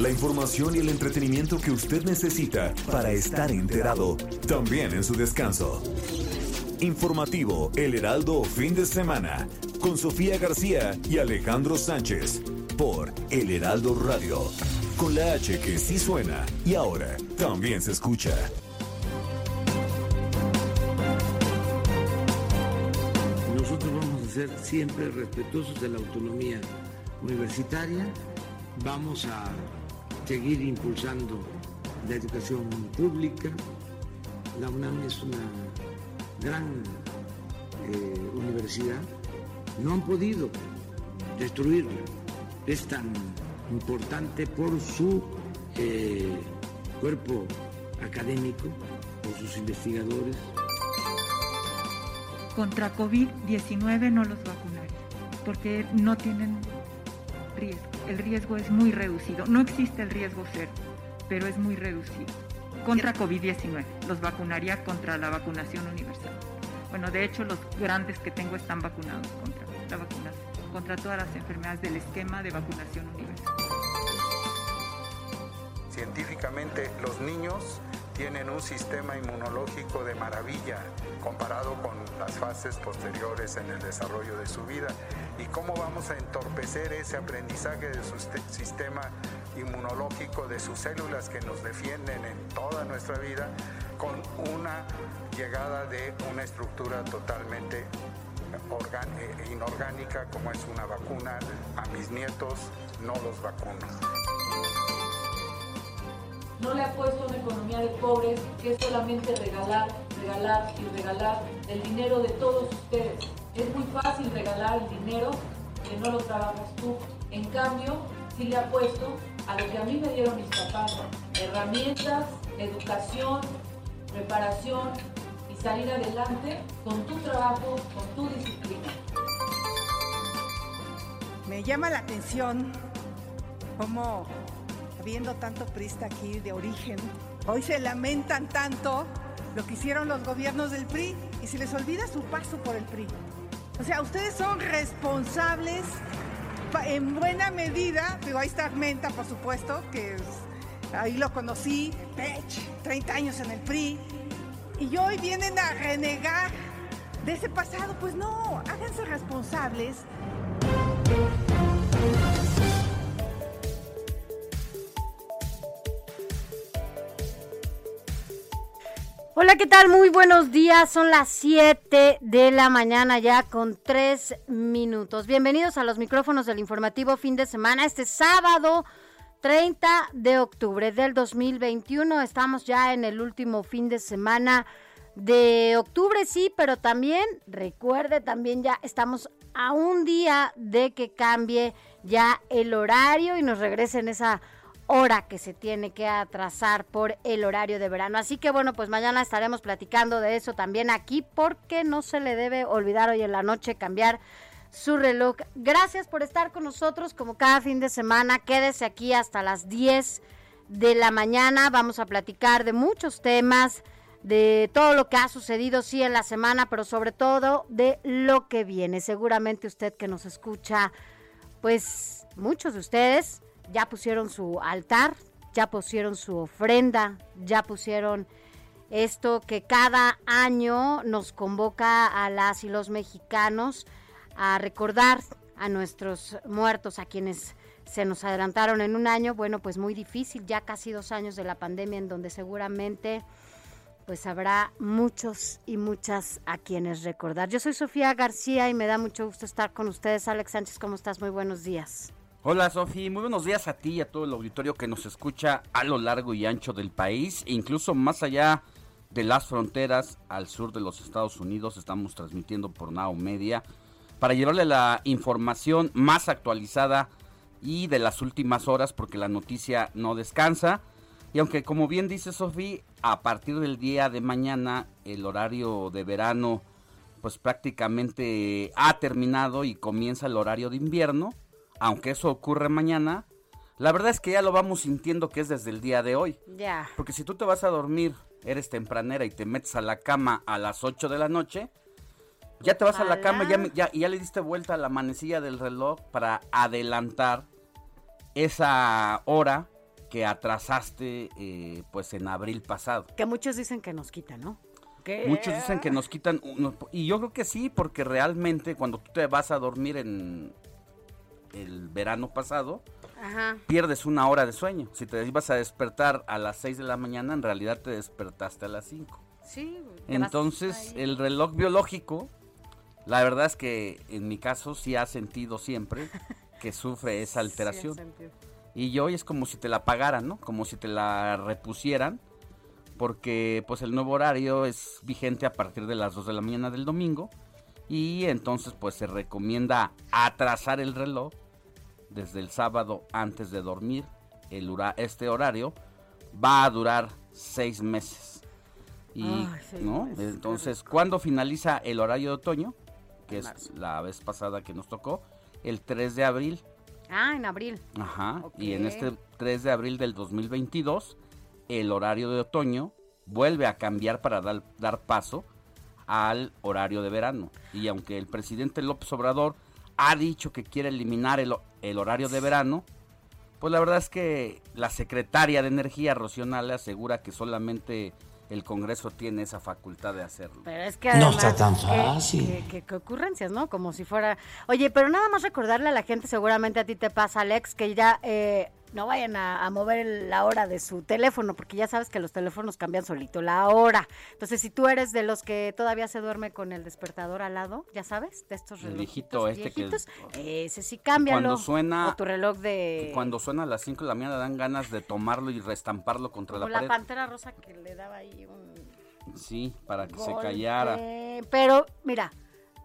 la información y el entretenimiento que usted necesita para estar enterado, también en su descanso. Informativo El Heraldo Fin de Semana, con Sofía García y Alejandro Sánchez, por El Heraldo Radio, con la H que sí suena y ahora también se escucha. Nosotros vamos a ser siempre respetuosos de la autonomía universitaria, vamos a seguir impulsando la educación pública. La UNAM es una gran eh, universidad. No han podido destruirla. Es tan importante por su eh, cuerpo académico, por sus investigadores. Contra COVID-19 no los vacunaría, porque no tienen riesgo. El riesgo es muy reducido. No existe el riesgo cero, pero es muy reducido. Contra COVID-19. Los vacunaría contra la vacunación universal. Bueno, de hecho, los grandes que tengo están vacunados contra la vacunación, contra todas las enfermedades del esquema de vacunación universal. Científicamente, los niños tienen un sistema inmunológico de maravilla comparado con las fases posteriores en el desarrollo de su vida. ¿Y cómo vamos a entorpecer ese aprendizaje de su sistema inmunológico, de sus células que nos defienden en toda nuestra vida, con una llegada de una estructura totalmente eh, inorgánica como es una vacuna? A mis nietos no los vacuno. No le apuesto a una economía de pobres que es solamente regalar, regalar y regalar el dinero de todos ustedes. Es muy fácil regalar el dinero que no lo trabajas tú. En cambio, sí le apuesto a lo que a mí me dieron mis papás. Herramientas, educación, preparación y salir adelante con tu trabajo, con tu disciplina. Me llama la atención cómo habiendo tanto prista aquí de origen, hoy se lamentan tanto lo que hicieron los gobiernos del PRI y se les olvida su paso por el PRI. O sea, ustedes son responsables en buena medida, digo, ahí está Armenta, por supuesto, que ahí lo conocí, Pech, 30 años en el PRI, y hoy vienen a renegar de ese pasado. Pues no, háganse responsables. Hola, ¿qué tal? Muy buenos días. Son las 7 de la mañana ya con 3 minutos. Bienvenidos a los micrófonos del informativo fin de semana. Este sábado 30 de octubre del 2021. Estamos ya en el último fin de semana de octubre, sí, pero también recuerde, también ya estamos a un día de que cambie ya el horario y nos regresen esa hora que se tiene que atrasar por el horario de verano. Así que bueno, pues mañana estaremos platicando de eso también aquí porque no se le debe olvidar hoy en la noche cambiar su reloj. Gracias por estar con nosotros como cada fin de semana. Quédese aquí hasta las 10 de la mañana. Vamos a platicar de muchos temas, de todo lo que ha sucedido sí en la semana, pero sobre todo de lo que viene. Seguramente usted que nos escucha, pues muchos de ustedes ya pusieron su altar, ya pusieron su ofrenda, ya pusieron esto que cada año nos convoca a las y los mexicanos a recordar a nuestros muertos, a quienes se nos adelantaron en un año, bueno, pues muy difícil, ya casi dos años de la pandemia en donde seguramente pues habrá muchos y muchas a quienes recordar. Yo soy Sofía García y me da mucho gusto estar con ustedes. Alex Sánchez, ¿cómo estás? Muy buenos días. Hola Sofi, muy buenos días a ti y a todo el auditorio que nos escucha a lo largo y ancho del país, e incluso más allá de las fronteras al sur de los Estados Unidos. Estamos transmitiendo por Now Media para llevarle la información más actualizada y de las últimas horas porque la noticia no descansa. Y aunque como bien dice Sofía, a partir del día de mañana el horario de verano pues prácticamente ha terminado y comienza el horario de invierno, aunque eso ocurre mañana, la verdad es que ya lo vamos sintiendo que es desde el día de hoy. Ya. Porque si tú te vas a dormir, eres tempranera y te metes a la cama a las 8 de la noche, ya te vas a la cama ya, ya, y ya le diste vuelta a la manecilla del reloj para adelantar esa hora que atrasaste eh, pues en abril pasado. Que muchos dicen que nos quitan, ¿no? Muchos dicen que nos quitan, y yo creo que sí, porque realmente cuando tú te vas a dormir en el verano pasado, pierdes una hora de sueño. Si te ibas a despertar a las 6 de la mañana, en realidad te despertaste a las 5. Sí. Entonces, el reloj biológico, la verdad es que en mi caso sí ha sentido siempre que sufre esa alteración. y hoy es como si te la pagaran, ¿no? Como si te la repusieran porque pues el nuevo horario es vigente a partir de las 2 de la mañana del domingo y entonces pues se recomienda atrasar el reloj desde el sábado antes de dormir. El este horario va a durar seis meses. Y, ¿no? Entonces, ¿cuándo finaliza el horario de otoño? Que es la vez pasada que nos tocó, el 3 de abril. Ah, en abril. Ajá. Y en este 3 de abril del 2022 el horario de otoño vuelve a cambiar para dar, dar paso al horario de verano. Y aunque el presidente López Obrador ha dicho que quiere eliminar el, el horario de verano, pues la verdad es que la secretaria de Energía, Rocío le asegura que solamente el Congreso tiene esa facultad de hacerlo. Pero es que no está tan fácil. Que, ocurrencias, ¿no? Como si fuera... Oye, pero nada más recordarle a la gente, seguramente a ti te pasa, Alex, que ya eh, no vayan a, mover la hora de su teléfono, porque ya sabes que los teléfonos cambian solito la hora. Entonces, si tú eres de los que todavía se duerme con el despertador al lado, ya sabes, de estos el viejito este que ese sí cámbialo. Cuando suena o tu reloj de cuando suena a las 5 de la mañana dan ganas de tomarlo y restamparlo contra la pared. la pantera rosa que le daba ahí un Sí, para que se callara. Pero mira,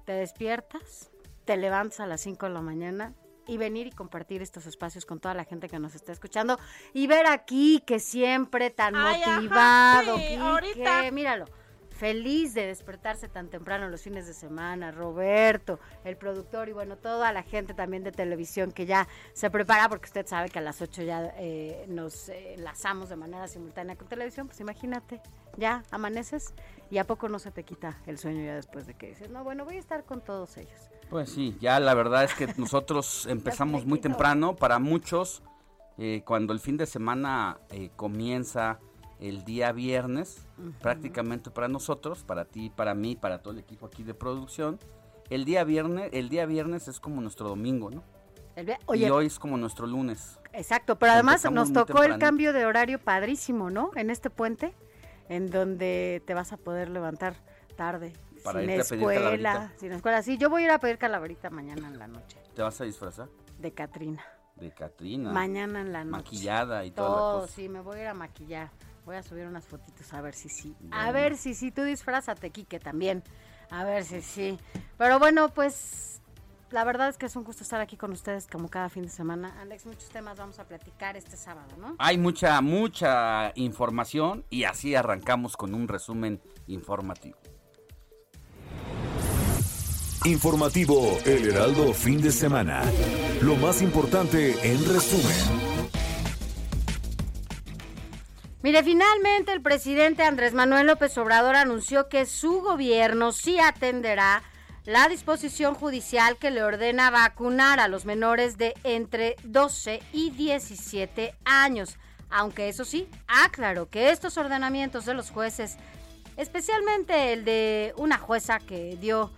te despiertas, te levantas a las 5 de la mañana, y venir y compartir estos espacios con toda la gente que nos está escuchando y ver aquí que siempre tan motivado, que míralo feliz de despertarse tan temprano los fines de semana, Roberto, el productor y bueno, toda la gente también de televisión que ya se prepara porque usted sabe que a las 8 ya eh, nos enlazamos de manera simultánea con televisión, pues imagínate, ya amaneces y a poco no se te quita el sueño ya después de que dices, no, bueno, voy a estar con todos ellos. Pues sí, ya la verdad es que nosotros empezamos muy temprano, para muchos, eh, cuando el fin de semana eh, comienza el día viernes, prácticamente para nosotros, para ti, para mí, para todo el equipo aquí de producción. El día viernes, el día viernes es como nuestro domingo, ¿no? y hoy es como nuestro lunes. Exacto, pero además nos tocó el cambio de horario padrísimo, ¿no? En este puente, en donde te vas a poder levantar tarde. Para sin escuela, sin escuela. Sí, yo voy a ir a pedir calaverita mañana en la noche. ¿Te vas a disfrazar? De Catrina. De Catrina. Mañana en la noche. Maquillada y todo. Todo, sí, me voy a ir a maquillar. Voy a subir unas fotitos a ver si sí. A ver si sí. Tú disfrázate, Quique, también. A ver si sí. Pero bueno, pues la verdad es que es un gusto estar aquí con ustedes como cada fin de semana. Alex, muchos temas vamos a platicar este sábado, ¿no? Hay mucha, mucha información y así arrancamos con un resumen informativo. Informativo El Heraldo Fin de Semana. Lo más importante en resumen. Mire, finalmente el presidente Andrés Manuel López Obrador anunció que su gobierno sí atenderá la disposición judicial que le ordena vacunar a los menores de entre 12 y 17 años. Aunque eso sí, aclaró que estos ordenamientos de los jueces, especialmente el de una jueza que dio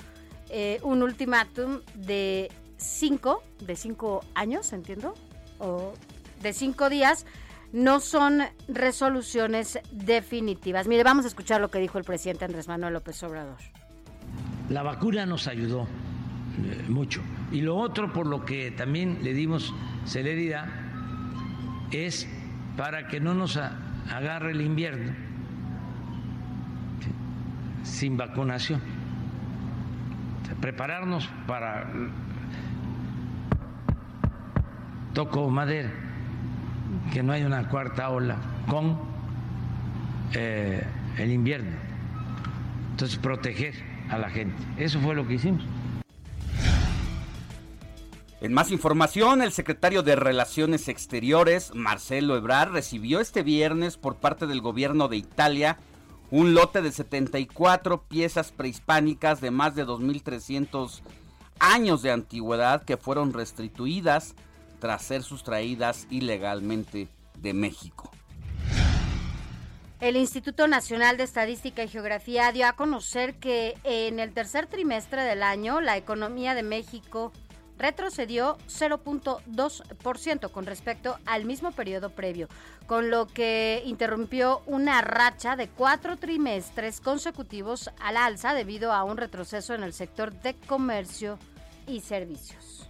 eh, un ultimátum de 5, de 5 años, entiendo, o de 5 días, no son resoluciones definitivas. Mire, vamos a escuchar lo que dijo el presidente Andrés Manuel López Obrador. La vacuna nos ayudó eh, mucho. Y lo otro por lo que también le dimos celeridad es para que no nos agarre el invierno sin vacunación. Prepararnos para, toco madera, que no haya una cuarta ola con eh, el invierno. Entonces, proteger a la gente. Eso fue lo que hicimos. En más información, el secretario de Relaciones Exteriores, Marcelo Ebrard, recibió este viernes por parte del gobierno de Italia un lote de 74 piezas prehispánicas de más de 2.300 años de antigüedad que fueron restituidas tras ser sustraídas ilegalmente de México. El Instituto Nacional de Estadística y Geografía dio a conocer que en el tercer trimestre del año la economía de México retrocedió 0.2% con respecto al mismo periodo previo, con lo que interrumpió una racha de cuatro trimestres consecutivos al alza debido a un retroceso en el sector de comercio y servicios.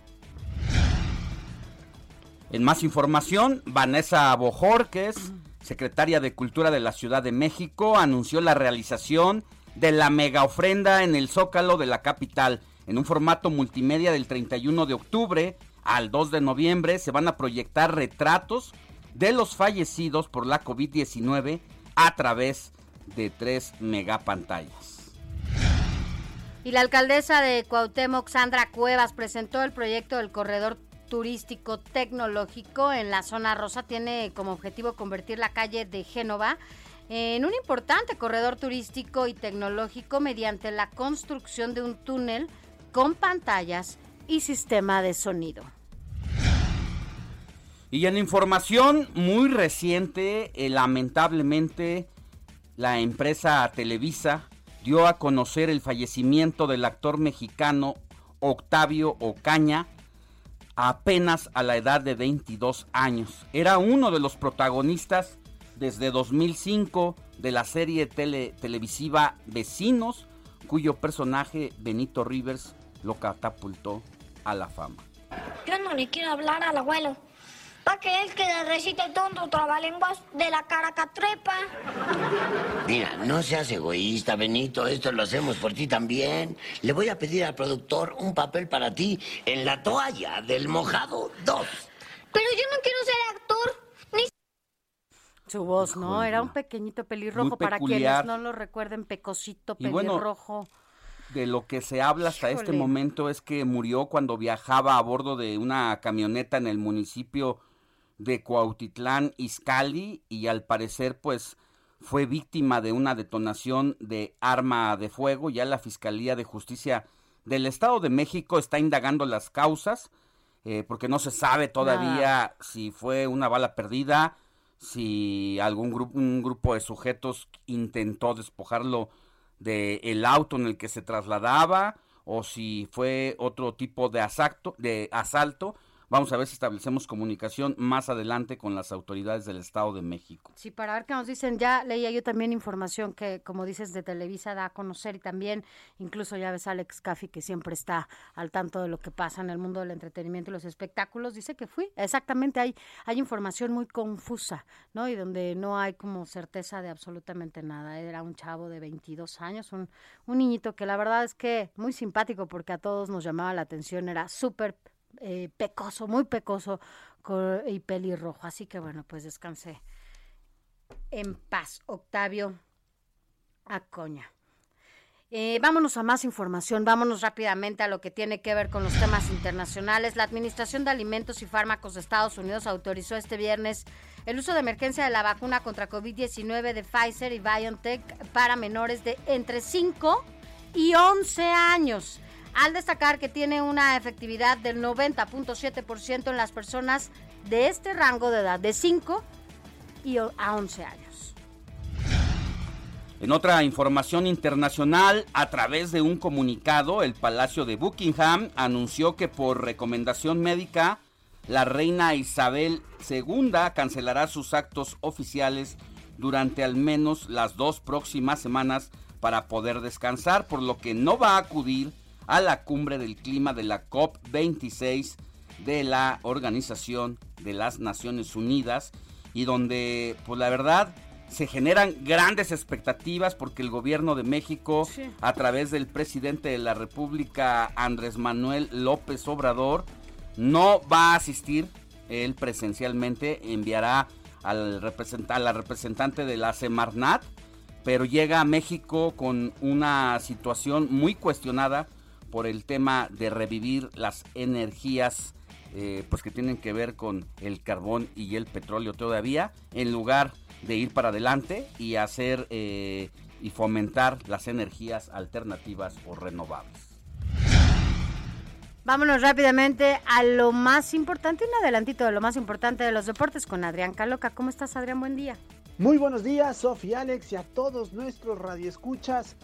En más información, Vanessa Bojorques, secretaria de Cultura de la Ciudad de México, anunció la realización de la mega ofrenda en el Zócalo de la capital en un formato multimedia del 31 de octubre al 2 de noviembre se van a proyectar retratos de los fallecidos por la COVID-19 a través de tres megapantallas. Y la alcaldesa de Cuauhtémoc, Sandra Cuevas, presentó el proyecto del corredor turístico tecnológico en la zona rosa. Tiene como objetivo convertir la calle de Génova en un importante corredor turístico y tecnológico mediante la construcción de un túnel con pantallas y sistema de sonido. Y en información muy reciente, eh, lamentablemente, la empresa Televisa dio a conocer el fallecimiento del actor mexicano Octavio Ocaña apenas a la edad de 22 años. Era uno de los protagonistas desde 2005 de la serie televisiva Vecinos, cuyo personaje Benito Rivers lo catapultó a la fama. Yo no le quiero hablar al abuelo. Para que él que le recite tonto trabalenguas de la cara catrepa. Mira, no seas egoísta, Benito. Esto lo hacemos por ti también. Le voy a pedir al productor un papel para ti en la toalla del mojado 2. Pero yo no quiero ser actor. Ni... Su voz, ¿no? Era un pequeñito pelirrojo. Para quienes no lo recuerden, pecosito pelirrojo de lo que se habla hasta este momento es que murió cuando viajaba a bordo de una camioneta en el municipio de Cuautitlán, Izcalli, y al parecer pues fue víctima de una detonación de arma de fuego. Ya la Fiscalía de Justicia del Estado de México está indagando las causas, eh, porque no se sabe todavía si fue una bala perdida, si algún grupo, un grupo de sujetos intentó despojarlo de el auto en el que se trasladaba o si fue otro tipo de asalto, de asalto Vamos a ver si establecemos comunicación más adelante con las autoridades del Estado de México. Sí, para ver qué nos dicen. Ya leía yo también información que, como dices, de Televisa da a conocer y también, incluso ya ves Alex Caffi, que siempre está al tanto de lo que pasa en el mundo del entretenimiento y los espectáculos, dice que fui. Exactamente, hay, hay información muy confusa, ¿no? Y donde no hay como certeza de absolutamente nada. Era un chavo de 22 años, un, un niñito que la verdad es que muy simpático porque a todos nos llamaba la atención, era súper eh, pecoso, muy pecoso y pelirrojo. Así que bueno, pues descanse en paz, Octavio Acoña. Eh, vámonos a más información, vámonos rápidamente a lo que tiene que ver con los temas internacionales. La Administración de Alimentos y Fármacos de Estados Unidos autorizó este viernes el uso de emergencia de la vacuna contra COVID-19 de Pfizer y BioNTech para menores de entre 5 y 11 años al destacar que tiene una efectividad del 90.7% en las personas de este rango de edad, de 5 y a 11 años. En otra información internacional, a través de un comunicado, el Palacio de Buckingham anunció que por recomendación médica, la reina Isabel II cancelará sus actos oficiales durante al menos las dos próximas semanas para poder descansar, por lo que no va a acudir a la cumbre del clima de la COP26 de la Organización de las Naciones Unidas y donde, pues la verdad, se generan grandes expectativas porque el gobierno de México, Sí. a través del presidente de la República, Andrés Manuel López Obrador, no va a asistir él presencialmente, enviará al representa- a la representante de la Semarnat, pero llega a México con una situación muy cuestionada por el tema de revivir las energías eh, pues que tienen que ver con el carbón y el petróleo todavía, en lugar de ir para adelante y hacer eh, y fomentar las energías alternativas o renovables. Vámonos rápidamente a lo más importante, un adelantito de lo más importante de los deportes con Adrián Caloca. ¿Cómo estás, Adrián? Buen día. Muy buenos días, Sofía, Alex y a todos nuestros radioescuchas.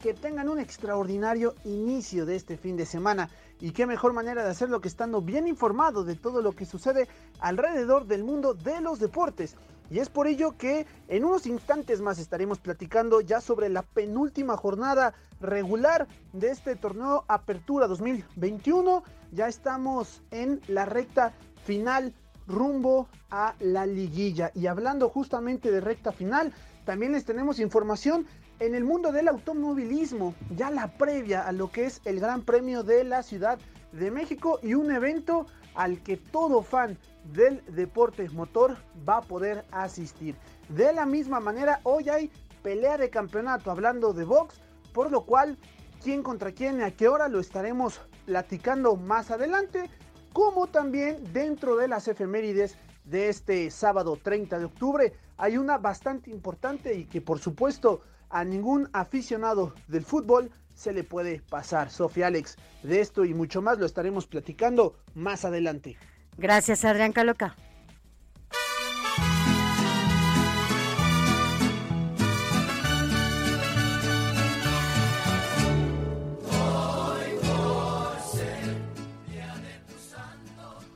Que tengan un extraordinario inicio de este fin de semana. Y qué mejor manera de hacerlo que estando bien informado de todo lo que sucede alrededor del mundo de los deportes. Y es por ello que en unos instantes más estaremos platicando ya sobre la penúltima jornada regular de este torneo Apertura 2021. Ya estamos en la recta final rumbo a la liguilla. Y hablando justamente de recta final, también les tenemos información en el mundo del automovilismo, ya la previa a lo que es el Gran Premio de la Ciudad de México y un evento al que todo fan del deporte motor va a poder asistir. De la misma manera, hoy hay pelea de campeonato hablando de box, por lo cual quién contra quién y a qué hora lo estaremos platicando más adelante, como también dentro de las efemérides de este sábado 30 de octubre hay una bastante importante y que por supuesto a ningún aficionado del fútbol se le puede pasar. Sofía Alex, de esto y mucho más lo estaremos platicando más adelante. Gracias, Adrián Caloca.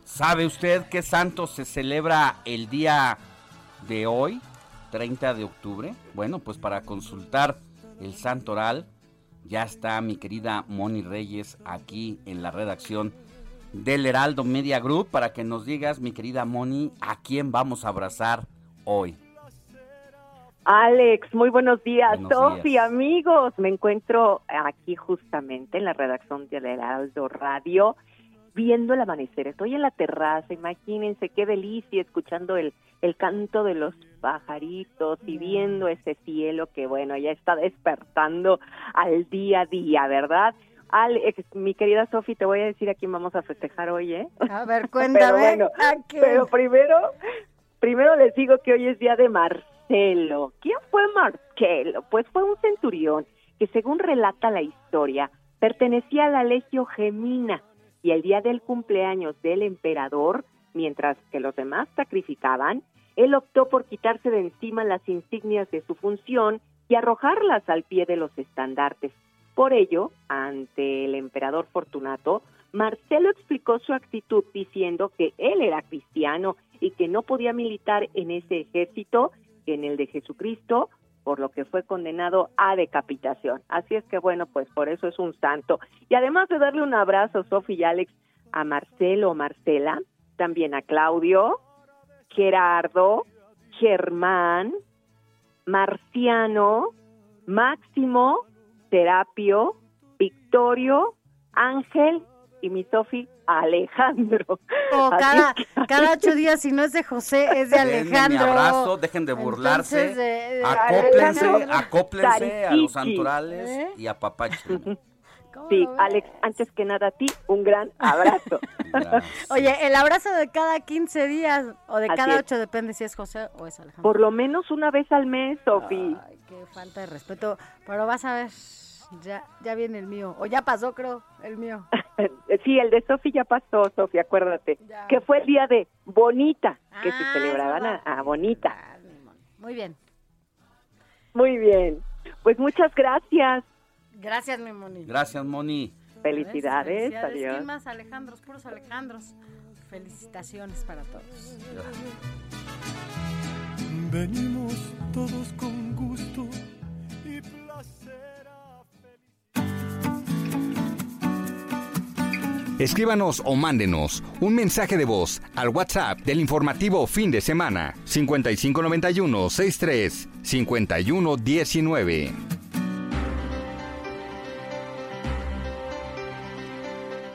¿Sabe usted qué santo se celebra el día de hoy, 30 de octubre? Bueno, pues para consultar el santo oral ya está mi querida Moni Reyes aquí en la redacción del Heraldo Media Group para que nos digas, mi querida Moni, a quién vamos a abrazar hoy. Alex, muy buenos días. Buenos Sofi, días. amigos, me encuentro aquí justamente en la redacción del Heraldo Radio viendo el amanecer. Estoy en la terraza, imagínense qué delicia escuchando el, el canto de los pajaritos y viendo ese cielo que, bueno, ya está despertando al día a día, ¿verdad? Alex, mi querida Sofi, te voy a decir a quién vamos a festejar hoy, ¿eh? A ver, Pero cuéntame. bueno, ¿a qué? pero primero, primero les digo que hoy es día de Marcelo. ¿Quién fue Marcelo? Pues fue un centurión que según relata la historia, pertenecía a la Legio Gemina y el día del cumpleaños del emperador, mientras que los demás sacrificaban, él optó por quitarse de encima las insignias de su función y arrojarlas al pie de los estandartes. Por ello, ante el emperador Fortunato, Marcelo explicó su actitud diciendo que él era cristiano y que no podía militar en ese ejército, en el de Jesucristo, por lo que fue condenado a decapitación. Así es que bueno, pues por eso es un santo. Y además de darle un abrazo, Sofi y Alex, a Marcelo Marcela, también a Claudio, Gerardo, Germán, Marciano, Máximo, Terapio, Victorio, Ángel y mi Sofi, Alejandro. Oh, cada, que- cada ocho días, si no es de José, es de Denme Alejandro. abrazo, dejen de burlarse, Entonces, de- acóplense, Alejandro acóplense a los Tariqui. santorales ¿Eh? y a Papachi. Sí, Alex, antes que nada a ti, un gran abrazo. Oye, el abrazo de cada 15 días o de Así cada es. 8 depende si es José o es Alejandro. Por lo menos una vez al mes, Sofi. Ay, qué falta de respeto. Pero vas a ver, ya, ya viene el mío. O ya pasó, creo, el mío. Sí, el de Sofi ya pasó, Sofi, acuérdate. Que fue el día de Bonita, que Ah, se celebraban a, a Bonita. Muy bien. Muy bien. Pues muchas gracias. Gracias, mi Moni. Gracias, Moni. Felicidades, Felicidades. adiós. ¿Quién más Alejandros? Puros Alejandros. Felicitaciones para todos. Venimos todos con gusto y placer. Escríbanos o mándenos un mensaje de voz al WhatsApp del informativo fin de semana 5591 63 5119.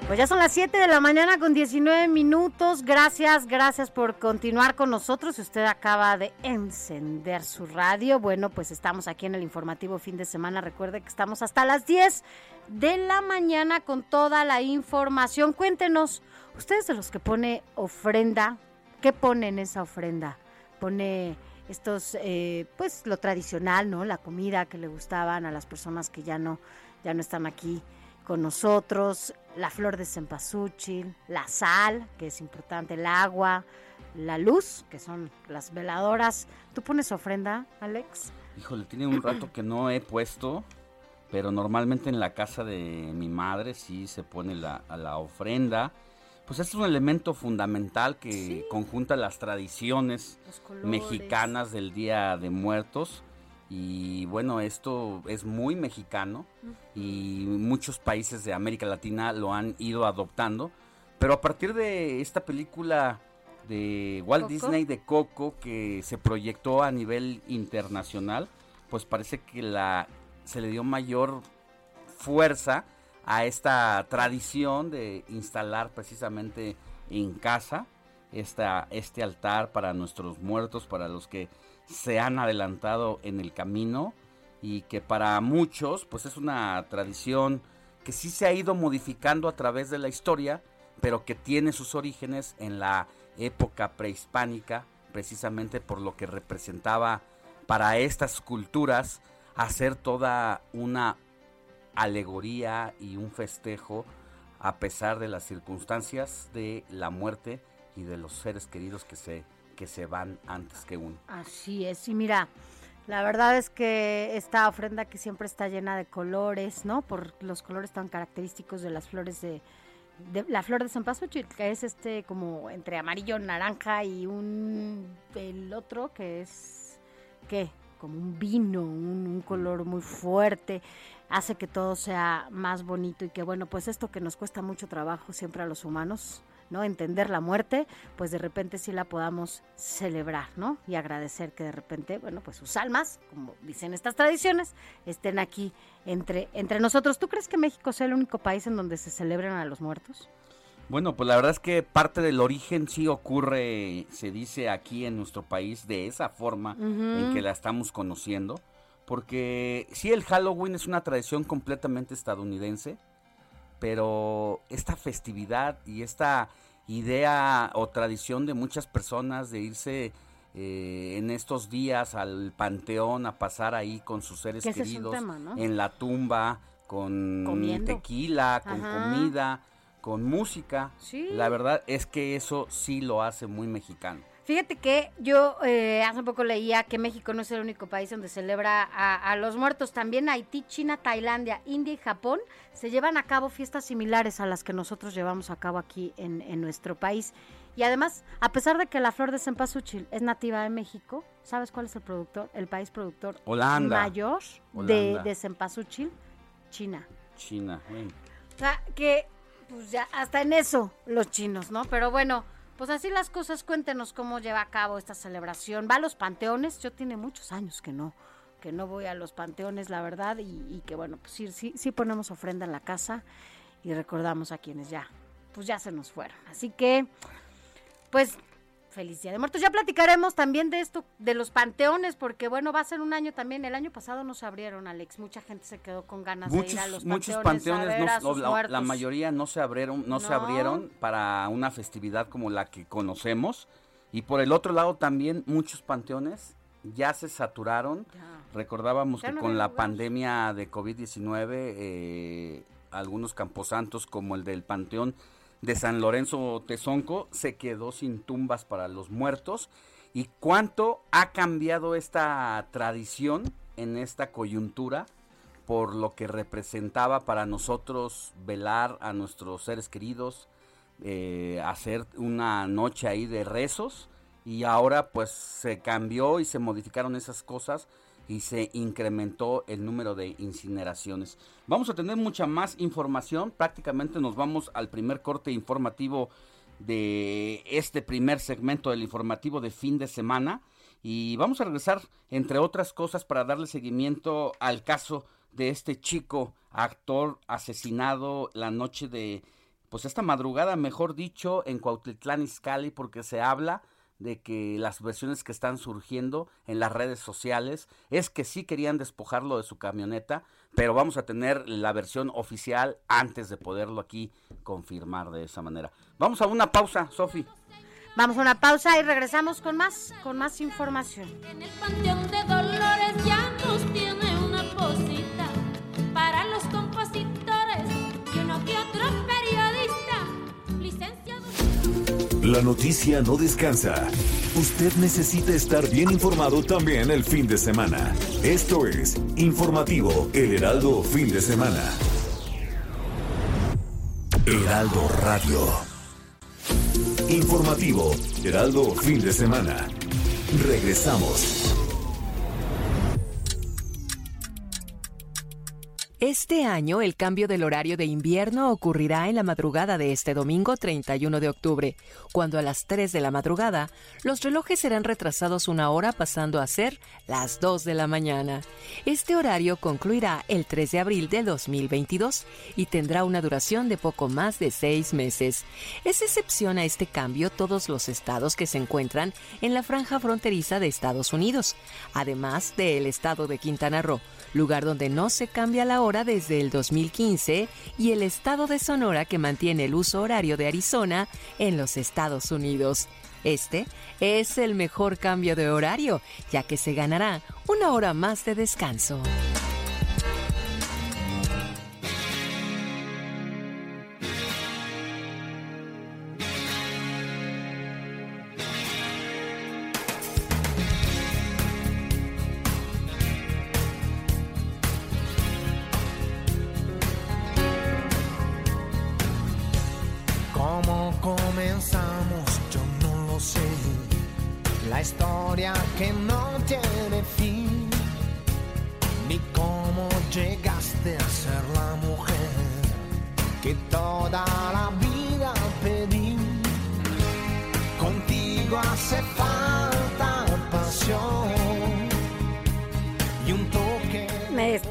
Pues ya son las 7 de la mañana con 19 minutos. Gracias, gracias por continuar con nosotros. Si usted acaba de encender su radio, bueno, pues estamos aquí en el informativo fin de semana. Recuerde que estamos hasta las 10 de la mañana con toda la información. Cuéntenos, ustedes de los que pone ofrenda, ¿qué pone en esa ofrenda? Pone estos, eh, pues lo tradicional, ¿no? La comida que le gustaban a las personas que ya no, ya no están aquí con nosotros, la flor de cempasúchil, la sal, que es importante, el agua, la luz, que son las veladoras. ¿Tú pones ofrenda, Alex? Híjole, tiene un rato que no he puesto, pero normalmente en la casa de mi madre sí se pone la, la ofrenda. Pues es un elemento fundamental que conjunta las tradiciones mexicanas del Día de Muertos y bueno, esto es muy mexicano y muchos países de América Latina lo han ido adoptando. Pero a partir de esta película de Walt Disney de Coco que se proyectó a nivel internacional, pues parece que la se le dio mayor fuerza a esta tradición de instalar precisamente en casa esta, este altar para nuestros muertos, para los que se han adelantado en el camino y que para muchos pues es una tradición que sí se ha ido modificando a través de la historia, pero que tiene sus orígenes en la época prehispánica, precisamente por lo que representaba para estas culturas hacer toda una alegoría y un festejo a pesar de las circunstancias de la muerte y de los seres queridos que se que se van antes que uno. Así es, y mira, la verdad es que esta ofrenda que siempre está llena de colores, ¿no? Por los colores tan característicos de las flores de, la flor de cempasúchil, que es este como entre amarillo, naranja y un el otro que es ¿qué? Como un vino, un, un color muy fuerte, hace que todo sea más bonito y que bueno, pues esto que nos cuesta mucho trabajo siempre a los humanos, ¿no? Entender la muerte, pues de repente sí la podamos celebrar, ¿no? Y agradecer que de repente, bueno, pues sus almas, como dicen estas tradiciones, estén aquí entre, entre nosotros. ¿Tú crees que México sea el único país en donde se celebran a los muertos? Bueno, pues la verdad es que parte del origen sí ocurre, se dice aquí en nuestro país, de esa forma en que la estamos conociendo. Porque sí, el Halloween es una tradición completamente estadounidense pero esta festividad y esta idea o tradición de muchas personas de irse eh, en estos días al panteón a pasar ahí con sus seres queridos en la tumba con tequila, con comida, con música. La verdad es que eso sí lo hace muy mexicano. Fíjate que yo eh, hace poco leía que México no es el único país donde celebra a, los muertos. También Haití, China, Tailandia, India y Japón se llevan a cabo fiestas similares a las que nosotros llevamos a cabo aquí en, nuestro país. Y además, a pesar de que la flor de cempasúchil es nativa de México, ¿sabes cuál es el productor? El país productor mayor de, de cempasúchil, China. China, O sea, que pues ya hasta en eso los chinos, ¿no? Pero bueno, pues así las cosas, cuéntenos cómo lleva a cabo esta celebración. ¿Va a los panteones? Yo tiene muchos años que no, que no voy a los panteones, la verdad, y, que bueno, pues sí, sí, sí ponemos ofrenda en la casa y recordamos a quienes ya, pues ya se nos fueron. Así que, pues Feliz Día de Muertos. Ya platicaremos también de esto, de los panteones, porque bueno, va a ser un año también. El año pasado no se abrieron, Alex. Mucha gente se quedó con ganas de ir a los muchos panteones. la, la, mayoría no se abrieron, no, se abrieron para una festividad como la que conocemos. Y por el otro lado también muchos panteones ya se saturaron. Recordábamos que con la pandemia de COVID-19, eh, algunos camposantos como el del Panteón de San Lorenzo Tezonco se quedó sin tumbas para los muertos. ¿Y cuánto ha cambiado esta tradición en esta coyuntura por lo que representaba para nosotros velar a nuestros seres queridos, eh, hacer una noche ahí de rezos? Y ahora pues se cambió y se modificaron esas cosas y se incrementó el número de incineraciones. Vamos a tener mucha más información, prácticamente nos vamos al primer corte informativo de este primer segmento del informativo de fin de semana Y vamos a regresar, entre otras cosas, para darle seguimiento al caso de este chico actor asesinado la noche de, pues esta madrugada, mejor dicho, en Cuautitlán Izcalli, porque se habla de que las versiones que están surgiendo en las redes sociales es que sí querían despojarlo de su camioneta, pero vamos a tener la versión oficial antes de poderlo aquí confirmar de esa manera. Vamos a una pausa, Sofi. Vamos a una pausa y regresamos con más, con más información. En el Panteón de Dolores ya La noticia no descansa. Usted necesita estar bien informado también el fin de semana. Esto es Informativo El Heraldo Fin de Semana. Heraldo Radio. Informativo Heraldo Fin de Semana. Regresamos. Este año el cambio del horario de invierno ocurrirá en la madrugada de este domingo 31 de octubre, cuando a las 3 de la madrugada los relojes serán retrasados una hora pasando a ser las 2 de la mañana. Este horario concluirá el 3 de abril de 2022 y tendrá una duración de poco más de seis meses. Es excepción a este cambio todos los estados que se encuentran en la franja fronteriza de Estados Unidos, además del estado de Quintana Roo lugar donde no se cambia la hora desde el 2015, y el estado de Sonora que mantiene el uso horario de Arizona en los Estados Unidos. Este es el mejor cambio de horario, ya que se ganará una hora más de descanso.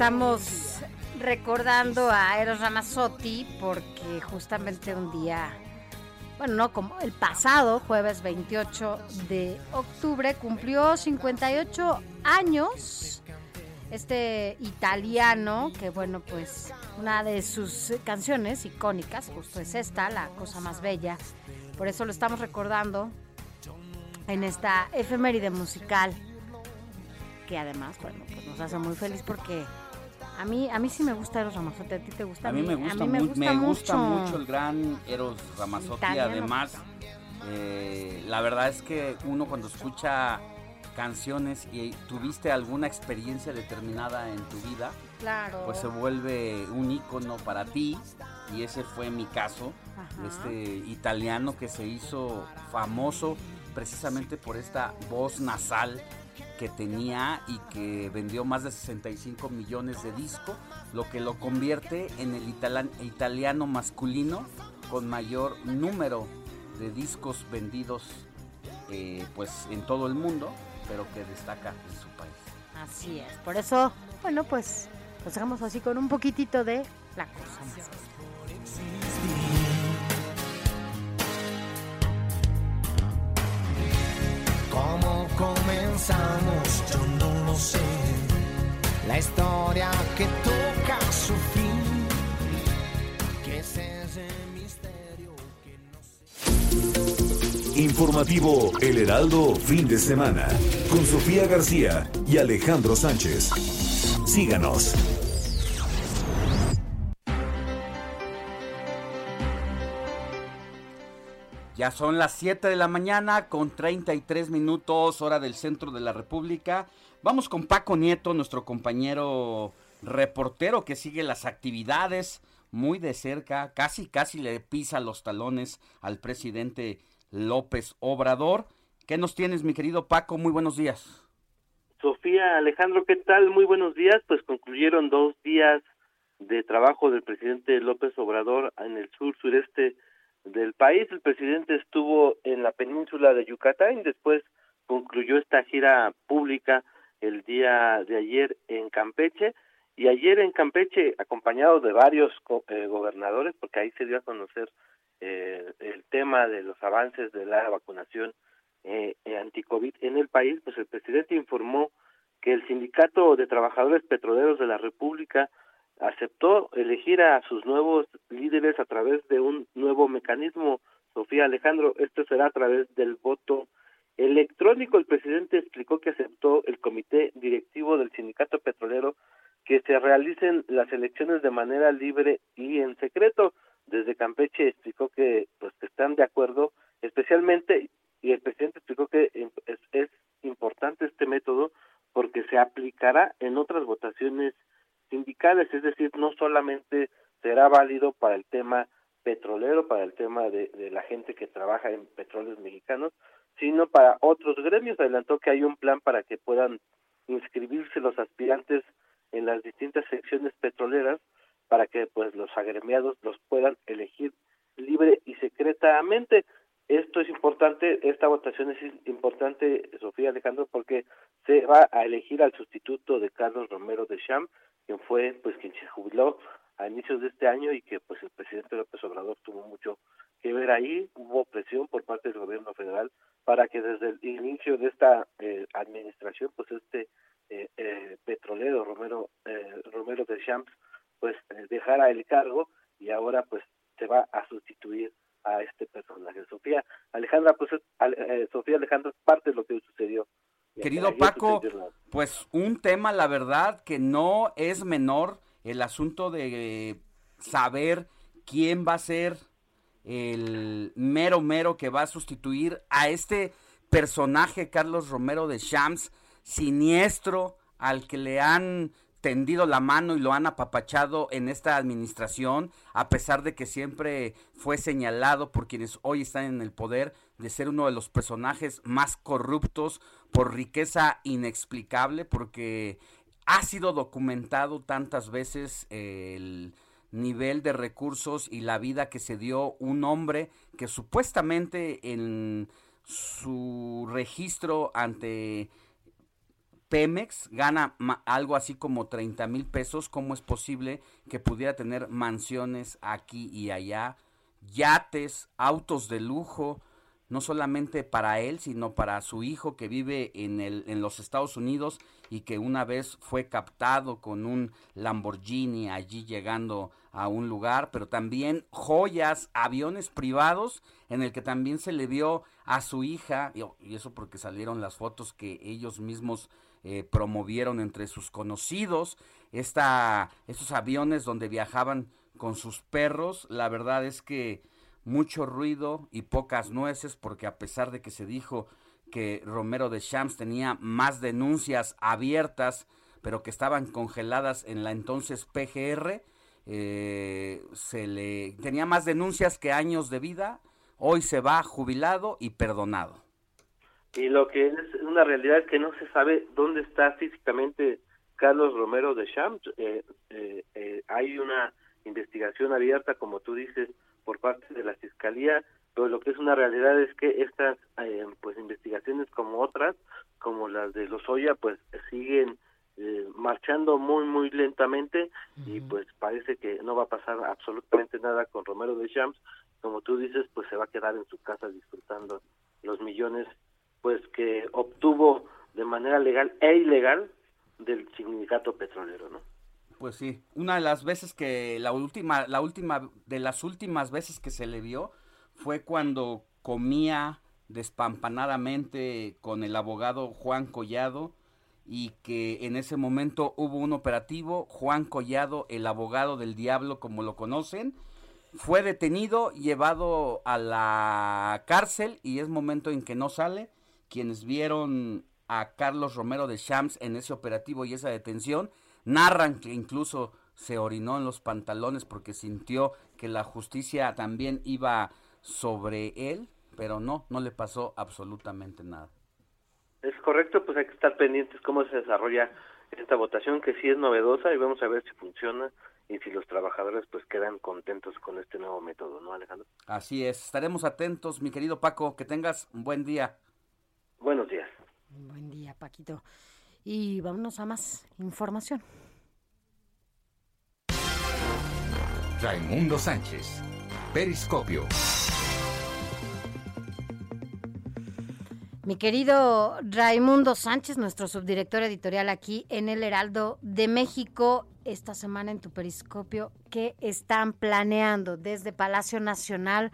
Estamos recordando a Eros Ramazzotti porque justamente un día, bueno, no como el pasado jueves 28 de octubre cumplió 58 años este italiano que bueno, pues una de sus canciones icónicas justo es esta, La cosa más bella. Por eso lo estamos recordando en esta efeméride musical que además, bueno, pues nos hace muy feliz porque a mí, a mí sí me gusta Eros Ramazzotti, ¿a ti te gusta? A mí me gusta, mí me gusta mucho. mucho el gran Eros Ramazzotti. Italiano. Además, eh, la verdad es que uno cuando escucha canciones y tuviste alguna experiencia determinada en tu vida, Claro. pues se vuelve un ícono para ti. Y ese fue mi caso, Ajá. este italiano que se hizo famoso precisamente por esta voz nasal que tenía y que vendió más de 65 millones de discos, lo que lo convierte en el italiano masculino con mayor número de discos vendidos eh, pues en todo el mundo, pero que destaca en su país. Así es. Por eso, bueno, pues nos dejamos así con un poquitito de la cosa más. bella. ¿Cómo sé. La historia que toca su fin. ¿Qué es ese misterio que no Informativo El Heraldo Fin de Semana. Con Sofía García y Alejandro Sánchez. Síganos. Ya son las 7 de la mañana con 33 minutos hora del centro de la República. Vamos con Paco Nieto, nuestro compañero reportero que sigue las actividades muy de cerca, casi casi le pisa los talones al presidente López Obrador. ¿Qué nos tienes, mi querido Paco? Muy buenos días. Sofía, Alejandro, ¿qué tal? Muy buenos días. Pues concluyeron dos días de trabajo del presidente López Obrador en el sur sureste del país. El presidente estuvo en la península de Yucatán después concluyó concluyó esta gira pública el día de ayer en Campeche y ayer en Campeche acompañado de varios eh, gobernadores porque ahí se dio a conocer eh, el tema de los avances de la vacunación eh, anti-COVID en el país, pues el presidente informó que el Sindicato de Trabajadores Petroleros de la República aceptó elegir a sus nuevos líderes a través de un nuevo mecanismo. Sofía Alejandro, esto será a través del voto electrónico. El presidente explicó que aceptó el comité directivo del sindicato petrolero que se realicen las elecciones de manera libre y en secreto. Desde Campeche explicó que pues que están de acuerdo, especialmente y el presidente explicó que es, es importante este método porque se aplicará en otras votaciones sindicales, es decir, no solamente será válido para el tema petrolero, para el tema de, la gente que trabaja en petróleos mexicanos, sino para otros gremios. Adelantó que hay un plan para que puedan inscribirse los aspirantes en las distintas secciones petroleras para que pues los agremiados los puedan elegir libre y secretamente. Esto es importante, esta votación es importante, Sofía Alejandro, porque se va a elegir al sustituto de Carlos Romero de Cham, quien fue pues quien se jubiló a inicios de este año y que pues el presidente López Obrador tuvo mucho que ver ahí, hubo presión por parte del gobierno federal para que desde el inicio de esta eh, administración pues este eh, eh, petrolero Romero eh, Romero de Champs pues eh, dejara el cargo y ahora pues se va a sustituir a este personaje. Sofía Alejandra, pues eh, Sofía Alejandra, parte de lo que sucedió. Querido Paco, pues un tema, la verdad, que no es menor el asunto de saber quién va a ser el mero mero que va a sustituir a este personaje, Carlos Romero de Shams, siniestro, al que le han tendido la mano y lo han apapachado en esta administración, a pesar de que siempre fue señalado por quienes hoy están en el poder de ser uno de los personajes más corruptos por riqueza inexplicable, porque ha sido documentado tantas veces el nivel de recursos y la vida que se dio un hombre que supuestamente en su registro ante Pemex gana algo así como 30 mil pesos. ¿Cómo es posible que pudiera tener mansiones aquí y allá, yates, autos de lujo, no solamente para él, sino para su hijo que vive en, el, en los Estados Unidos y que una vez fue captado con un Lamborghini allí llegando a un lugar, pero también joyas, aviones privados en el que también se le vio a su hija, y eso porque salieron las fotos que ellos mismos eh, promovieron entre sus conocidos esta, estos aviones donde viajaban con sus perros. La verdad es que mucho ruido y pocas nueces porque a pesar de que se dijo que Romero de Champs tenía más denuncias abiertas pero que estaban congeladas en la entonces PGR, eh, se le tenía más denuncias que años de vida, hoy se va jubilado y perdonado. Y lo que es una realidad es que no se sabe dónde está físicamente Carlos Romero de Champs. Eh, eh, eh, hay una investigación abierta, como tú dices, por parte de la Fiscalía, pero lo que es una realidad es que estas eh, pues investigaciones como otras, como las de Lozoya, pues siguen marchando muy muy lentamente y pues parece que no va a pasar absolutamente nada con Romero de Champs. Como tú dices, pues se va a quedar en su casa disfrutando los millones pues que obtuvo de manera legal e ilegal del sindicato petrolero, ¿no? Pues sí, una de las veces que la última la última de las últimas veces que se le vio fue cuando comía despampanadamente con el abogado Juan Collado y que en ese momento hubo un operativo, Juan Collado, el abogado del diablo como lo conocen, fue detenido, llevado a la cárcel y es momento en que no sale quienes vieron a Carlos Romero de Shams en ese operativo y esa detención, narran que incluso se orinó en los pantalones porque sintió que la justicia también iba sobre él, pero no, no le pasó absolutamente nada. Es correcto, pues hay que estar pendientes cómo se desarrolla esta votación que sí es novedosa y vamos a ver si funciona y si los trabajadores pues quedan contentos con este nuevo método, ¿no, Alejandro? Así es, estaremos atentos, mi querido Paco, que tengas un buen día. Buenos días. Buen día, Paquito. Y vámonos a más información. Raimundo Sánchez. Periscopio. Mi querido Raimundo Sánchez, nuestro subdirector editorial aquí en el Heraldo de México, esta semana en tu periscopio, ¿qué están planeando desde Palacio Nacional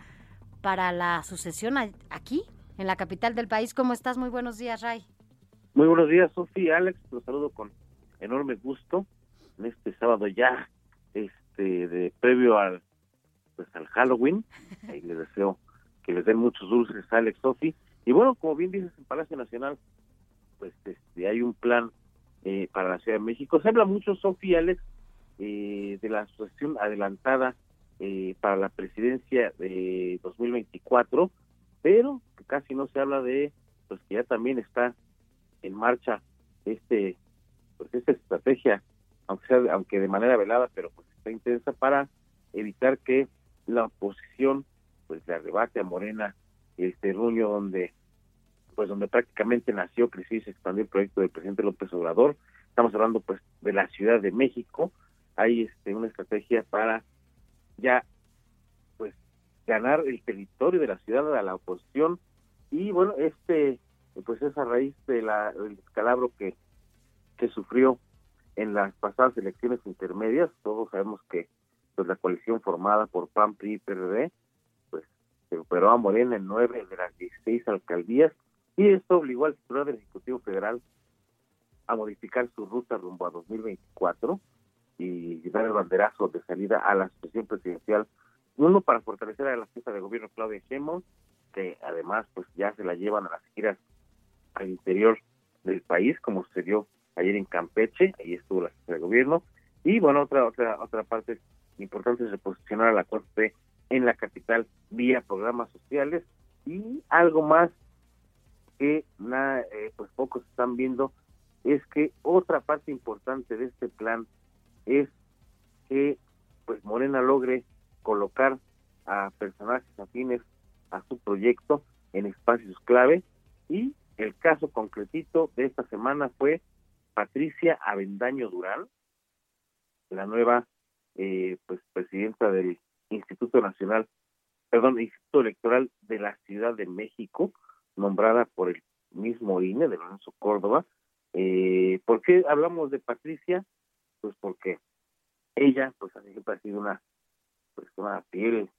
para la sucesión aquí, en la capital del país? ¿Cómo estás? Muy buenos días, Ray. Muy buenos días, Sofía, Alex, los saludo con enorme gusto en este sábado ya, este, de previo al, pues al Halloween, y les deseo que les den muchos dulces, Alex, Sofi, y bueno, como bien dices, en Palacio Nacional, pues este, hay un plan eh, para la Ciudad de México. Se habla mucho, Sofía Alex, eh, de la asociación adelantada eh, para la presidencia de 2024, pero casi no se habla de, pues que ya también está en marcha este, pues esta estrategia, aunque sea, aunque de manera velada, pero pues está intensa para evitar que la oposición pues le arrebate a Morena el terruño donde pues donde prácticamente nació, creció y se expandió el proyecto del presidente López Obrador. Estamos hablando pues de la Ciudad de México. Hay este una estrategia para ya ganar el territorio de la ciudad a la oposición y bueno, este pues es a raíz de del descalabro que que sufrió en las pasadas elecciones intermedias. Todos sabemos que pues la coalición formada por PAN, PRI y PRD se operó a Morena en nueve de las 16 alcaldías y esto obligó al titular del Ejecutivo Federal a modificar su ruta rumbo a 2024 y dar el banderazo de salida a la situación presidencial, uno para fortalecer a la jefa de gobierno Claudia Sheinbaum, que además pues ya se la llevan a las giras al interior del país, como sucedió ayer en Campeche, ahí estuvo la jefa de gobierno, y bueno, otra otra otra parte importante es reposicionar a la Corte en la capital vía programas sociales. Y algo más que nada, eh, pues pocos están viendo es que otra parte importante de este plan es que pues Morena logre colocar a personajes afines a su proyecto en espacios clave y el caso concretito de esta semana fue Patricia Avendaño Durán, la nueva eh, pues presidenta del Instituto Nacional, perdón, Instituto Electoral de la Ciudad de México, nombrada por el mismo INE de Lorenzo Córdoba. Eh, ¿Por qué hablamos de Patricia? Pues porque ella, pues siempre ha sido una, pues una fiel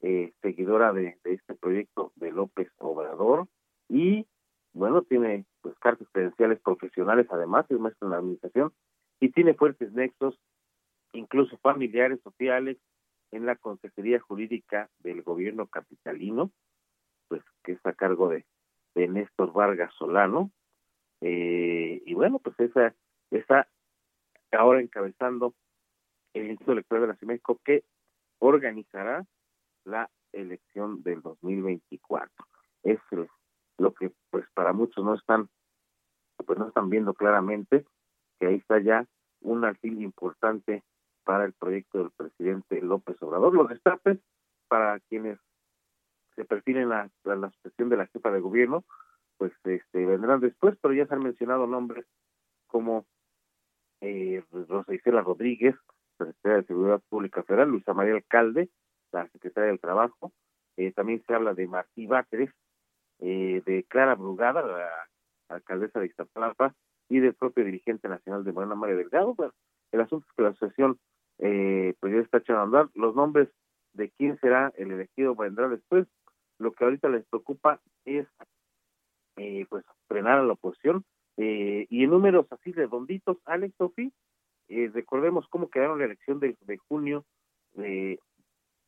eh, seguidora de, este proyecto de López Obrador y bueno, tiene pues cartas credenciales profesionales además, es maestro en la administración y tiene fuertes nexos, incluso familiares, sociales, en la Consejería Jurídica del Gobierno Capitalino, pues que está a cargo de, de Néstor Vargas Solano. Eh, y bueno, pues esa está ahora encabezando el Instituto Electoral de la Ciudad México que organizará la elección del 2024. Es lo que pues para muchos no están pues no están viendo claramente que ahí está ya un alfil importante para el proyecto del presidente López Obrador. Los destapes para quienes se perfilen la, la sucesión de la jefa de gobierno, pues este, vendrán después, pero ya se han mencionado nombres como eh, Rosa Isela Rodríguez, secretaria de Seguridad Pública Federal, Luisa María Alcalde, la secretaria del Trabajo, eh, también se habla de Martí Báteres, eh, de Clara Brugada, la alcaldesa de Iztapalapa, y del propio dirigente nacional de Morena, María Delgado. Bueno, el asunto es que la asociación eh, pues ya está echando a andar. Los nombres de quién será el elegido vendrá después. Lo que ahorita les preocupa es eh, pues frenar a la oposición. Eh, y en números así redonditos, Alex Sofi, eh, recordemos cómo quedaron la elección de, de junio de,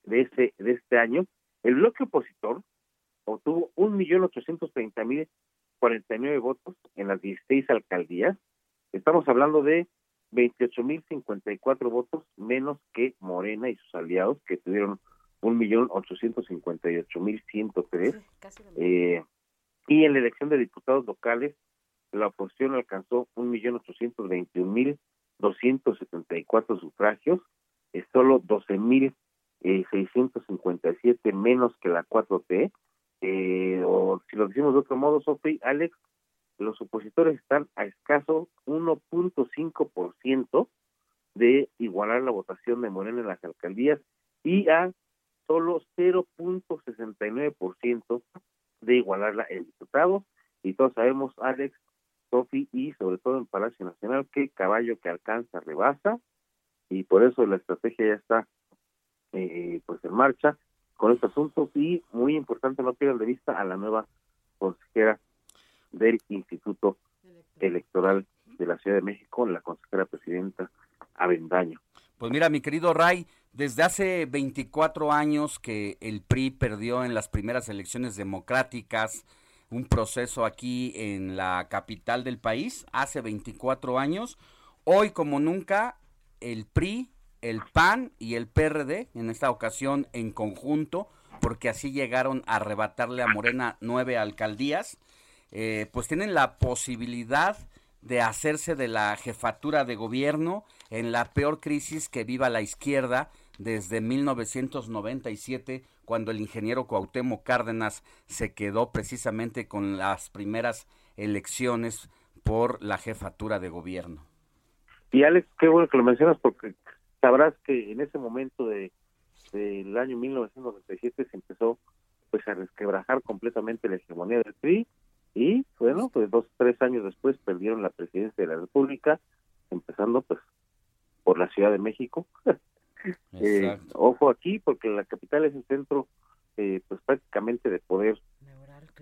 de, este, de este año. El bloque opositor obtuvo un millón ochocientos treinta mil cuarenta y nueve votos en las 16 alcaldías. Estamos hablando de 28.054 votos menos que Morena y sus aliados, que tuvieron 1.858.103. Eh, y en la elección de diputados locales, la oposición alcanzó 1.821.274 sufragios, es solo 12.657 menos que la 4T. Eh, o si lo decimos de otro modo, Sofi, Alex, los opositores están a escaso 1.5% de igualar la votación de Morena en las alcaldías y a solo 0.69% de igualarla en diputados. Y todos sabemos, Alex, Sofi y sobre todo en Palacio Nacional, que caballo que alcanza rebasa y por eso la estrategia ya está eh, pues en marcha con este asunto y muy importante no pierdan de vista a la nueva consejera del Instituto Electoral de la Ciudad de México, la consejera presidenta Avendaño. Pues mira, mi querido Ray, desde hace 24 años que el PRI perdió en las primeras elecciones democráticas un proceso aquí en la capital del país, hace 24 años, hoy como nunca el PRI, el PAN y el PRD, en esta ocasión en conjunto, porque así llegaron a arrebatarle a Morena nueve alcaldías, eh, pues tienen la posibilidad de hacerse de la jefatura de gobierno en la peor crisis que viva la izquierda desde 1997, cuando el ingeniero Cuauhtémoc Cárdenas se quedó precisamente con las primeras elecciones por la jefatura de gobierno. Y Alex, qué bueno que lo mencionas porque sabrás que en ese momento de del año 1997 se empezó pues a resquebrajar completamente la hegemonía del PRI y bueno, pues dos, tres años después perdieron la presidencia de la República, empezando pues por la Ciudad de México. eh, ojo aquí, porque la capital es el centro eh, pues prácticamente de poder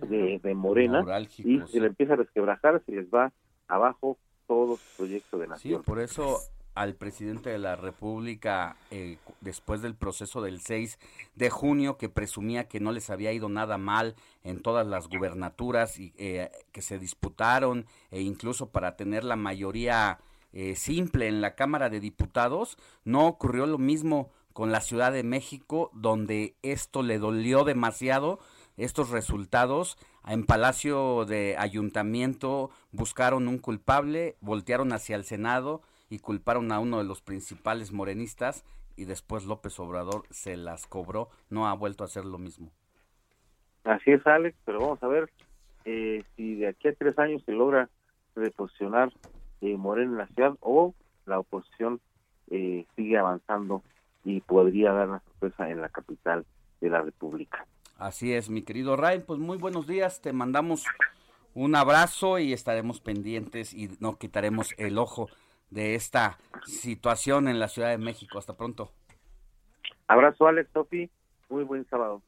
de, de, Morena y se le empieza a resquebrajar, se les va abajo todo su proyecto de nación. Sí, por eso al presidente de la República eh, después del proceso del 6 de junio que presumía que no les había ido nada mal en todas las gubernaturas y eh, que se disputaron e incluso para tener la mayoría eh, simple en la Cámara de Diputados, no ocurrió lo mismo con la Ciudad de México donde esto le dolió demasiado estos resultados en Palacio de Ayuntamiento buscaron un culpable, voltearon hacia el Senado y culparon a uno de los principales morenistas y después López Obrador se las cobró, no ha vuelto a hacer lo mismo. Así es, Alex, pero vamos a ver eh, si de aquí a tres años se logra reposicionar eh, Morena en la ciudad o la oposición eh, sigue avanzando y podría dar una sorpresa en la capital de la República. Así es, mi querido Ray, pues muy buenos días, te mandamos un abrazo y estaremos pendientes y no quitaremos el ojo de esta situación en la Ciudad de México. Hasta pronto. Abrazo, Alex, Sofi. Muy buen sábado.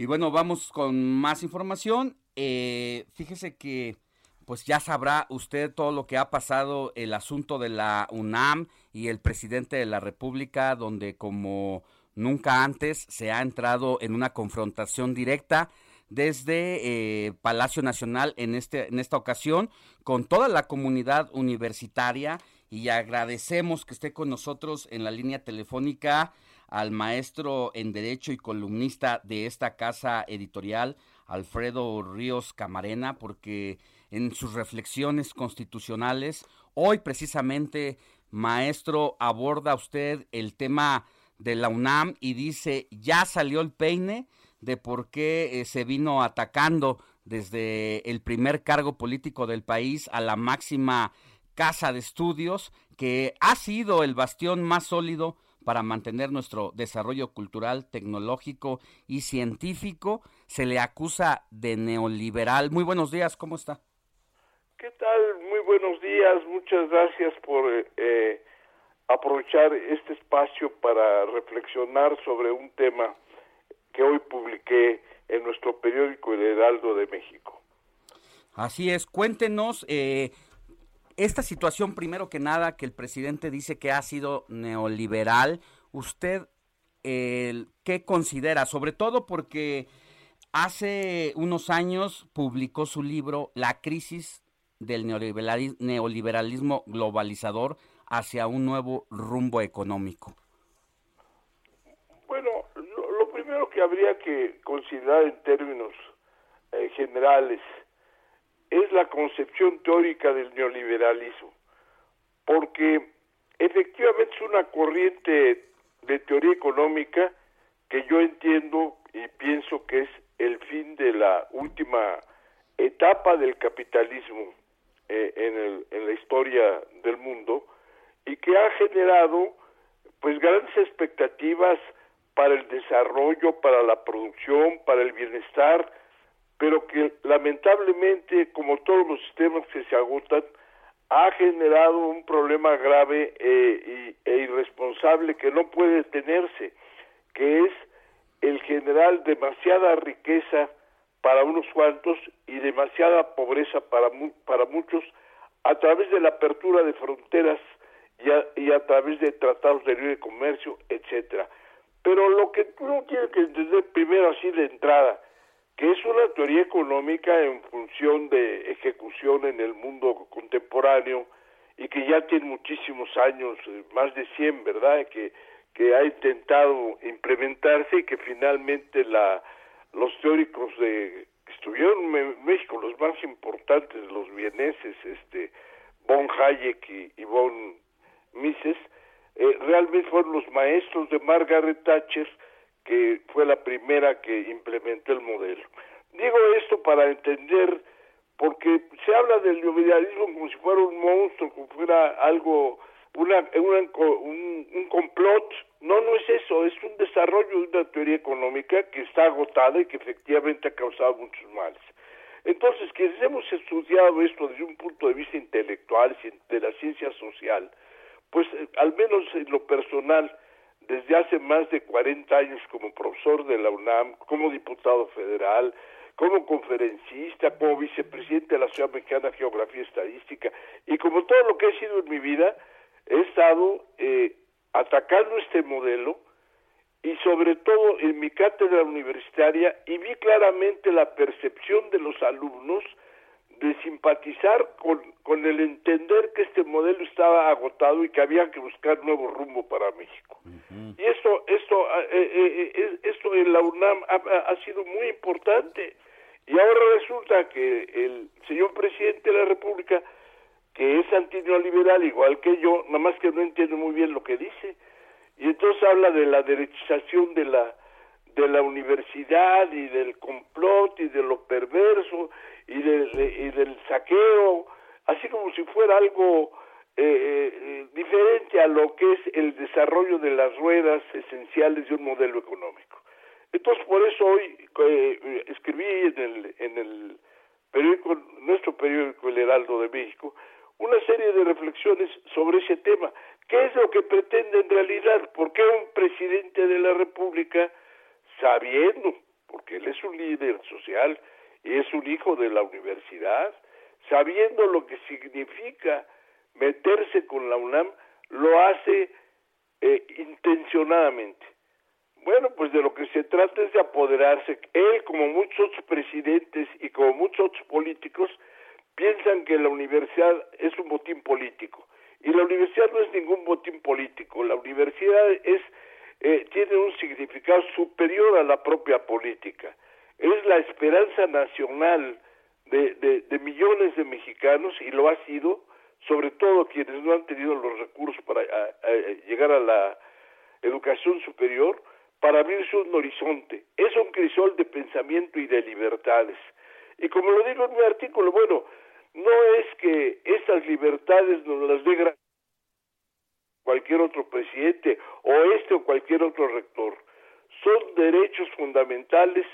Y bueno, vamos con más información. Eh, fíjese que pues ya sabrá usted todo lo que ha pasado el asunto de la UNAM y el presidente de la República, donde como nunca antes se ha entrado en una confrontación directa desde eh, Palacio Nacional en, este, en esta ocasión con toda la comunidad universitaria y agradecemos que esté con nosotros en la línea telefónica al maestro en Derecho y columnista de esta casa editorial, Alfredo Ríos Camarena, porque en sus reflexiones constitucionales, hoy precisamente, maestro, aborda usted el tema de la UNAM y dice, ya salió el peine, de por qué eh, se vino atacando desde el primer cargo político del país a la máxima casa de estudios, que ha sido el bastión más sólido para mantener nuestro desarrollo cultural, tecnológico y científico. Se le acusa de neoliberal. Muy buenos días, ¿cómo está? ¿Qué tal? Muy buenos días, muchas gracias por eh, eh aprovechar este espacio para reflexionar sobre un tema que hoy publiqué en nuestro periódico El Heraldo de México. Así es, cuéntenos eh, esta situación, primero que nada, que el presidente dice que ha sido neoliberal, ¿usted qué considera? Sobre todo porque hace unos años publicó su libro La crisis del neoliberalismo globalizador hacia un nuevo rumbo económico. Bueno, que habría que considerar en términos eh, generales es la concepción teórica del neoliberalismo, porque efectivamente es una corriente de teoría económica que yo entiendo y pienso que es el fin de la última etapa del capitalismo eh, en, en la historia del mundo y que ha generado pues grandes expectativas para el desarrollo, para la producción, para el bienestar, pero que lamentablemente, como todos los sistemas que se agotan, ha generado un problema grave eh, e irresponsable que no puede detenerse, que es el generar demasiada riqueza para unos cuantos y demasiada pobreza para, para muchos a través de la apertura de fronteras y a, y a través de tratados de libre comercio, etcétera. Pero lo que uno tiene que entender primero así de entrada, que es una teoría económica en función de ejecución en el mundo contemporáneo y que ya tiene muchísimos años, eh, más de 100, ¿verdad? Que, que ha intentado implementarse y que finalmente la, los teóricos de, que estuvieron en México, los más importantes, los vieneses, este, von Hayek y, y von Mises, eh, realmente fueron los maestros de Margaret Thatcher, que fue la primera que implementó el modelo. Digo esto para entender, porque se habla del neoliberalismo como si fuera un monstruo, como fuera algo, una, un, un complot. No, no es eso, es un desarrollo de una teoría económica que está agotada y que efectivamente ha causado muchos males. Entonces, quienes hemos estudiado esto desde un punto de vista intelectual, de la ciencia social, pues eh, al menos en lo personal, desde hace más de 40 años como profesor de la UNAM, como diputado federal, como conferencista, como vicepresidente de la Ciudad Mexicana de Geografía y Estadística, y como todo lo que he sido en mi vida, he estado eh, atacando este modelo y sobre todo en mi cátedra universitaria y vi claramente la percepción de los alumnos de simpatizar con, con el entender que este modelo estaba agotado y que había que buscar nuevo rumbo para México. Y esto, esto, eh, eh, eh, esto en la UNAM ha, ha, sido muy importante. Y ahora resulta que el señor presidente de la República, que es antineoliberal igual que yo, nada más que no entiende muy bien lo que dice, y entonces habla de la derechización de la de la universidad y del complot y de lo perverso y del, y del saqueo, así como si fuera algo eh, eh, diferente a lo que es el desarrollo de las ruedas esenciales de un modelo económico. Entonces, por eso hoy eh, escribí en el, en el periódico, nuestro periódico El Heraldo de México, una serie de reflexiones sobre ese tema. ¿Qué es lo que pretende en realidad? ¿Por qué un presidente de la República, sabiendo, porque él es un líder social, es un hijo de la universidad, sabiendo lo que significa meterse con la UNAM, lo hace eh, intencionadamente. Bueno, pues de lo que se trata es de apoderarse. Él, como muchos presidentes y como muchos políticos, piensan que la universidad es un botín político. Y la universidad no es ningún botín político. La universidad es eh, tiene un significado superior a la propia política es la esperanza nacional de, de, millones de mexicanos y lo ha sido, sobre todo quienes no han tenido los recursos para llegar a la educación superior, para abrirse un horizonte. Es un crisol de pensamiento y de libertades. Y como lo digo en mi artículo, bueno, no es que estas libertades nos las dé cualquier otro presidente o este o cualquier otro rector. Son derechos fundamentales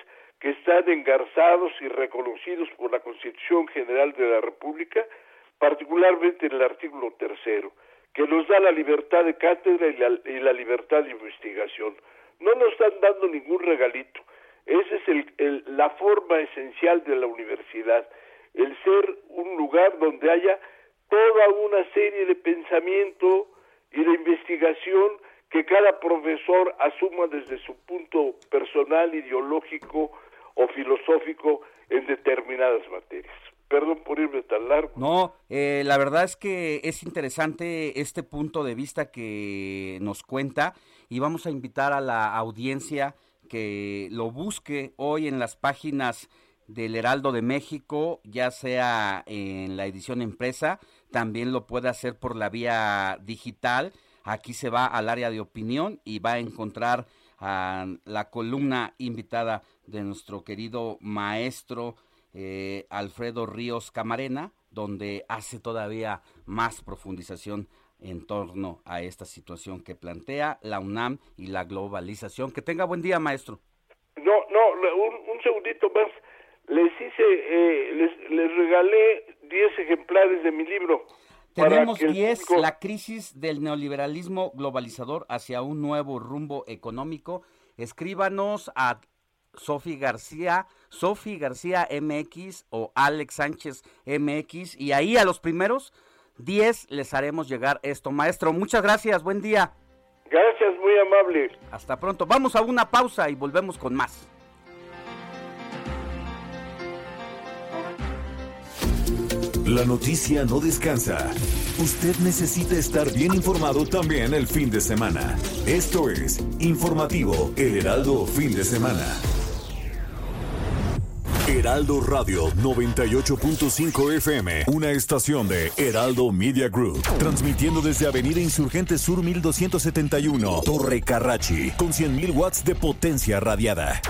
que están engarzados y reconocidos por la Constitución General de la República, particularmente en el artículo tercero, que nos da la libertad de cátedra y la, libertad de investigación. No nos están dando ningún regalito. Esa es el, la forma esencial de la universidad, el ser un lugar donde haya toda una serie de pensamiento y de investigación que cada profesor asuma desde su punto personal, ideológico, o filosófico en determinadas materias. Perdón por irme tan largo. No, eh, la verdad es que es interesante este punto de vista que nos cuenta y vamos a invitar a la audiencia que lo busque hoy en las páginas del Heraldo de México, ya sea en la edición impresa, también lo puede hacer por la vía digital. Aquí se va al área de opinión y va a encontrar a la columna invitada de nuestro querido maestro eh, Alfredo Ríos Camarena, donde hace todavía más profundización en torno a esta situación que plantea la UNAM y la globalización. Que tenga buen día, maestro. No, no, un, segundito más. Les hice, eh, les, les regalé 10 ejemplares de mi libro. Tenemos 10, la crisis del neoliberalismo globalizador hacia un nuevo rumbo económico. Escríbanos a Sofi García, Sofi García MX o Alex Sánchez MX y ahí a los primeros 10 les haremos llegar esto. Maestro, muchas gracias, buen día. Gracias, muy amable. Hasta pronto. Vamos a una pausa y volvemos con más. La noticia no descansa. Usted necesita estar bien informado también el fin de semana. Esto es Informativo El Heraldo Fin de Semana. Heraldo Radio 98.5 FM, una estación de Heraldo Media Group, transmitiendo desde Avenida Insurgente Sur 1271, Torre Carrachi, con 100.000 watts de potencia radiada.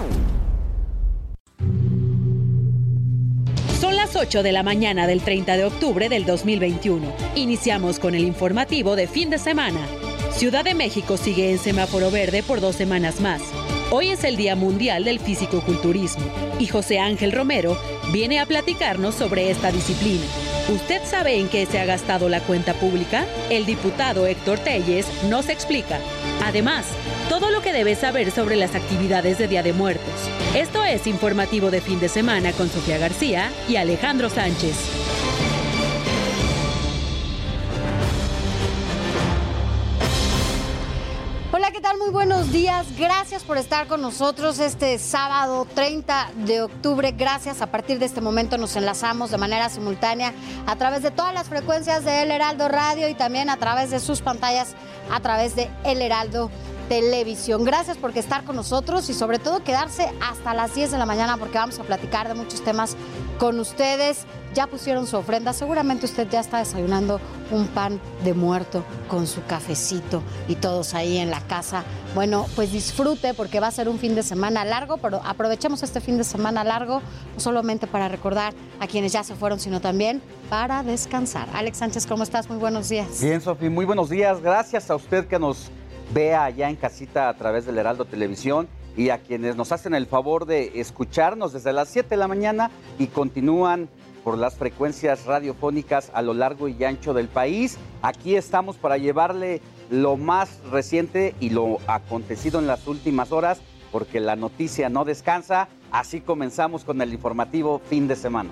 Son las 8 de la mañana del 30 de octubre del 2021. Iniciamos con el informativo de fin de semana. Ciudad de México sigue en semáforo verde por dos semanas más. Hoy es el Día Mundial del Físico-Culturismo y José Ángel Romero viene a platicarnos sobre esta disciplina. ¿Usted sabe en qué se ha gastado la cuenta pública? El diputado Héctor Telles nos explica. Además, todo lo que debes saber sobre las actividades de Día de Muertos. Esto es informativo de fin de semana con Sofía García y Alejandro Sánchez. ¿Qué tal? Muy buenos días. Gracias por estar con nosotros este sábado 30 de octubre. Gracias. A partir de este momento nos enlazamos de manera simultánea a través de todas las frecuencias de El Heraldo Radio y también a través de sus pantallas a través de El Heraldo Televisión. Gracias por estar con nosotros y sobre todo quedarse hasta las 10 de la mañana porque vamos a platicar de muchos temas con ustedes. Ya pusieron su ofrenda, seguramente usted ya está desayunando un pan de muerto con su cafecito y todos ahí en la casa. Bueno, pues disfrute porque va a ser un fin de semana largo, pero aprovechemos este fin de semana largo no solamente para recordar a quienes ya se fueron, sino también para descansar. Alex Sánchez, ¿cómo estás? Muy buenos días. Bien, Sofía, muy buenos días. Gracias a usted que nos vea allá en casita a través del Heraldo Televisión y a quienes nos hacen el favor de escucharnos desde las 7 de la mañana y continúan por las frecuencias radiofónicas a lo largo y ancho del país. Aquí estamos para llevarle lo más reciente y lo acontecido en las últimas horas, porque la noticia no descansa. Así comenzamos con el informativo fin de semana.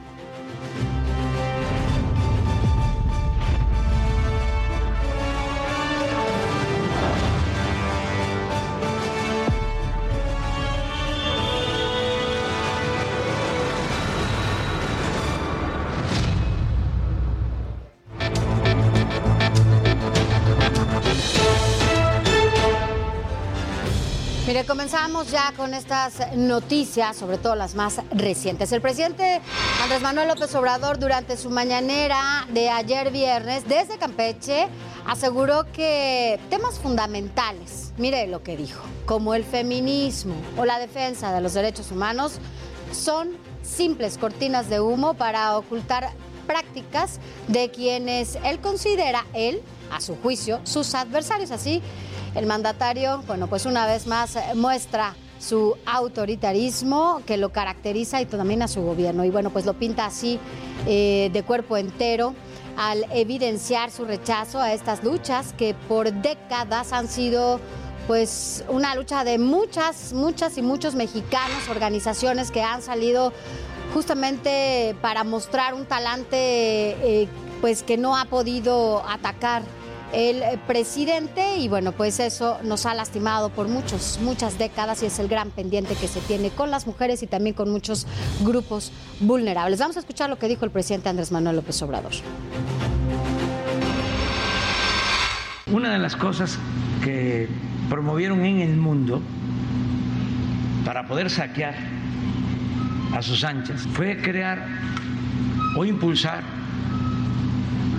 Comenzamos ya con estas noticias, sobre todo las más recientes. El presidente Andrés Manuel López Obrador, durante su mañanera de ayer viernes, desde Campeche, aseguró que temas fundamentales, mire lo que dijo, como el feminismo o la defensa de los derechos humanos, son simples cortinas de humo para ocultar prácticas de quienes él considera, él, a su juicio, sus adversarios. Así el mandatario, bueno, pues una vez más eh, muestra su autoritarismo que lo caracteriza y también a su gobierno. Y bueno, pues lo pinta así eh, de cuerpo entero al evidenciar su rechazo a estas luchas que por décadas han sido pues una lucha de muchas, muchas y muchos mexicanos, organizaciones que han salido justamente para mostrar un talante eh, pues que no ha podido atacar el presidente y bueno, pues eso nos ha lastimado por muchos, muchas décadas y es el gran pendiente que se tiene con las mujeres y también con muchos grupos vulnerables. Vamos a escuchar lo que dijo el presidente Andrés Manuel López Obrador. Una de las cosas que promovieron en el mundo para poder saquear a sus anchas fue crear o impulsar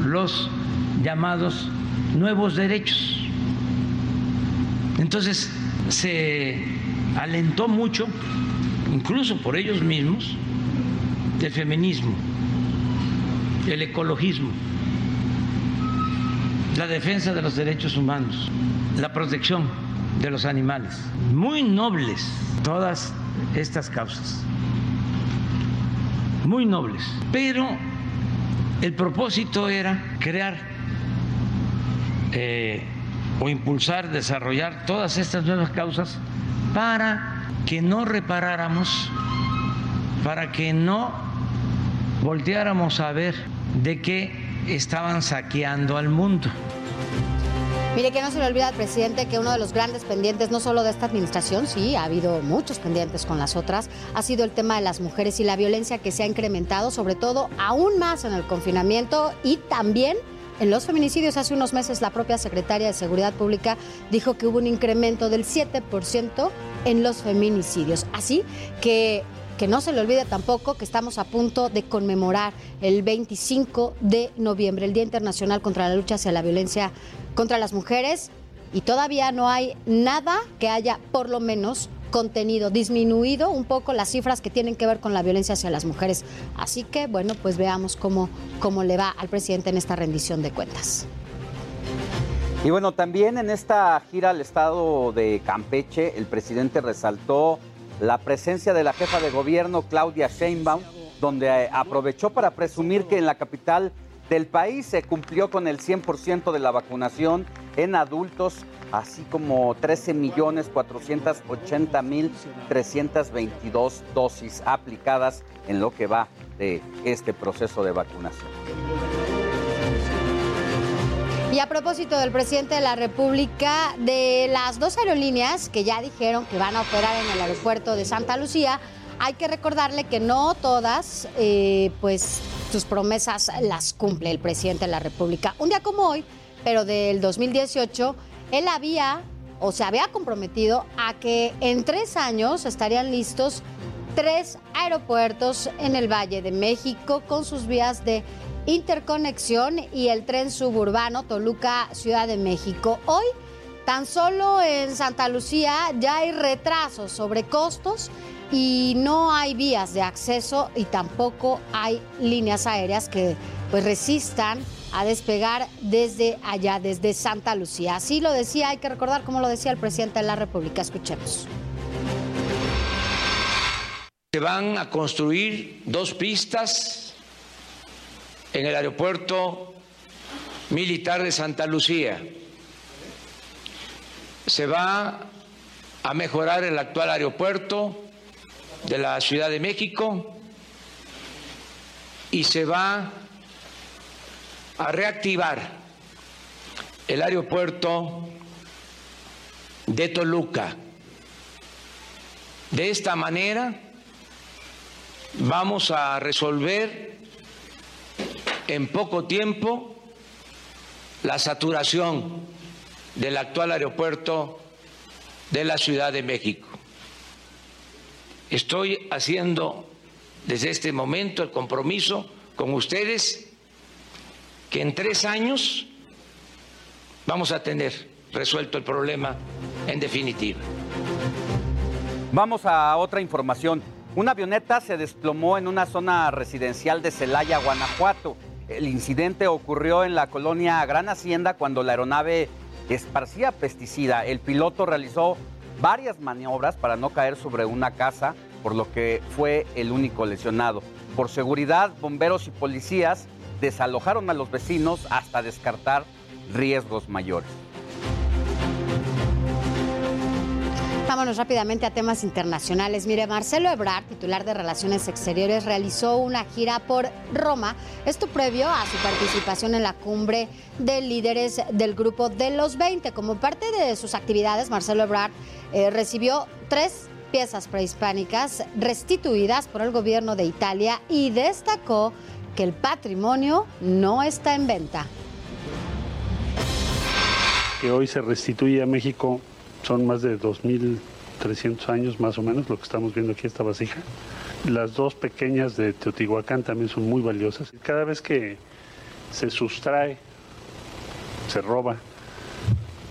los llamados nuevos derechos. Entonces se alentó mucho, incluso por ellos mismos, el feminismo, el ecologismo, la defensa de los derechos humanos, la protección de los animales. Muy nobles todas estas causas, muy nobles. Pero el propósito era crear eh, o impulsar, desarrollar todas estas nuevas causas para que no reparáramos, para que no volteáramos a ver de qué estaban saqueando al mundo. Mire que no se le olvida al presidente que uno de los grandes pendientes, no solo de esta administración, sí, ha habido muchos pendientes con las otras, ha sido el tema de las mujeres y la violencia que se ha incrementado, sobre todo aún más en el confinamiento y también en los feminicidios. Hace unos meses la propia secretaria de Seguridad Pública dijo que hubo un incremento del 7% en los feminicidios. Así que que no se le olvide tampoco que estamos a punto de conmemorar el 25 de noviembre, el Día Internacional contra la Lucha hacia la Violencia contra las Mujeres, y todavía no hay nada que haya por lo menos contenido, disminuido un poco las cifras que tienen que ver con la violencia hacia las mujeres. Así que, bueno, pues veamos cómo, cómo le va al presidente en esta rendición de cuentas. Y bueno, también en esta gira al estado de Campeche, el presidente resaltó la presencia de la jefa de gobierno Claudia Sheinbaum, donde eh, aprovechó para presumir que en la capital del país se cumplió con el 100% de la vacunación en adultos, así como 13 millones 480 mil 322 dosis aplicadas en lo que va de este proceso de vacunación. Y a propósito del presidente de la República, de las dos aerolíneas que ya dijeron que van a operar en el aeropuerto de Santa Lucía, hay que recordarle que no todas, eh, pues sus promesas las cumple el presidente de la República. Un día como hoy, pero del 2018, él había o se había comprometido a que en tres años estarían listos tres aeropuertos en el Valle de México con sus vías de interconexión y el tren suburbano Toluca Ciudad de México. Hoy, tan solo en Santa Lucía ya hay retrasos sobre costos y no hay vías de acceso y tampoco hay líneas aéreas que pues resistan a despegar desde allá, desde Santa Lucía. Así lo decía, hay que recordar como lo decía el presidente de la República. Escuchemos. Se van a construir dos pistas en el aeropuerto militar de Santa Lucía. Se va a mejorar el actual aeropuerto de la Ciudad de México y se va a reactivar el aeropuerto de Toluca. De esta manera vamos a resolver en poco tiempo la saturación del actual aeropuerto de la Ciudad de México. Estoy haciendo desde este momento el compromiso con ustedes que en tres años vamos a tener resuelto el problema en definitiva. Vamos a otra información. Una avioneta se desplomó en una zona residencial de Celaya, Guanajuato. El incidente ocurrió en la colonia Gran Hacienda cuando la aeronave esparcía pesticida. El piloto realizó varias maniobras para no caer sobre una casa, por lo que fue el único lesionado. Por seguridad, bomberos y policías desalojaron a los vecinos hasta descartar riesgos mayores. Vámonos rápidamente a temas internacionales. Mire, Marcelo Ebrard, titular de Relaciones Exteriores, realizó una gira por Roma, esto previo a su participación en la cumbre de líderes del grupo de los 20. Como parte de sus actividades, Marcelo Ebrard eh, recibió tres piezas prehispánicas restituidas por el gobierno de Italia y destacó que el patrimonio no está en venta. Que hoy se restituye a México son más de 2.300 años más o menos lo que estamos viendo aquí esta vasija. Las dos pequeñas de Teotihuacán también son muy valiosas. Cada vez que se sustrae, se roba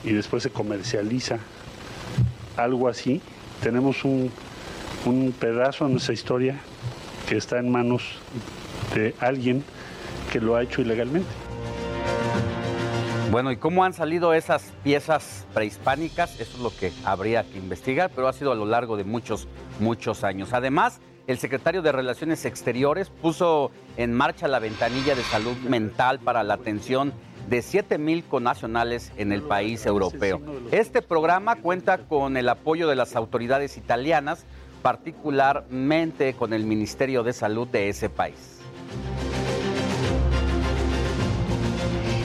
y después se comercializa algo así. Tenemos un, un pedazo de nuestra historia que está en manos de alguien que lo ha hecho ilegalmente. Bueno, ¿y cómo han salido esas piezas prehispánicas? Eso es lo que habría que investigar, pero ha sido a lo largo de muchos, muchos años. Además, el secretario de Relaciones Exteriores puso en marcha la ventanilla de salud mental para la atención de 7 mil connacionales en el país europeo. Este programa cuenta con el apoyo de las autoridades italianas, particularmente con el Ministerio de Salud de ese país.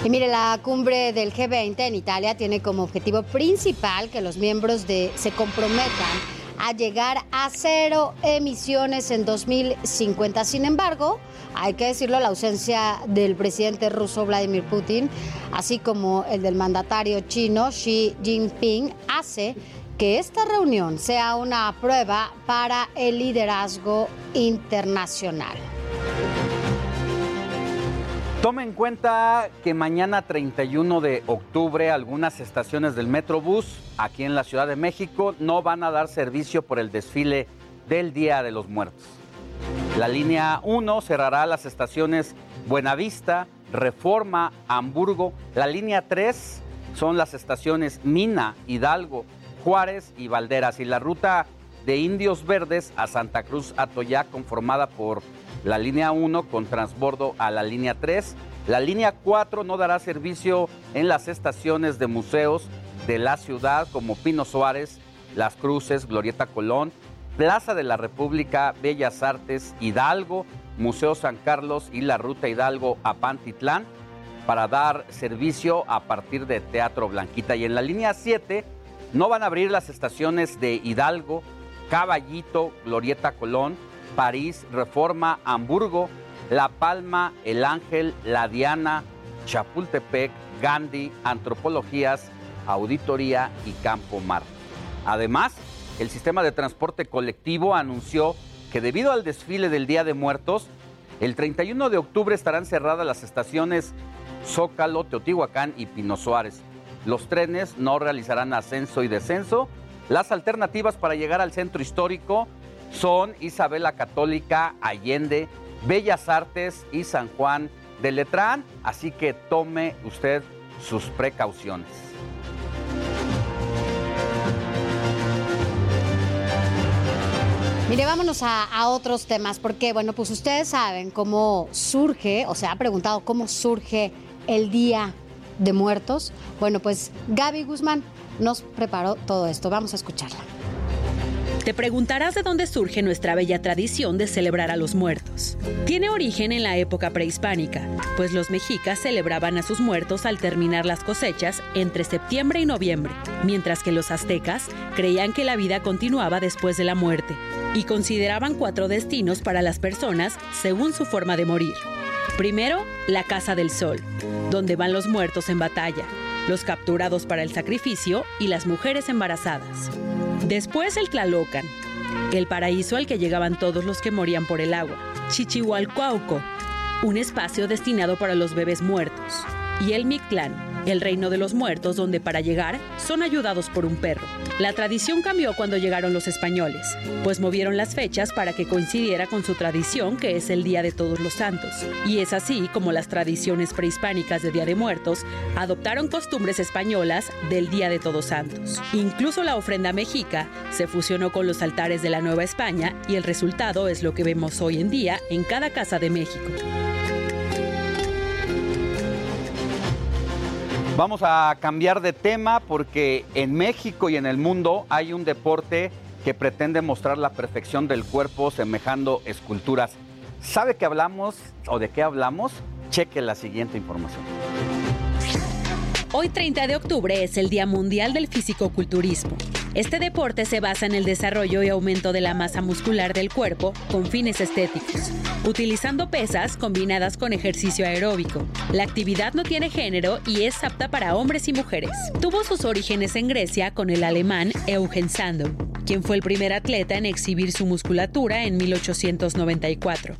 Y mire, la cumbre del G20 en Italia tiene como objetivo principal que los miembros de se comprometan a llegar a cero emisiones en 2050. Sin embargo, hay que decirlo, la ausencia del presidente ruso Vladimir Putin, así como el del mandatario chino Xi Jinping, hace que esta reunión sea una prueba para el liderazgo internacional. Tome en cuenta que mañana 31 de octubre algunas estaciones del Metrobús aquí en la Ciudad de México no van a dar servicio por el desfile del Día de los Muertos. La línea 1 cerrará las estaciones Buenavista, Reforma, Hamburgo. La línea 3 son las estaciones Mina, Hidalgo, Juárez y Valderas. Y la ruta de Indios Verdes a Santa Cruz Atoyac conformada por la línea 1 con transbordo a la línea 3. La línea 4 no dará servicio en las estaciones de museos de la ciudad como Pino Suárez, Las Cruces, Glorieta Colón, Plaza de la República, Bellas Artes, Hidalgo, Museo San Carlos y la Ruta Hidalgo a Pantitlán para dar servicio a partir de Teatro Blanquita. Y en la línea 7 no van a abrir las estaciones de Hidalgo, Caballito, Glorieta Colón, París, Reforma, Hamburgo, La Palma, El Ángel, La Diana, Chapultepec, Gandhi, Antropologías, Auditoría y Campo Mar. Además, el sistema de transporte colectivo anunció que debido al desfile del Día de Muertos, el 31 de octubre estarán cerradas las estaciones Zócalo, Teotihuacán y Pino Suárez. Los trenes no realizarán ascenso y descenso. Las alternativas para llegar al centro histórico son Isabela Católica, Allende, Bellas Artes y San Juan de Letrán, así que tome usted sus precauciones. Mire, vámonos a, a, otros temas, porque, bueno, pues ustedes saben cómo surge, o se ha preguntado cómo surge el Día de Muertos. Bueno, pues Gaby Guzmán nos preparó todo esto. Vamos a escucharla. Te preguntarás de dónde surge nuestra bella tradición de celebrar a los muertos. Tiene origen en la época prehispánica, pues los mexicas celebraban a sus muertos al terminar las cosechas entre septiembre y noviembre, mientras que los aztecas creían que la vida continuaba después de la muerte y consideraban cuatro destinos para las personas según su forma de morir. Primero, la Casa del Sol, donde van los muertos en batalla, los capturados para el sacrificio y las mujeres embarazadas. Después el Tlalocan, el paraíso al que llegaban todos los que morían por el agua. Chichihualcuauco, un espacio destinado para los bebés muertos. Y el Mictlán, el reino de los muertos donde para llegar son ayudados por un perro. La tradición cambió cuando llegaron los españoles, pues movieron las fechas para que coincidiera con su tradición que es el Día de Todos los Santos. Y es así como las tradiciones prehispánicas de Día de Muertos adoptaron costumbres españolas del Día de Todos Santos. Incluso la ofrenda mexica se fusionó con los altares de la Nueva España y el resultado es lo que vemos hoy en día en cada casa de México. Vamos a cambiar de tema porque en México y en el mundo hay un deporte que pretende mostrar la perfección del cuerpo semejando esculturas. ¿Sabe qué hablamos o de qué hablamos? Cheque la siguiente información. Hoy 30 de octubre es el Día Mundial del Fisicoculturismo. Este deporte se basa en el desarrollo y aumento de la masa muscular del cuerpo con fines estéticos, utilizando pesas combinadas con ejercicio aeróbico. La actividad no tiene género y es apta para hombres y mujeres. Tuvo sus orígenes en Grecia con el alemán Eugen Sandow, quien fue el primer atleta en exhibir su musculatura en 1894.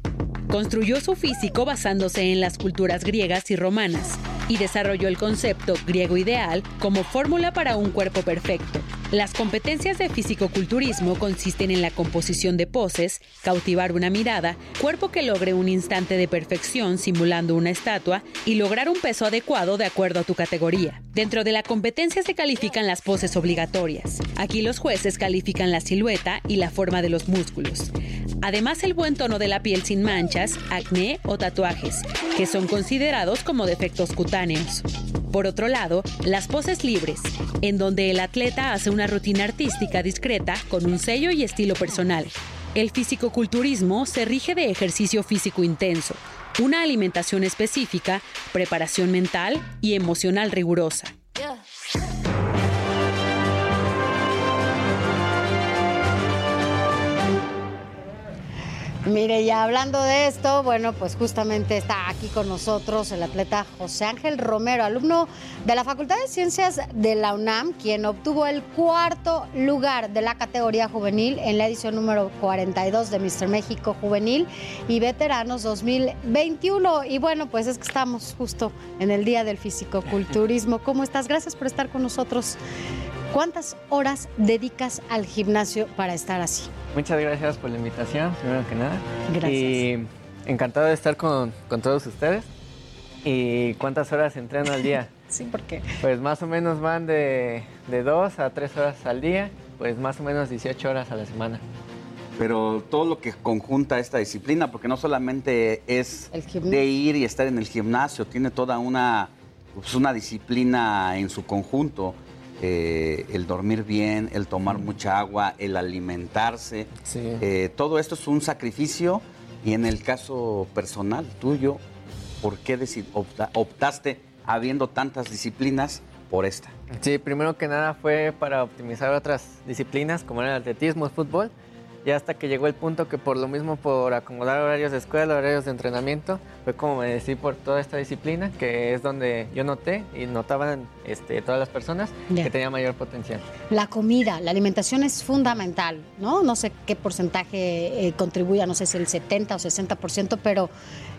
Construyó su físico basándose en las culturas griegas y romanas y desarrolló el concepto griego ideal como fórmula para un cuerpo perfecto. Las competencias de fisicoculturismo consisten en la composición de poses, cautivar una mirada, cuerpo que logre un instante de perfección simulando una estatua y lograr un peso adecuado de acuerdo a tu categoría. Dentro de la competencia se califican las poses obligatorias. Aquí los jueces califican la silueta y la forma de los músculos. Además, el buen tono de la piel sin manchas, acné o tatuajes, que son considerados como defectos cutáneos. Por otro lado, las poses libres, en donde el atleta hace una rutina artística discreta con un sello y estilo personal. El fisicoculturismo se rige de ejercicio físico intenso, una alimentación específica, preparación mental y emocional rigurosa. Mire, ya hablando de esto, bueno, pues justamente está aquí con nosotros el atleta José Ángel Romero, alumno de la Facultad de Ciencias de la UNAM, quien obtuvo el cuarto lugar de la categoría juvenil en la edición número 42 de Mr. México Juvenil y Veteranos 2021. Y bueno, pues es que estamos justo en el Día del Fisicoculturismo. ¿Cómo estás? Gracias por estar con nosotros. ¿Cuántas horas dedicas al gimnasio para estar así? Muchas gracias por la invitación, primero que nada. Gracias. Y encantado de estar con, con todos ustedes. ¿Y cuántas horas entreno al día? Sí, ¿por qué? Pues más o menos van de, de dos a tres horas al día, pues más o menos 18 horas a la semana. Pero todo lo que conjunta esta disciplina, porque no solamente es de ir y estar en el gimnasio, tiene toda una, pues, una disciplina en su conjunto. Eh, el dormir bien, el tomar mucha agua, el alimentarse. Eh, todo esto es un sacrificio y en el caso personal tuyo, ¿por qué opta- optaste, habiendo tantas disciplinas, por esta? Sí, primero que nada fue para optimizar otras disciplinas como era el atletismo, el fútbol. Y hasta que llegó el punto que por lo mismo, por acomodar horarios de escuela, horarios de entrenamiento, fue como me decidí por toda esta disciplina, que es donde yo noté y notaban este, todas las personas que tenía mayor potencial. La comida, la alimentación es fundamental, ¿no? No sé qué porcentaje eh, contribuya, no sé si el 70 o 60%, pero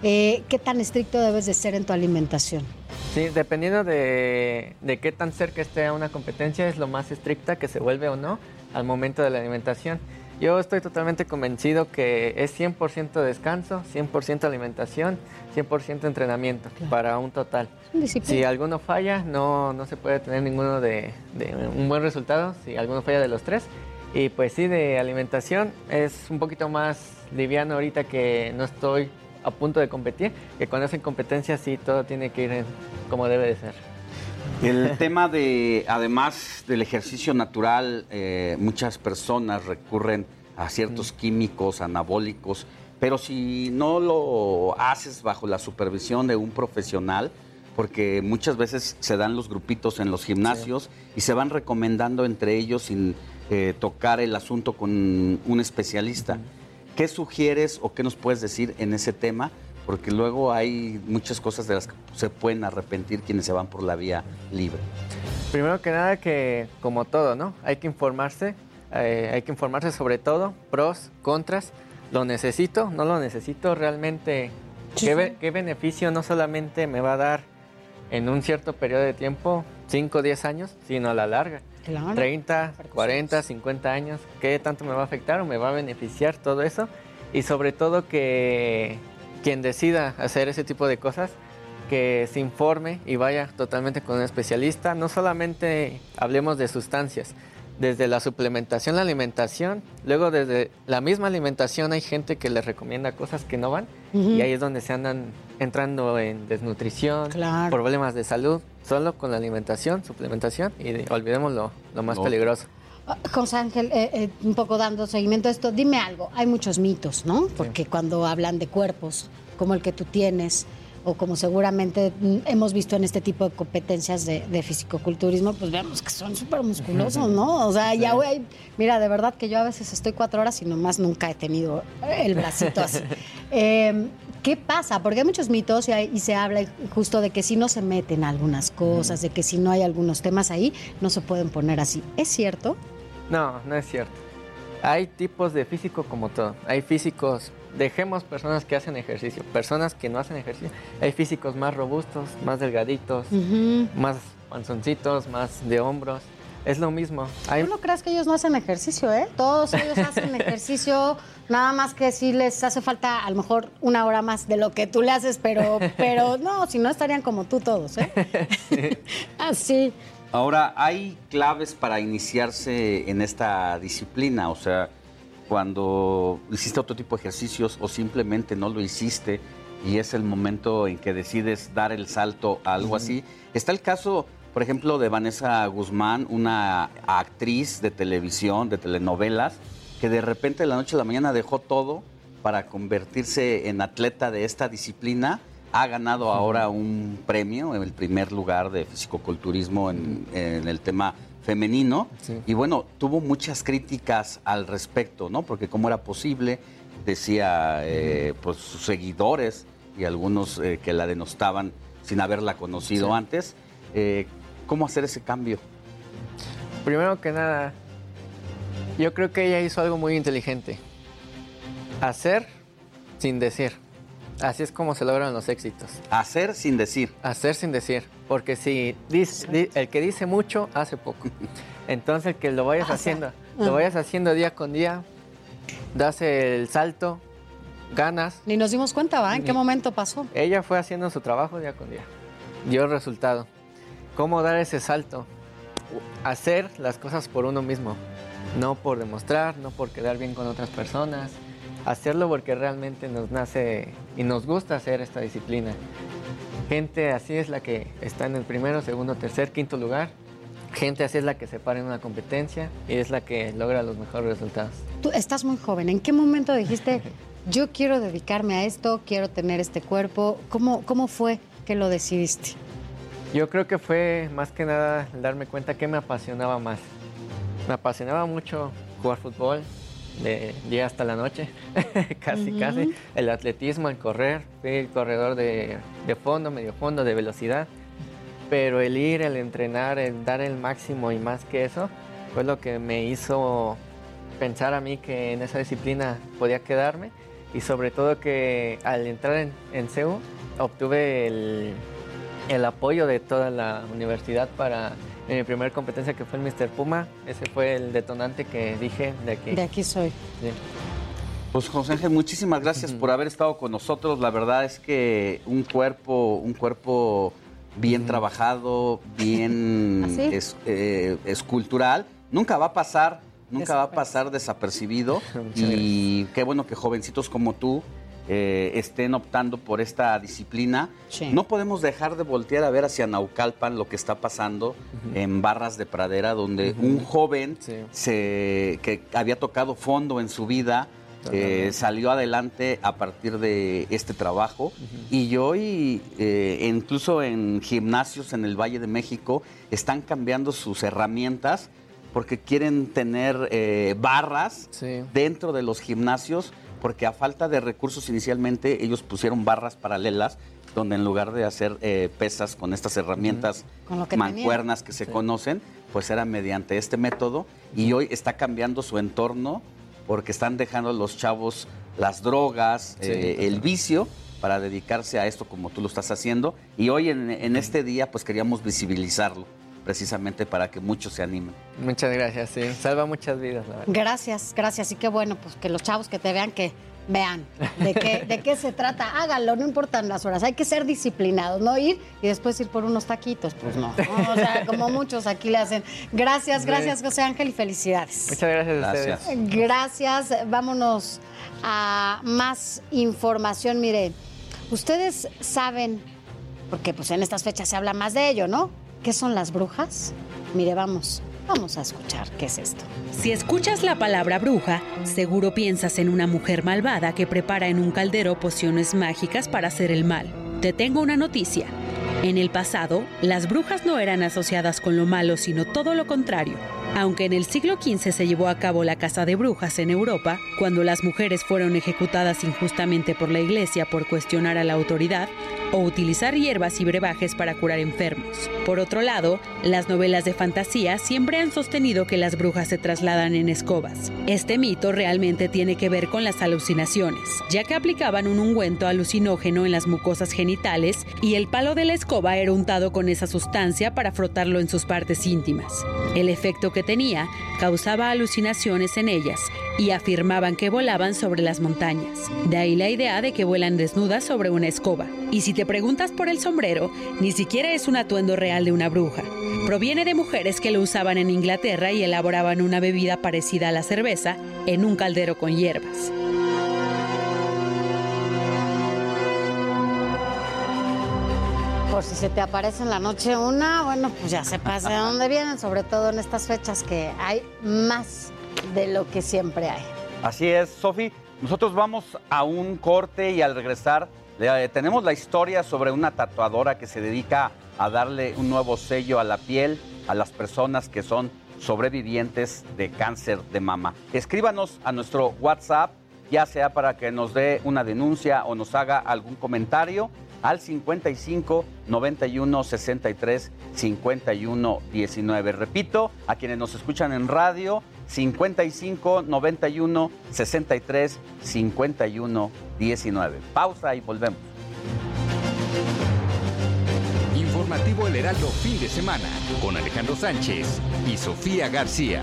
eh, ¿qué tan estricto debes de ser en tu alimentación? Sí, dependiendo de, de qué tan cerca esté a una competencia, es lo más estricta que se vuelve o no al momento de la alimentación. Yo estoy totalmente convencido que es 100% descanso, 100% alimentación, 100% entrenamiento para un total. Si alguno falla, no, no se puede tener ninguno de, de un buen resultado, si alguno falla de los tres. Y pues sí, de alimentación es un poquito más liviano ahorita que no estoy a punto de competir, que cuando es en competencia sí todo tiene que ir en- como debe de ser. El tema de, además del ejercicio natural, eh, muchas personas recurren a ciertos químicos anabólicos, pero si no lo haces bajo la supervisión de un profesional, porque muchas veces se dan los grupitos en los gimnasios y se van recomendando entre ellos sin eh, tocar el asunto con un especialista. ¿Qué sugieres o qué nos puedes decir en ese tema? Porque luego hay muchas cosas de las que se pueden arrepentir quienes se van por la vía libre. Primero que nada que, como todo, ¿no? Hay que informarse, eh, hay que informarse sobre todo, pros, contras, lo necesito, no lo necesito, realmente, Sí, ¿qué, sí. be- qué beneficio no solamente me va a dar en un cierto periodo de tiempo, 5 o 10 años, sino a la larga? Claro. 30, 40, 50 años, ¿qué tanto me va a afectar o me va a beneficiar todo eso? Y sobre todo que quien decida hacer ese tipo de cosas, que se informe y vaya totalmente con un especialista. No solamente hablemos de sustancias, desde la suplementación, la alimentación, luego desde la misma alimentación hay gente que les recomienda cosas que no van y ahí es donde se andan entrando en desnutrición, Claro. problemas de salud, solo con la alimentación, suplementación y de- olvidemos lo, lo más No. peligroso. José Ángel, eh, eh, un poco dando seguimiento a esto, dime algo, hay muchos mitos, ¿no? Porque cuando hablan de cuerpos como el que tú tienes, o como seguramente hemos visto en este tipo de competencias de, de fisicoculturismo, pues vemos que son súper musculosos, ¿no? O sea, ya, güey, mira, de verdad que yo a veces estoy cuatro horas y nomás nunca he tenido el bracito así. Eh, ¿Qué pasa? Porque hay muchos mitos y, hay- y se habla justo de que si no se meten algunas cosas, de que si no hay algunos temas ahí, no se pueden poner así. ¿Es cierto? No, no es cierto. Hay tipos de físico como todo. Hay físicos, dejemos personas que hacen ejercicio, personas que no hacen ejercicio. Hay físicos más robustos, más delgaditos, más panzoncitos, más de hombros. Es lo mismo. Hay, Tú no creas que ellos no hacen ejercicio, ¿eh? Todos ellos hacen ejercicio, nada más que sí les hace falta a lo mejor una hora más de lo que tú le haces, pero, pero no, si no estarían como tú todos, ¿eh? Así. Ahora, hay claves para iniciarse en esta disciplina, o sea, cuando hiciste otro tipo de ejercicios o simplemente no lo hiciste y es el momento en que decides dar el salto a algo así. Está el caso, por ejemplo, de Vanessa Guzmán, una actriz de televisión, de telenovelas, que de repente de la noche a la mañana dejó todo para convertirse en atleta de esta disciplina. Ha ganado ahora un premio, en el primer lugar de fisicoculturismo en, en el tema femenino. Y bueno, tuvo muchas críticas al respecto, ¿no? Porque cómo era posible, decía eh, pues sus seguidores y algunos eh, que la denostaban sin haberla conocido Sí. antes. Eh, ¿Cómo hacer ese cambio? Primero que nada, yo creo que ella hizo algo muy inteligente. Hacer sin decir. Así es como se logran los éxitos. Hacer sin decir. Hacer sin decir. Porque si dice- di- el que dice mucho, hace poco. Entonces el que lo vayas haciendo, ah. lo vayas haciendo día con día, das el salto, ganas. Ni nos dimos cuenta, ¿va? ¿En qué momento pasó? Ella fue haciendo su trabajo día con día. Dio el resultado. ¿Cómo dar ese salto? Hacer las cosas por uno mismo. No por demostrar, no por quedar bien con otras personas. Hacerlo porque realmente nos nace y nos gusta hacer esta disciplina. Gente así es la que está en el primero, segundo, tercer, quinto lugar. Gente así es la que se para en una competencia y es la que logra los mejores resultados. Tú estás muy joven. ¿En qué momento dijiste, yo quiero dedicarme a esto, quiero tener este cuerpo? ¿Cómo, cómo fue que lo decidiste? Yo creo que fue más que nada darme cuenta que me apasionaba más. Me apasionaba mucho jugar fútbol de día hasta la noche, casi, casi. El atletismo, el correr, fui el corredor de, de fondo, medio fondo, de velocidad. Pero el ir, el entrenar, el dar el máximo y más que eso, fue lo que me hizo pensar a mí que en esa disciplina podía quedarme y sobre todo que al entrar en, en CEU obtuve el, el apoyo de toda la universidad para en mi primera competencia que fue el Mr. Puma. Ese fue el detonante que dije de aquí. De aquí soy. Sí. Pues José Ángel, muchísimas gracias por haber estado con nosotros. La verdad es que un cuerpo, un cuerpo bien trabajado, bien ¿Ah, es- eh, escultural, nunca va a pasar, nunca va a pasar desapercibido. y qué bueno que jovencitos como tú eh, estén optando por esta disciplina. Sí. No podemos dejar de voltear a ver hacia Naucalpan lo que está pasando en Barras de Pradera, donde un joven se, que había tocado fondo en su vida eh, salió adelante a partir de este trabajo. Y hoy, eh, incluso en gimnasios en el Valle de México, están cambiando sus herramientas porque quieren tener eh, barras dentro de los gimnasios, porque a falta de recursos inicialmente ellos pusieron barras paralelas donde en lugar de hacer eh, pesas con estas herramientas Con que mancuernas que se conocen, pues era mediante este método y hoy está cambiando su entorno porque están dejando los chavos las drogas, Sí, eh, el vicio para dedicarse a esto como tú lo estás haciendo y hoy en, en este día pues queríamos visibilizarlo precisamente para que muchos se animen. Muchas gracias, sí. Salva muchas vidas, la verdad. Gracias, gracias. Y qué bueno, pues que los chavos que te vean, que vean de qué, de qué se trata. Háganlo, no importan las horas. Hay que ser disciplinados, no ir y después ir por unos taquitos. Pues no. O sea, como muchos aquí le hacen. Gracias, gracias, José Ángel, y felicidades. Muchas gracias a Gracias. ustedes. Gracias. Vámonos a más información. Mire, ustedes saben, porque pues en estas fechas se habla más de ello, ¿no? ¿Qué son las brujas? Mire, vamos, vamos a escuchar qué es esto. Si escuchas la palabra bruja, seguro piensas en una mujer malvada que prepara en un caldero pociones mágicas para hacer el mal. Te tengo una noticia. En el pasado, las brujas no eran asociadas con lo malo, sino todo lo contrario. Aunque en el siglo XV se llevó a cabo la caza de brujas en Europa, cuando las mujeres fueron ejecutadas injustamente por la iglesia por cuestionar a la autoridad o utilizar hierbas y brebajes para curar enfermos. Por otro lado, las novelas de fantasía siempre han sostenido que las brujas se trasladan en escobas. Este mito realmente tiene que ver con las alucinaciones, ya que aplicaban un ungüento alucinógeno en las mucosas genitales y el palo de la escoba era untado con esa sustancia para frotarlo en sus partes íntimas. El efecto que tenía causaba alucinaciones en ellas y afirmaban que volaban sobre las montañas. De ahí la idea de que vuelan desnudas sobre una escoba. Y si te preguntas por el sombrero, ni siquiera es un atuendo real de una bruja. Proviene de mujeres que lo usaban en Inglaterra y elaboraban una bebida parecida a la cerveza en un caldero con hierbas. Por si se te aparece en la noche una, bueno, pues ya sepas de dónde vienen, sobre todo en estas fechas que hay más de lo que siempre hay. Así es, Sofi. Nosotros vamos a un corte y al regresar le- tenemos la historia sobre una tatuadora que se dedica a darle un nuevo sello a la piel a las personas que son sobrevivientes de cáncer de mama. Escríbanos a nuestro WhatsApp, ya sea para que nos dé una denuncia o nos haga algún comentario al 55 91 63 51 19. Repito, a quienes nos escuchan en radio, 55 91 63 51 19. Pausa y volvemos. Informativo El Heraldo fin de semana con Alejandro Sánchez y Sofía García.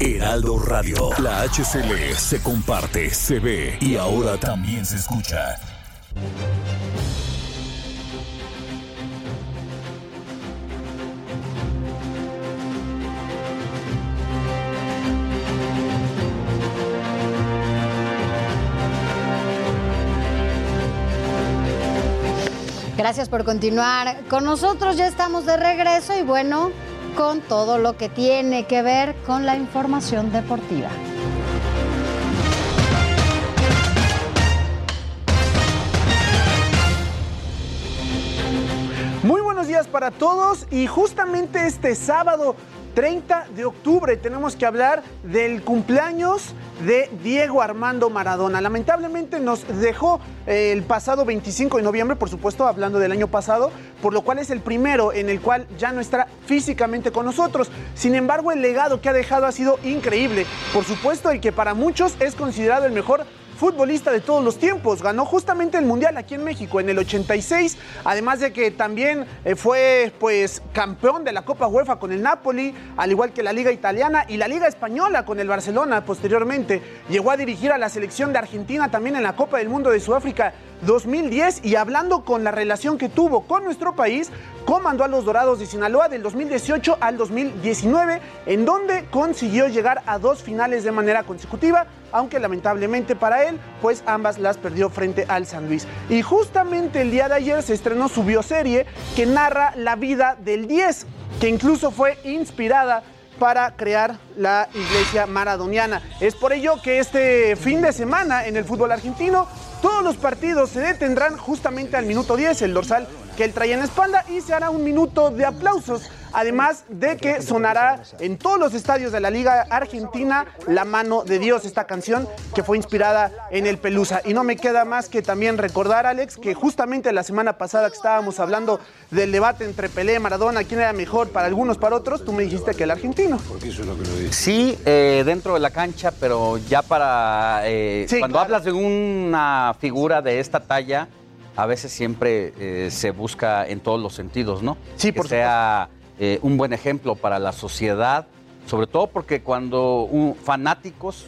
Heraldo Radio. La HCL se comparte, se ve y ahora también se escucha. Gracias por continuar con nosotros. Ya estamos de regreso y bueno, con todo lo que tiene que ver con la información deportiva. Muy buenos días para todos y justamente este sábado 30 de octubre tenemos que hablar del cumpleaños de Diego Armando Maradona. Lamentablemente nos dejó eh, el pasado 25 de noviembre, por supuesto, hablando del año pasado, por lo cual es el primero en el cual ya no estará físicamente con nosotros. Sin embargo, el legado que ha dejado ha sido increíble. Por supuesto, el que para muchos es considerado el mejor futbolista de todos los tiempos. Ganó justamente el Mundial aquí en México en el 86, además de que también eh, fue pues campeón de la Copa UEFA con el Napoli, al igual que la Liga Italiana y la Liga Española con el Barcelona posteriormente. Llegó a dirigir a la selección de Argentina también en la Copa del Mundo de Sudáfrica 2010 y hablando con la relación que tuvo con nuestro país, comandó a los Dorados de Sinaloa del 2018 al 2019, en donde consiguió llegar a dos finales de manera consecutiva, aunque lamentablemente para él, pues ambas las perdió frente al San Luis. Y justamente el día de ayer se estrenó su bioserie que narra la vida del 10, que incluso fue inspirada para crear la iglesia maradoniana. Es por ello que este fin de semana en el fútbol argentino todos los partidos se detendrán justamente al minuto 10, el dorsal que él trae en la espalda, y se hará un minuto de aplausos. Además de que sonará en todos los estadios de la Liga Argentina La mano de Dios, esta canción que fue inspirada en el Pelusa. Y no me queda más que también recordar, Alex, que justamente la semana pasada que estábamos hablando del debate entre Pelé y Maradona, quién era mejor para algunos, para otros, tú me dijiste que el argentino. Sí, eh, dentro de la cancha, pero ya para... eh, Sí, cuando claro. hablas de una figura de esta talla, a veces siempre eh, se busca en todos los sentidos, ¿no? Sí, que sea eh, un buen ejemplo para la sociedad, sobre todo porque cuando un- fanáticos,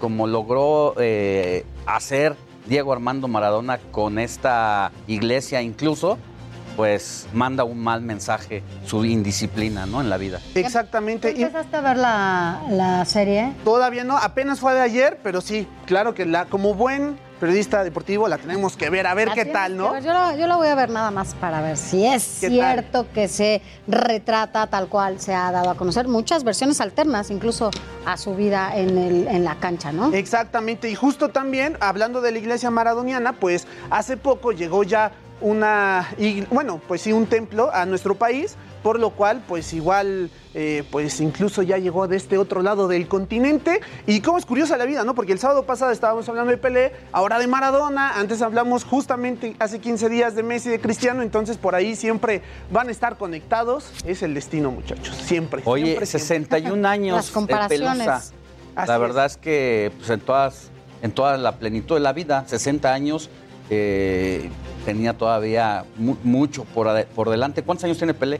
como logró eh, hacer Diego Armando Maradona con esta iglesia incluso, pues manda un mal mensaje su indisciplina, ¿no? En la vida. Exactamente. ¿Empezaste a ver la, la serie? todavía no, apenas fue de ayer, pero sí, claro que la como buen periodista deportivo la tenemos que ver, a ver La qué tal, ¿no? Yo la, yo la voy a ver nada más para ver si es cierto que se retrata tal cual se ha dado a conocer. Muchas versiones alternas, incluso a su vida en, el, en la cancha, ¿no? Exactamente, y justo también, hablando de la iglesia maradoniana, pues hace poco llegó ya una, bueno, pues sí, un templo a nuestro país, por lo cual, pues igual, eh, pues incluso ya llegó de este otro lado del continente. Y cómo es curiosa la vida, ¿no? Porque el sábado pasado estábamos hablando de Pelé, ahora de Maradona, antes hablamos justamente hace 15 días de Messi y de Cristiano, entonces por ahí siempre van a estar conectados. Es el destino, muchachos, siempre. Oye, siempre, siempre. 61 años Las comparaciones. Pelusa. La verdad es que pues, en todas en toda la plenitud de la vida, 60 años, eh, tenía todavía mu- mucho por, por delante. ¿Cuántos años tiene Pelé?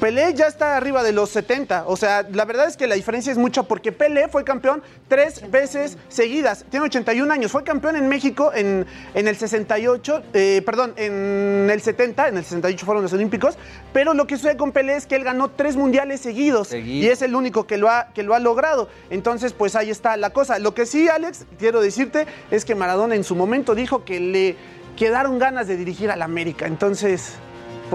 Pelé ya está arriba de los 70. O sea, la verdad es que la diferencia es mucha porque Pelé fue campeón tres veces seguidas. Tiene 81 años. Fue campeón en México en, en el 68, eh, perdón, en el 70. En el 68 fueron los Olímpicos. Pero lo que sucede con Pelé es que él ganó tres mundiales seguidos. Y es el único que lo, ha, que lo ha logrado. Entonces, pues ahí está la cosa. Lo que sí, Alex, quiero decirte es que Maradona en su momento dijo que le quedaron ganas de dirigir al América. Entonces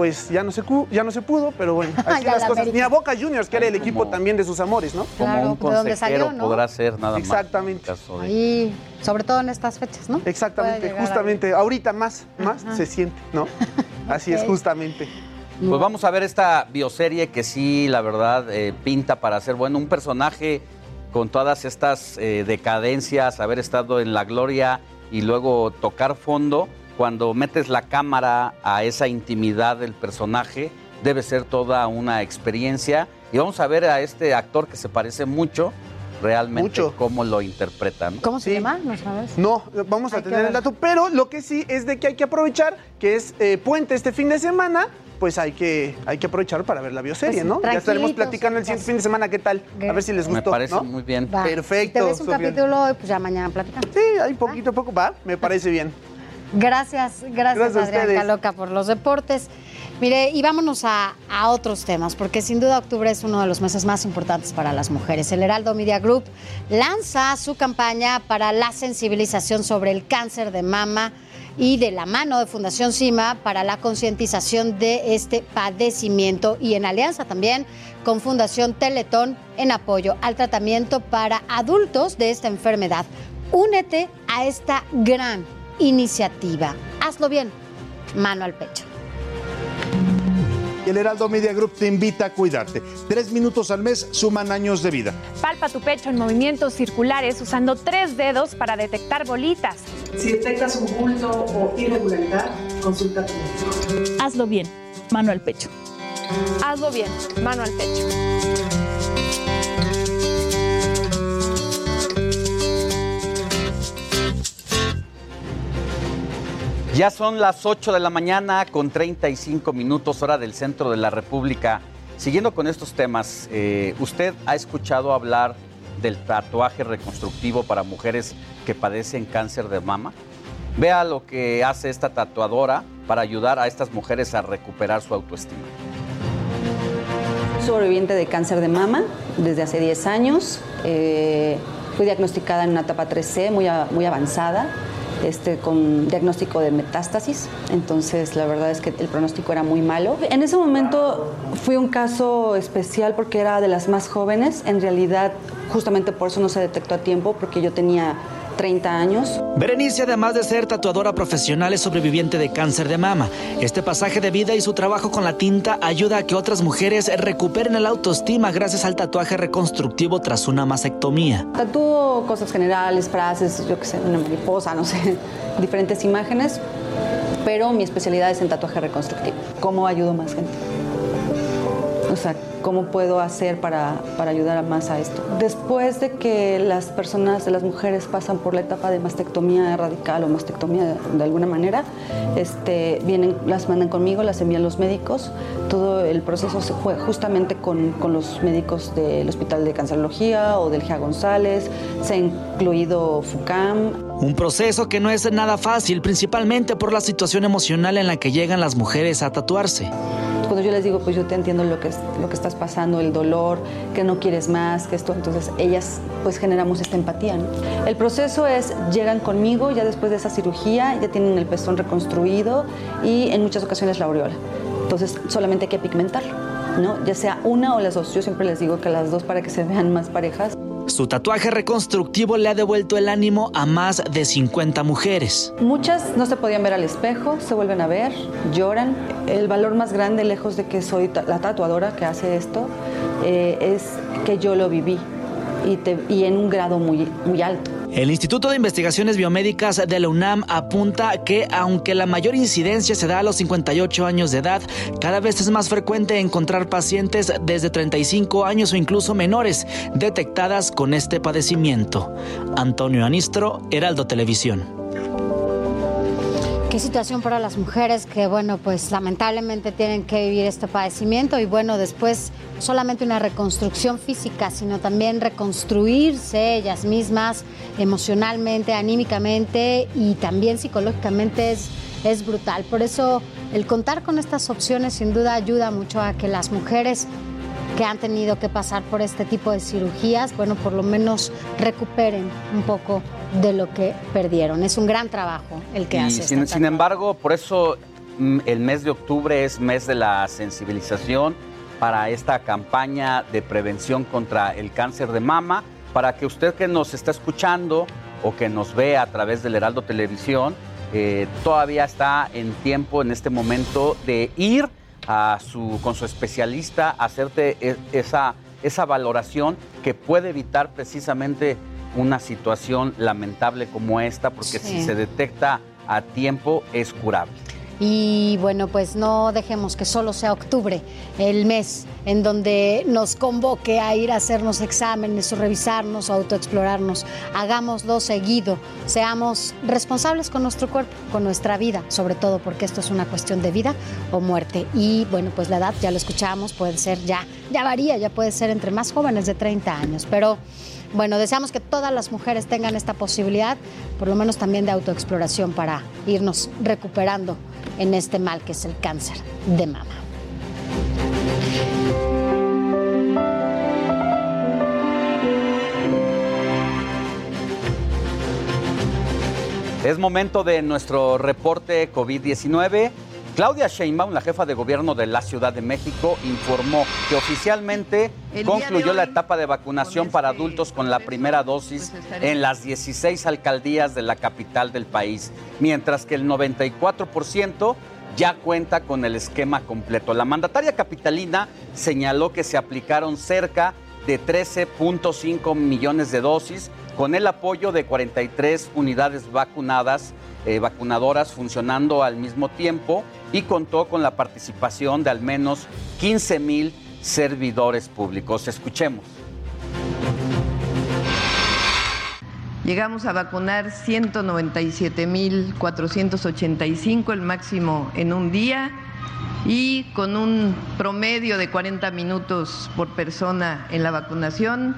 pues ya no se ya no se pudo, pero bueno, así las la cosas. América. Ni a Boca Juniors, que era el equipo Como- también de sus amores, ¿no? Como Claro, un consejero salió, ¿no? podrá ser nada más. Exactamente. en caso de- Ahí, sobre todo en estas fechas, ¿no? Exactamente, justamente. Ahorita más, más Ajá. se siente, ¿no? Así es, justamente. Pues vamos a ver esta bioserie que sí, la verdad, eh, pinta para ser bueno. Un personaje con todas estas eh, decadencias, haber estado en la gloria y luego tocar fondo. Cuando metes la cámara a esa intimidad del personaje, debe ser toda una experiencia. Y vamos a ver a este actor que se parece mucho, realmente, Mucho. cómo lo interpreta. ¿no? ¿Cómo se llama? ¿No sabes? No, vamos a Hay tener el dato, pero lo que sí es de que hay que aprovechar, que es eh, puente este fin de semana, pues hay que, hay que aprovechar para ver la bioserie, Pues, ¿no? Ya estaremos platicando el siguiente fin de semana qué tal, a ver si les Me gustó, parece ¿no? muy bien. Va. Perfecto, Si te ves un Sofía. capítulo pues ya mañana platicamos. Sí, hay poquito a poco, va, me parece bien. Gracias, gracias, Gracias Adrián ustedes. Caloca por los deportes. Mire, y vámonos a, a otros temas, porque sin duda octubre es uno de los meses más importantes para las mujeres. El Heraldo Media Group lanza su campaña para la sensibilización sobre el cáncer de mama y de la mano de Fundación CIMA para la concientización de este padecimiento y en alianza también con Fundación Teletón en apoyo al tratamiento para adultos de esta enfermedad. Únete a esta gran iniciativa. Hazlo bien, mano al pecho. El Heraldo Media Group te invita a cuidarte. Tres minutos al mes suman años de vida. Palpa tu pecho en movimientos circulares usando tres dedos para detectar bolitas. Si detectas un bulto o irregularidad, consulta a tu médico. Hazlo bien, mano al pecho. Hazlo bien, mano al pecho. Ya son las 8 de la mañana con 35 minutos hora del centro de la República. Siguiendo con estos temas, eh, ¿usted ha escuchado hablar del tatuaje reconstructivo para mujeres que padecen cáncer de mama? Vea lo que hace esta tatuadora para ayudar a estas mujeres a recuperar su autoestima. sobreviviente de cáncer de mama desde hace 10 años. Eh, fui diagnosticada en una etapa 3C muy, avanzada, este, con diagnóstico de metástasis. Entonces, la verdad es que el pronóstico era muy malo. En ese momento fue un caso especial porque era de las más jóvenes. En realidad, justamente por eso no se detectó a tiempo, porque yo tenía 30 años. Berenice, además de ser tatuadora profesional, es sobreviviente de cáncer de mama. Este pasaje de vida y su trabajo con la tinta ayuda a que otras mujeres recuperen el autoestima gracias al tatuaje reconstructivo tras una mastectomía. Tatúo cosas generales, frases, yo qué sé, una mariposa, no sé, diferentes imágenes, pero mi especialidad es en tatuaje reconstructivo. ¿Cómo ayudo más gente? O sea, cómo puedo hacer para, para ayudar más a esto. Después de que las personas, las mujeres pasan por la etapa de mastectomía radical o mastectomía de, alguna manera, este, vienen, las mandan conmigo, las envían los médicos. Todo el proceso se fue justamente con, con los médicos del Hospital de Cancerología o del GEA González, se ha incluido FUCAM. Un proceso que no es nada fácil, principalmente por la situación emocional en la que llegan las mujeres a tatuarse cuando yo les digo, pues yo te entiendo lo que, lo que estás pasando, el dolor, que no quieres más, que esto, entonces ellas pues generamos esta empatía. El proceso es, llegan conmigo ya después de esa cirugía, ya tienen el pezón reconstruido y en muchas ocasiones la aureola. Entonces solamente hay que pigmentarlo, ¿no? Ya sea una o las dos. Yo siempre les digo que las dos para que se vean más parejas. Su tatuaje reconstructivo le ha devuelto el ánimo a más de 50 mujeres. Muchas no se podían ver al espejo, se vuelven a ver, lloran. El valor más grande, lejos de que soy la tatuadora que hace esto, eh, es que yo lo viví y, en un grado muy alto. El Instituto de Investigaciones Biomédicas de la UNAM apunta que aunque la mayor incidencia se da a los 58 años de edad, cada vez es más frecuente encontrar pacientes desde 35 años o incluso menores detectadas con este padecimiento. Antonio Anistro, Heraldo Televisión. Qué situación para las mujeres que, bueno, pues lamentablemente tienen que vivir este padecimiento y, bueno, después solamente una reconstrucción física, sino también reconstruirse ellas mismas emocionalmente, anímicamente y también psicológicamente es, es brutal. Por eso el contar con estas opciones sin duda ayuda mucho a que las mujeres que han tenido que pasar por este tipo de cirugías, bueno, por lo menos recuperen un poco de lo que perdieron. Es un gran trabajo el que hace. Sin, sin embargo, por eso mm, el mes de octubre es mes de la sensibilización para esta campaña de prevención contra el cáncer de mama, para que usted que nos está escuchando o que nos ve a través del Heraldo Televisión, eh, todavía está en tiempo en este momento de ir a su, con su especialista, hacerte e, esa, esa valoración que puede evitar precisamente una situación lamentable como esta, porque si se detecta a tiempo es curable. Y bueno, pues no dejemos que solo sea octubre el mes en donde nos convoque a ir a hacernos exámenes o revisarnos o autoexplorarnos. Hagámoslo seguido, seamos responsables con nuestro cuerpo, con nuestra vida, sobre todo porque esto es una cuestión de vida o muerte. Y bueno, pues la edad, ya lo escuchamos, puede ser ya, ya varía, ya puede ser entre más jóvenes de 30 años, pero bueno, deseamos que todas las mujeres tengan esta posibilidad, por lo menos también de autoexploración para irnos recuperando en este mal que es el cáncer de mama. Es momento de nuestro reporte COVID-19. Claudia Sheinbaum, la jefa de gobierno de la Ciudad de México, informó que oficialmente concluyó la etapa de vacunación para este adultos con la primera dosis pues en las 16 alcaldías de la capital del país, mientras que el 94% ya cuenta con el esquema completo. La mandataria capitalina señaló que se aplicaron cerca de 13.5 millones de dosis con el apoyo de 43 unidades vacunadas, eh, vacunadoras funcionando al mismo tiempo y contó con la participación de al menos 15 mil servidores públicos. Escuchemos. Llegamos a vacunar 197.485, el máximo en un día, y con un promedio de 40 minutos por persona en la vacunación.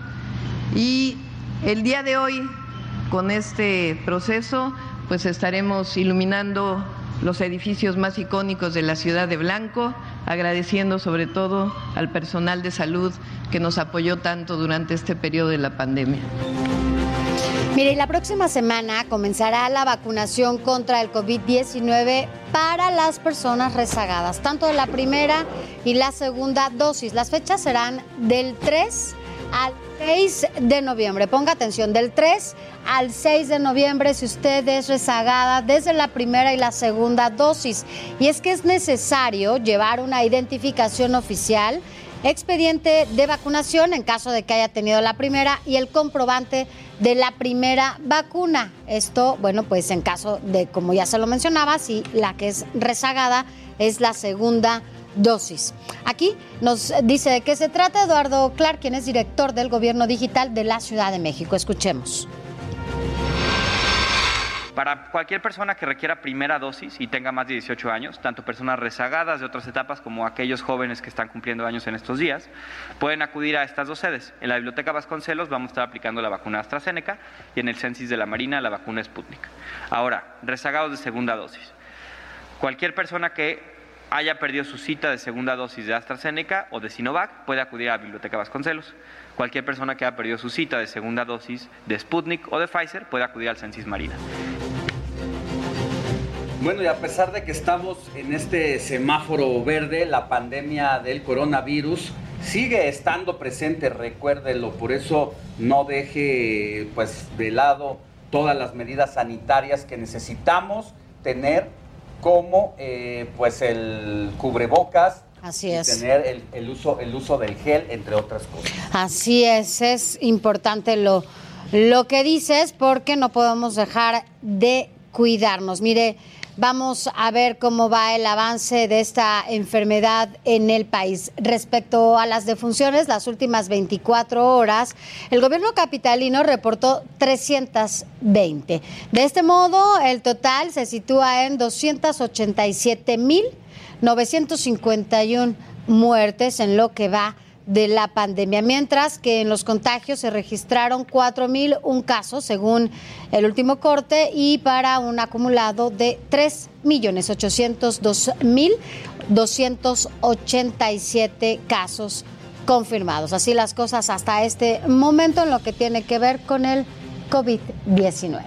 Y el día de hoy, con este proceso, pues estaremos iluminando los edificios más icónicos de la ciudad de Blanco, agradeciendo sobre todo al personal de salud que nos apoyó tanto durante este periodo de la pandemia. Mire, la próxima semana comenzará la vacunación contra el COVID-19 para las personas rezagadas, tanto de la primera y la segunda dosis. Las fechas serán del 3 al 6 de noviembre. Ponga atención, del 3 al 6 de noviembre si usted es rezagada desde la primera y la segunda dosis. Y es que es necesario llevar una identificación oficial, expediente de vacunación en caso de que haya tenido la primera y el comprobante de la primera vacuna. Esto, bueno, pues en caso de, como ya se lo mencionaba, si la que es rezagada es la segunda dosis. Aquí nos dice de qué se trata Eduardo Clark, quien es director del Gobierno Digital de la Ciudad de México. Escuchemos. Para cualquier persona que requiera primera dosis y tenga más de 18 años, tanto personas rezagadas de otras etapas como aquellos jóvenes que están cumpliendo años en estos días, pueden acudir a estas dos sedes. En la Biblioteca Vasconcelos vamos a estar aplicando la vacuna AstraZeneca y en el Censis de la Marina la vacuna Sputnik. Ahora, rezagados de segunda dosis. Cualquier persona que haya perdido su cita de segunda dosis de AstraZeneca o de Sinovac puede acudir a la Biblioteca Vasconcelos. Cualquier persona que haya perdido su cita de segunda dosis de Sputnik o de Pfizer puede acudir al Censis Marina. Bueno, y a pesar de que estamos en este semáforo verde, la pandemia del coronavirus sigue estando presente, recuérdelo, por eso no deje pues de lado todas las medidas sanitarias que necesitamos tener como eh, pues el cubrebocas, Así y es. tener el, el uso, el uso del gel, entre otras cosas. Así es, es importante lo, lo que dices porque no podemos dejar de cuidarnos. Mire, vamos a ver cómo va el avance de esta enfermedad en el país. Respecto a las defunciones, las últimas 24 horas, el gobierno capitalino reportó 320. De este modo, el total se sitúa en 287 mil 951 muertes en lo que va de la pandemia, mientras que en los contagios se registraron 4.001 casos según el último corte y para un acumulado de 3.802.287 casos confirmados. Así las cosas hasta este momento en lo que tiene que ver con el COVID-19.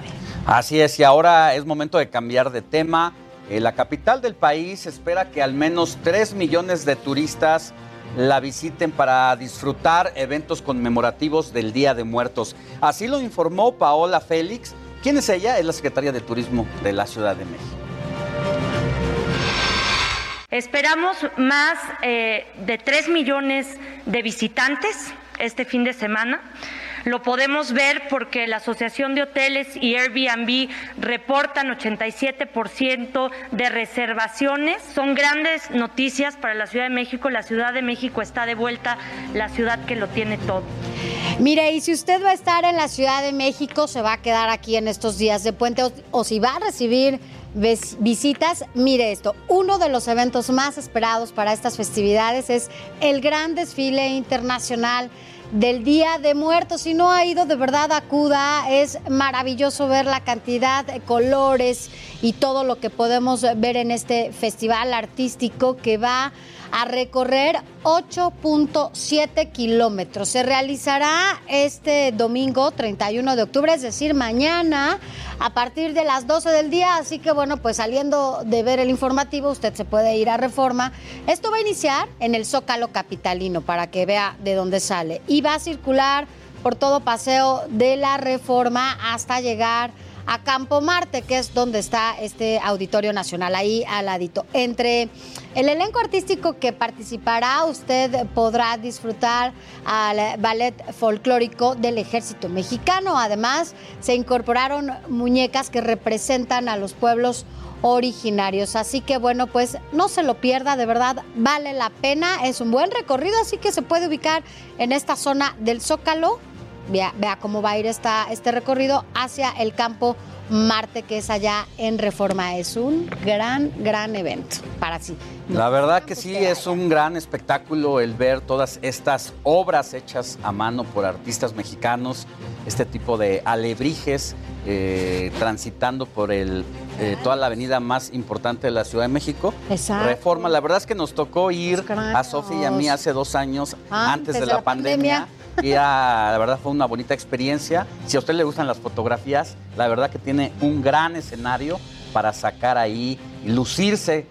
Así es, y ahora es momento de cambiar de tema. La capital del país espera que al menos 3 millones de turistas la visiten para disfrutar eventos conmemorativos del Día de Muertos. Así lo informó Paola Félix. ¿Quién es ella? Es la secretaria de Turismo de la Ciudad de México. Esperamos más eh, de 3 millones de visitantes este fin de semana. Lo podemos ver porque la Asociación de Hoteles y Airbnb reportan 87% de reservaciones. Son grandes noticias para la Ciudad de México. La Ciudad de México está de vuelta, la ciudad que lo tiene todo. Mire, y si usted va a estar en la Ciudad de México, se va a quedar aquí en estos días de puente o, si va a recibir visitas, mire esto, uno de los eventos más esperados para estas festividades es el gran desfile internacional del Día de Muertos. Si no ha ido, de verdad acuda. Es maravilloso ver la cantidad de colores y todo lo que podemos ver en este festival artístico que va a recorrer 8.7 kilómetros. Se realizará este domingo 31 de octubre, es decir, mañana a partir de las 12 del día. Así que bueno, pues saliendo de ver el informativo, usted se puede ir a Reforma. Esto va a iniciar en el Zócalo Capitalino para que vea de dónde sale. Y va a circular por todo paseo de la Reforma hasta llegar a Campo Marte, que es donde está este Auditorio Nacional, ahí al ladito. Entre el elenco artístico que participará, usted podrá disfrutar al ballet folclórico del ejército mexicano. Además, se incorporaron muñecas que representan a los pueblos originarios. Así que bueno, pues no se lo pierda, de verdad vale la pena, es un buen recorrido, así que se puede ubicar en esta zona del Zócalo. Vea, vea cómo va a ir esta, este recorrido hacia el campo Marte, que es allá en Reforma. Es un gran, gran evento para sí. La verdad que sí, es un gran espectáculo el ver todas estas obras hechas a mano por artistas mexicanos, este tipo de alebrijes eh, transitando por el, eh, toda la avenida más importante de la Ciudad de México. Exacto. Reforma, la verdad es que nos tocó ir a. Sofía y a mí hace dos años, antes, Antes de la, pandemia. Y la verdad fue una bonita experiencia. Si a usted le gustan las fotografías, la verdad que tiene un gran escenario para sacar ahí, y lucirse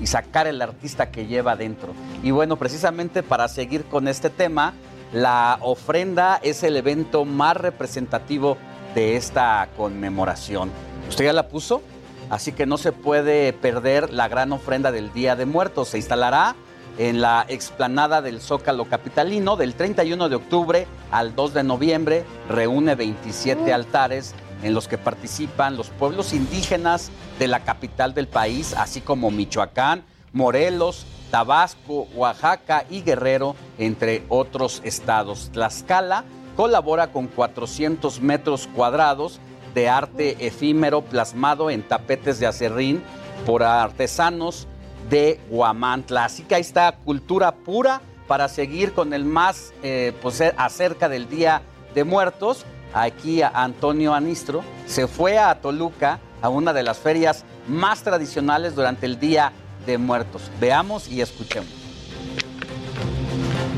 y sacar el artista que lleva dentro. Y bueno, precisamente para seguir con este tema, la ofrenda es el evento más representativo de esta conmemoración. ¿Usted ya la puso? Así que no se puede perder la gran ofrenda del Día de Muertos. Se instalará en la explanada del Zócalo Capitalino del 31 de octubre al 2 de noviembre. Reúne 27 altares en los que participan los pueblos indígenas de la capital del país, así como Michoacán, Morelos, Tabasco, Oaxaca y Guerrero, entre otros estados. Tlaxcala colabora con 400 metros cuadrados de arte efímero plasmado en tapetes de acerrín por artesanos de Guamantla. Así que ahí está cultura pura para seguir con el más eh, pues, eh, acerca del Día de Muertos. Aquí Antonio Anistro se fue a Toluca a una de las ferias más tradicionales durante el Día de Muertos. Veamos y escuchemos.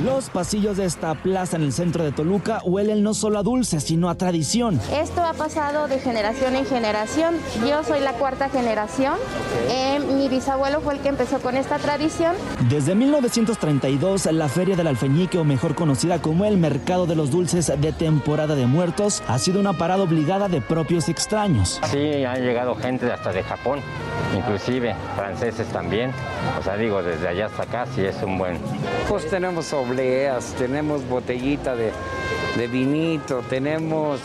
Los pasillos de esta plaza en el centro de Toluca huelen no solo a dulce, sino a tradición. Esto ha pasado de generación en generación. Yo soy la cuarta generación. Eh, mi bisabuelo fue el que empezó con esta tradición. Desde 1932, la Feria del Alfeñique, o mejor conocida como el Mercado de los Dulces de temporada de muertos, ha sido una parada obligada de propios extraños. Sí, han llegado gente hasta de Japón, inclusive franceses también. O sea, digo, desde allá hasta acá sí es un buen... Pues tenemos tenemos botellita de, de vinito, tenemos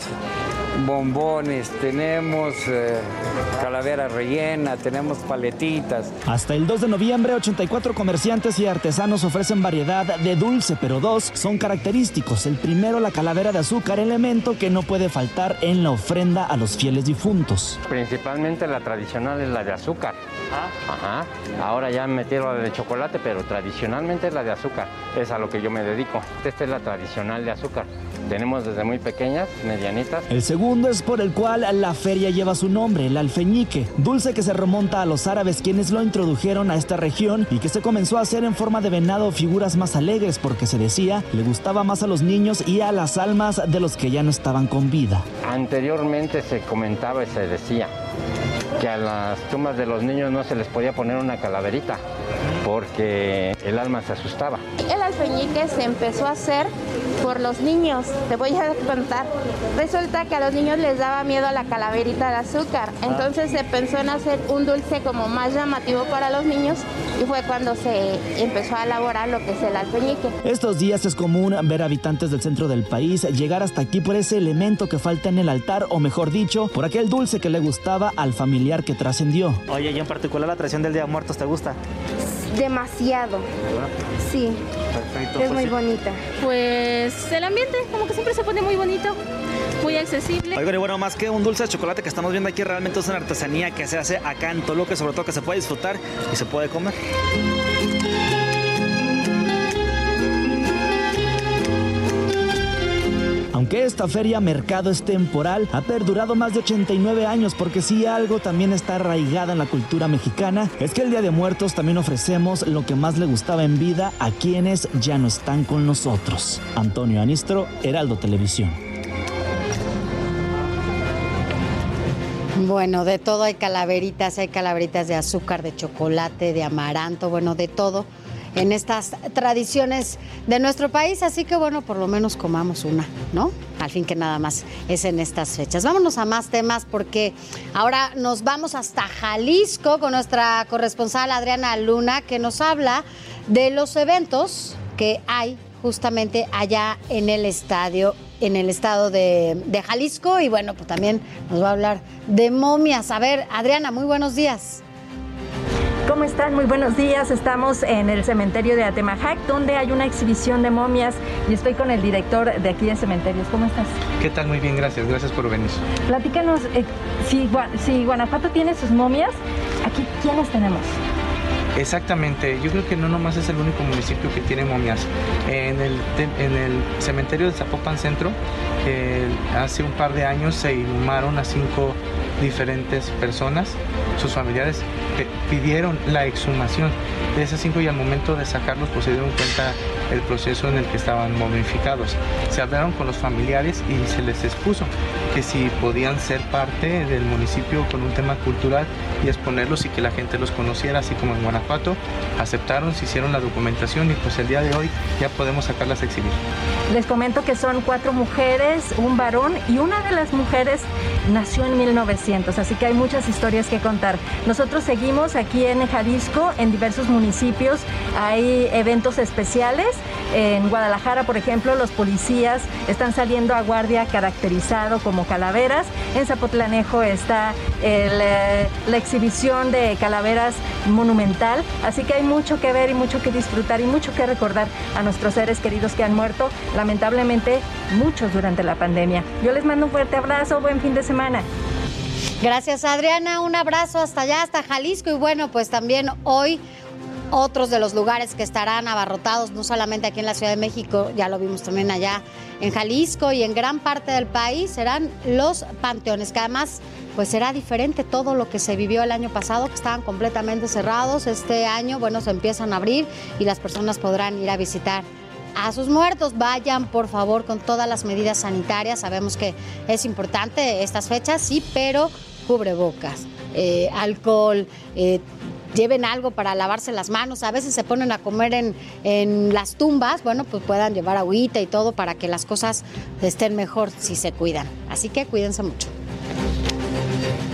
bombones, tenemos eh, calavera rellena, tenemos paletitas. Hasta el 2 de noviembre, 84 comerciantes y artesanos ofrecen variedad de dulce, pero dos son característicos. El primero, la calavera de azúcar, elemento que no puede faltar en la ofrenda a los fieles difuntos. Principalmente la tradicional es la de azúcar. Ajá. Ahora ya metieron la de chocolate, pero tradicionalmente es la de azúcar. Es a lo que yo me dedico. Esta es la tradicional de azúcar. Tenemos desde muy pequeñas, medianitas. El segundo es por el cual la feria lleva su nombre, el alfeñique, dulce que se remonta a los árabes quienes lo introdujeron a esta región y que se comenzó a hacer en forma de venado figuras más alegres porque se decía le gustaba más a los niños y a las almas de los que ya no estaban con vida. Anteriormente se comentaba y se decía que a las tumbas de los niños no se les podía poner una calaverita porque el alma se asustaba. El alfeñique se empezó a hacer por los niños. Te voy a contar. Resulta que a los niños les daba miedo a la calaverita de azúcar. Entonces se pensó en hacer un dulce como más llamativo para los niños y fue cuando se empezó a elaborar lo que es el alfeñique. Estos días es común ver habitantes del centro del país llegar hasta aquí por ese elemento que falta en el altar o mejor dicho, por aquel dulce que le gustaba al familiar que trascendió. Oye, y en particular la tradición del Día de Muertos, ¿te gusta? Demasiado. Sí. Perfecto. Es muy bonita. Pues el ambiente, como que siempre se pone muy bonito, muy accesible. Oigan, y bueno, más que un dulce de chocolate que estamos viendo aquí, realmente es una artesanía que se hace acá en Toluca, y sobre todo que se puede disfrutar y se puede comer. Aunque esta feria mercado es temporal, ha perdurado más de 89 años porque si algo también está arraigada en la cultura mexicana, es que el Día de Muertos también ofrecemos lo que más le gustaba en vida a quienes ya no están con nosotros. Antonio Anistro, Heraldo Televisión. Bueno, de todo hay calaveritas, hay calaveritas de azúcar, de chocolate, de amaranto, bueno, de todo en estas tradiciones de nuestro país, así que bueno, por lo menos comamos una, ¿no? Al fin que nada más es en estas fechas. Vámonos a más temas porque ahora nos vamos hasta Jalisco con nuestra corresponsal Adriana Luna que nos habla de los eventos que hay justamente allá en el estadio, en el estado de, Jalisco y bueno, pues también nos va a hablar de momias. A ver, Adriana, muy buenos días. ¿Cómo están? Muy buenos días. Estamos en el cementerio de Atemajac, donde hay una exhibición de momias y estoy con el director de aquí de cementerios. ¿Cómo estás? ¿Qué tal? Muy bien, gracias. Gracias por venir. Platícanos, eh, si, Gua- si Guanajuato tiene sus momias, aquí ¿quiénes tenemos? Exactamente, yo creo que no nomás es el único municipio que tiene momias. En el, te- en el cementerio de Zapopan Centro, eh, hace un par de años se inhumaron a cinco diferentes personas, sus familiares pe- pidieron la exhumación de esas cinco y al momento de sacarlos pues se dieron cuenta el proceso en el que estaban momificados. Se hablaron con los familiares y se les expuso que si podían ser parte del municipio con un tema cultural y exponerlos y que la gente los conociera, así como en Guanajuato, aceptaron, se hicieron la documentación y pues el día de hoy ya podemos sacarlas a exhibir. Les comento que son cuatro mujeres, un varón y una de las mujeres nació en 1900, así que hay muchas historias que contar. Nosotros seguimos aquí en Jalisco, en diversos municipios, hay eventos especiales En Guadalajara, por ejemplo, los policías están saliendo a guardia caracterizado como calaveras. En Zapotlanejo está eh, la exhibición de calaveras monumental. Así que hay mucho que ver y mucho que disfrutar y mucho que recordar a nuestros seres queridos que han muerto, lamentablemente muchos durante la pandemia. Yo les mando un fuerte abrazo, buen fin de semana. Gracias Adriana, un abrazo hasta allá, hasta Jalisco y bueno, pues también hoy otros de los lugares que estarán abarrotados, no solamente aquí en la Ciudad de México, ya lo vimos también allá en Jalisco y en gran parte del país, serán los panteones, que además pues será diferente todo lo que se vivió el año pasado, que estaban completamente cerrados. Este año, bueno, se empiezan a abrir y las personas podrán ir a visitar a sus muertos. Vayan, por favor, con todas las medidas sanitarias. Sabemos que es importante estas fechas, sí, pero cubrebocas, eh, alcohol, eh, lleven algo para lavarse las manos. A veces se ponen a comer en, en, las tumbas, bueno, pues puedan llevar agüita y todo para que las cosas estén mejor si se cuidan. Así que cuídense mucho.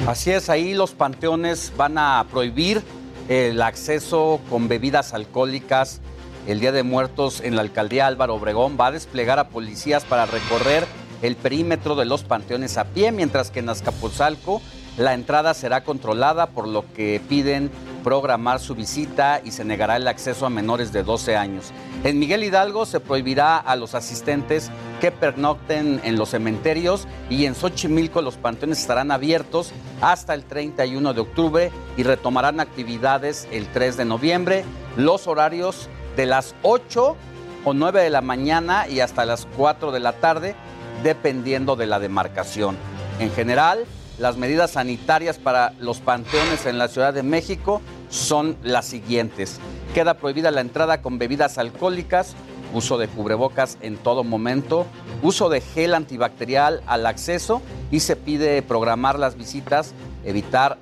Así es, ahí los panteones van a prohibir el acceso con bebidas alcohólicas. El Día de Muertos en la alcaldía Álvaro Obregón va a desplegar a policías para recorrer el perímetro de los panteones a pie, mientras que en Azcapotzalco la entrada será controlada, por lo que piden programar su visita y se negará el acceso a menores de 12 años. En Miguel Hidalgo se prohibirá a los asistentes que pernocten en los cementerios y en Xochimilco los panteones estarán abiertos hasta el 31 de octubre y retomarán actividades el 3 de noviembre. Los horarios de las 8 o 9 de la mañana y hasta las 4 de la tarde, dependiendo de la demarcación. En general, las medidas sanitarias para los panteones en la Ciudad de México son las siguientes. Queda prohibida la entrada con bebidas alcohólicas, uso de cubrebocas en todo momento, uso de gel antibacterial al acceso y se pide programar las visitas, evitar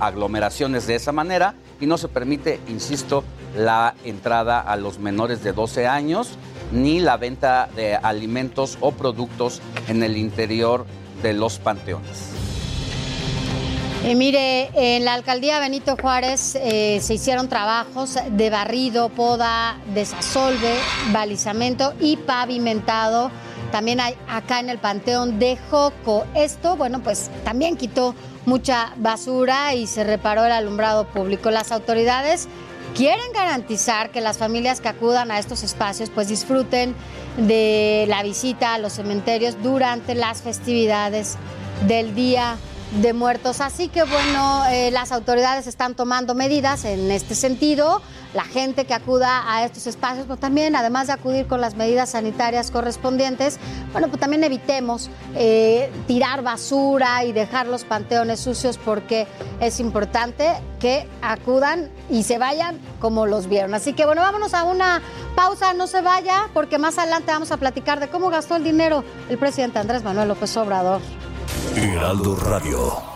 aglomeraciones de esa manera y no se permite, insisto, la entrada a los menores de 12 años ni la venta de alimentos o productos en el interior de los panteones. Y mire, en la alcaldía Benito Juárez eh, se hicieron trabajos de barrido, poda, desasolve, balizamiento y pavimentado. También hay acá en el Panteón de Joco. Esto, bueno, pues también quitó mucha basura y se reparó el alumbrado público. Las autoridades quieren garantizar que las familias que acudan a estos espacios pues disfruten de la visita a los cementerios durante las festividades del día de muertos. Así que bueno, eh, las autoridades están tomando medidas en este sentido. La gente que acuda a estos espacios, pues también, además de acudir con las medidas sanitarias correspondientes, bueno, pues también evitemos eh, tirar basura y dejar los panteones sucios porque es importante que acudan y se vayan como los vieron. Así que bueno, vámonos a una pausa, no se vaya, porque más adelante vamos a platicar de cómo gastó el dinero el presidente Andrés Manuel López Obrador. Heraldo Radio.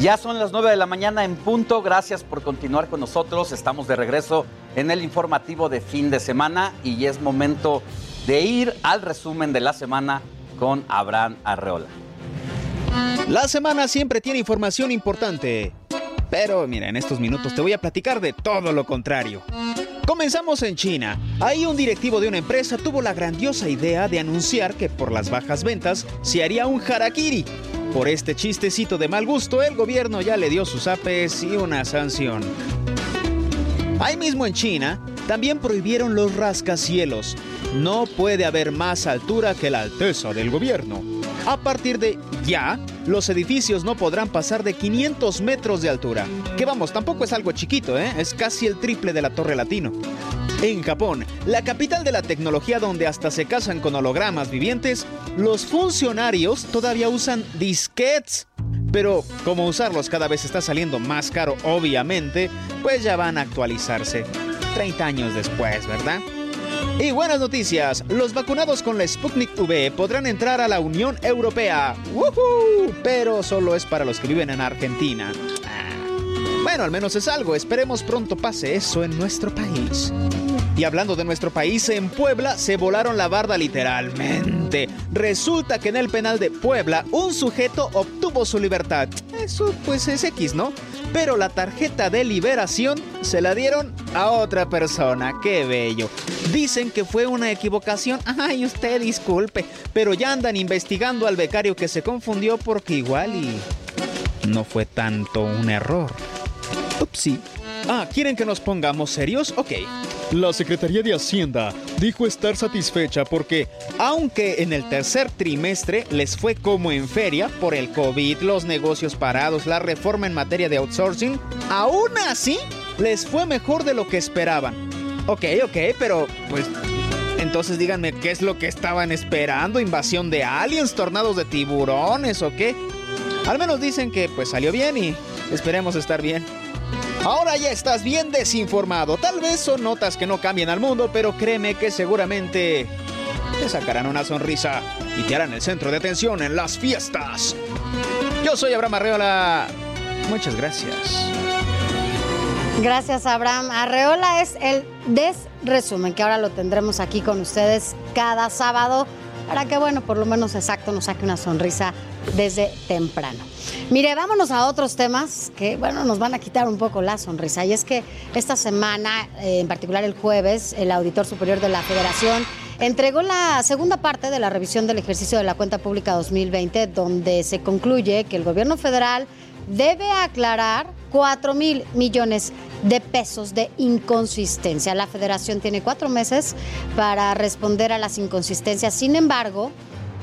Ya son las 9 de la mañana en punto. Gracias por continuar con nosotros. Estamos de regreso en el informativo de fin de semana y es momento de ir al resumen de la semana con Abraham Arreola. La semana siempre tiene información importante. Pero mira, en estos minutos te voy a platicar de todo lo contrario. Comenzamos en China. Ahí un directivo de una empresa tuvo la grandiosa idea de anunciar que por las bajas ventas se haría un harakiri. Por este chistecito de mal gusto, el gobierno ya le dio sus apes y una sanción. Ahí mismo en China, también prohibieron los rascacielos. No puede haber más altura que la alteza del gobierno. A partir de ya, los edificios no podrán pasar de 500 metros de altura. Que vamos, tampoco es algo chiquito, ¿eh? Es casi el triple de la Torre Latino. En Japón, la capital de la tecnología donde hasta se casan con hologramas vivientes, los funcionarios todavía usan disquets. Pero como usarlos cada vez está saliendo más caro, obviamente, pues ya van a actualizarse. 30 años después, ¿verdad? Y buenas noticias, los vacunados con la Sputnik V podrán entrar a la Unión Europea. ¡Woohoo! Pero solo es para los que viven en Argentina. Ah. Bueno, al menos es algo, esperemos pronto pase eso en nuestro país. Y hablando de nuestro país, en Puebla se volaron la barda literalmente. Resulta que en el penal de Puebla un sujeto obtuvo su libertad. Eso pues es X, ¿no? Pero la tarjeta de liberación se la dieron a otra persona. ¡Qué bello! Dicen que fue una equivocación. Ay, usted disculpe. Pero ya andan investigando al becario que se confundió porque igual y... No fue tanto un error. Upsi. Ah, ¿quieren que nos pongamos serios? Ok. La Secretaría de Hacienda dijo estar satisfecha porque, aunque en el tercer trimestre les fue como en feria por el COVID, los negocios parados, la reforma en materia de outsourcing, aún así les fue mejor de lo que esperaban. Ok, ok, pero pues entonces díganme qué es lo que estaban esperando, invasión de aliens, tornados de tiburones o qué. Al menos dicen que pues salió bien y esperemos estar bien. Ahora ya estás bien desinformado. Tal vez son notas que no cambian al mundo, pero créeme que seguramente te sacarán una sonrisa y te harán el centro de atención en las fiestas. Yo soy Abraham Arreola. Muchas gracias. Gracias, Abraham. Arreola es el desresumen, que ahora lo tendremos aquí con ustedes cada sábado para que, bueno, por lo menos exacto nos saque una sonrisa desde temprano. Mire, vámonos a otros temas que, bueno, nos van a quitar un poco la sonrisa. Y es que esta semana, eh, en particular el jueves, el Auditor Superior de la Federación entregó la segunda parte de la revisión del ejercicio de la cuenta pública 2020, donde se concluye que el gobierno federal debe aclarar 4 mil millones de pesos de inconsistencia. La federación tiene cuatro meses para responder a las inconsistencias. Sin embargo,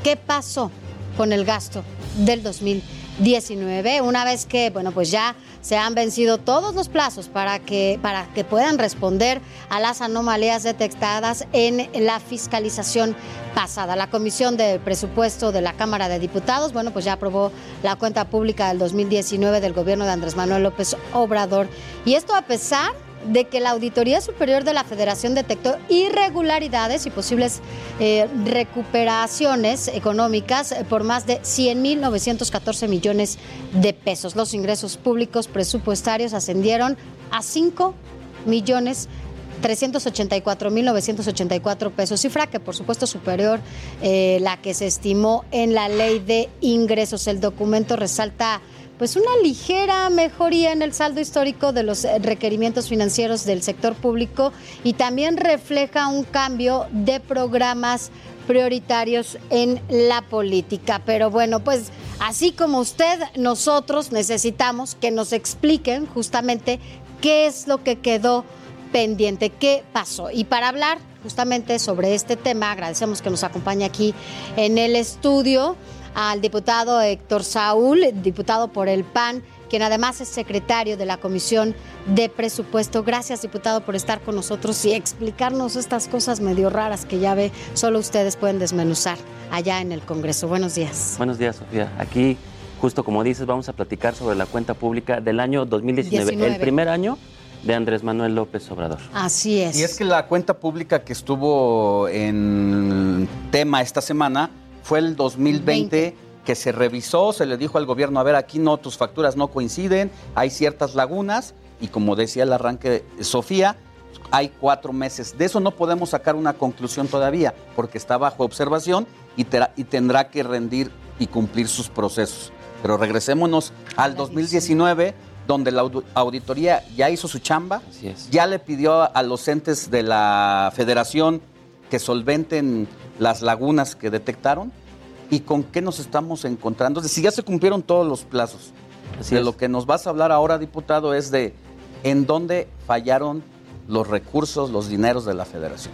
¿qué pasó con el gasto del 2019? Una vez que, bueno, pues ya se han vencido todos los plazos para que, para que puedan responder a las anomalías detectadas en la fiscalización pasada. La Comisión de Presupuesto de la Cámara de Diputados, bueno, pues ya aprobó la cuenta pública del 2019 del gobierno de Andrés Manuel López Obrador. Y esto a pesar de que la Auditoría Superior de la Federación detectó irregularidades y posibles eh, recuperaciones económicas por más de 100.914 millones de pesos. Los ingresos públicos presupuestarios ascendieron a 5 millones 384.984 pesos, cifra que por supuesto superior eh, la que se estimó en la ley de ingresos. El documento resalta pues una ligera mejoría en el saldo histórico de los eh, requerimientos financieros del sector público y también refleja un cambio de programas prioritarios en la política. Pero bueno, pues así como usted, nosotros necesitamos que nos expliquen justamente qué es lo que quedó pendiente, qué pasó. Y para hablar justamente sobre este tema, agradecemos que nos acompañe aquí en el estudio al diputado Héctor Saúl, diputado por el PAN, quien además es secretario de la Comisión de Presupuesto. Gracias, diputado, por estar con nosotros y explicarnos estas cosas medio raras que ya ve, solo ustedes pueden desmenuzar allá en el Congreso. Buenos días. Buenos días, Sofía. Aquí, justo como dices, vamos a platicar sobre la cuenta pública del año 2019, el primer año de Andrés Manuel López Obrador. Así es. Y es que la cuenta pública que estuvo en tema esta semana fue el 2020 que se revisó, se le dijo al gobierno, a ver, aquí no, tus facturas no coinciden, hay ciertas lagunas y como decía el arranque de Sofía, hay cuatro meses. De eso no podemos sacar una conclusión todavía, porque está bajo observación y, y tendrá que rendir y cumplir sus procesos. Pero regresémonos al 2019, donde la auditoría ya hizo su chamba, ya le pidió a los entes de la federación que solventen las lagunas que detectaron y con qué nos estamos encontrando. Es decir, ya se cumplieron todos los plazos. de lo que nos vas a hablar ahora, diputado, es de en dónde fallaron los recursos, los dineros de la federación.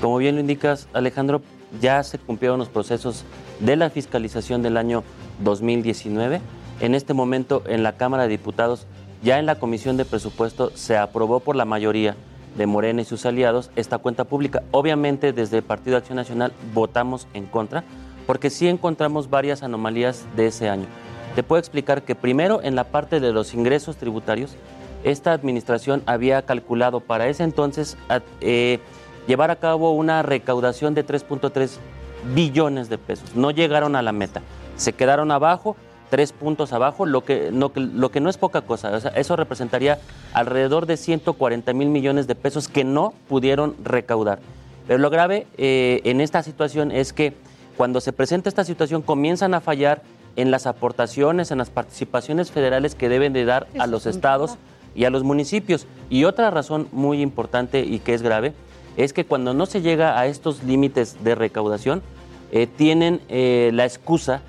Como bien lo indicas, Alejandro, ya se cumplieron los procesos de la fiscalización del año 2019. En este momento, en la Cámara de Diputados, ya en la Comisión de Presupuesto, se aprobó por la mayoría de Morena y sus aliados esta cuenta pública. Obviamente desde el Partido Acción Nacional votamos en contra porque sí encontramos varias anomalías de ese año. Te puedo explicar que primero en la parte de los ingresos tributarios, esta administración había calculado para ese entonces eh, llevar a cabo una recaudación de 3.3 billones de pesos. No llegaron a la meta, se quedaron abajo tres puntos abajo, lo que no, lo que no es poca cosa. O sea, eso representaría alrededor de 140 mil millones de pesos que no pudieron recaudar. Pero lo grave eh, en esta situación es que cuando se presenta esta situación comienzan a fallar en las aportaciones, en las participaciones federales que deben de dar a los estados y a los municipios. Y otra razón muy importante y que es grave es que cuando no se llega a estos límites de recaudación, eh, tienen eh, la excusa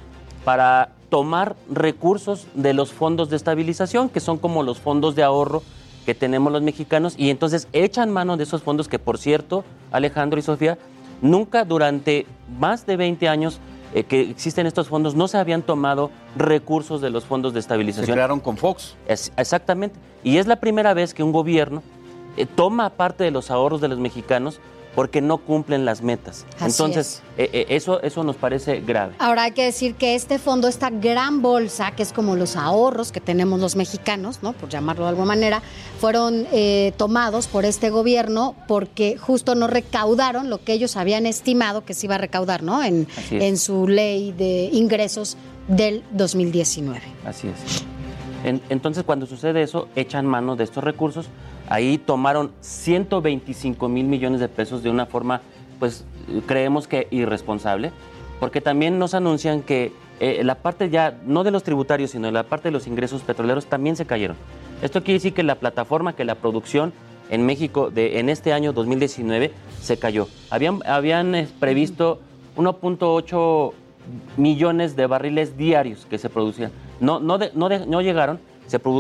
para tomar recursos de los fondos de estabilización, que son como los fondos de ahorro que tenemos los mexicanos, y entonces echan mano de esos fondos que, por cierto, Alejandro y Sofía, nunca durante más de 20 años eh, que existen estos fondos, no se habían tomado recursos de los fondos de estabilización. Se crearon con Fox. exactamente. Y es la primera vez que un gobierno eh, toma parte de los ahorros de los mexicanos porque no cumplen las metas. Entonces, eh, eh, eso, eso nos parece grave. Ahora hay que decir que este fondo, esta gran bolsa, que es como los ahorros que tenemos los mexicanos, ¿no? por llamarlo de alguna manera, fueron eh, tomados por este gobierno porque justo no recaudaron lo que ellos habían estimado que se iba a recaudar ¿no? en, en su ley de ingresos del 2019. Así es. entonces, cuando sucede eso, echan mano de estos recursos Ahí tomaron 125 mil millones de pesos de una forma, pues creemos que irresponsable, porque también nos anuncian que eh, la parte ya, no de los tributarios, sino la parte de los ingresos petroleros también se cayeron. Esto quiere decir que la plataforma, que la producción en México de, en este año 2019 se cayó. Habían, habían eh, previsto 1.8 millones de barriles diarios que se producían. No, no, no, no llegaron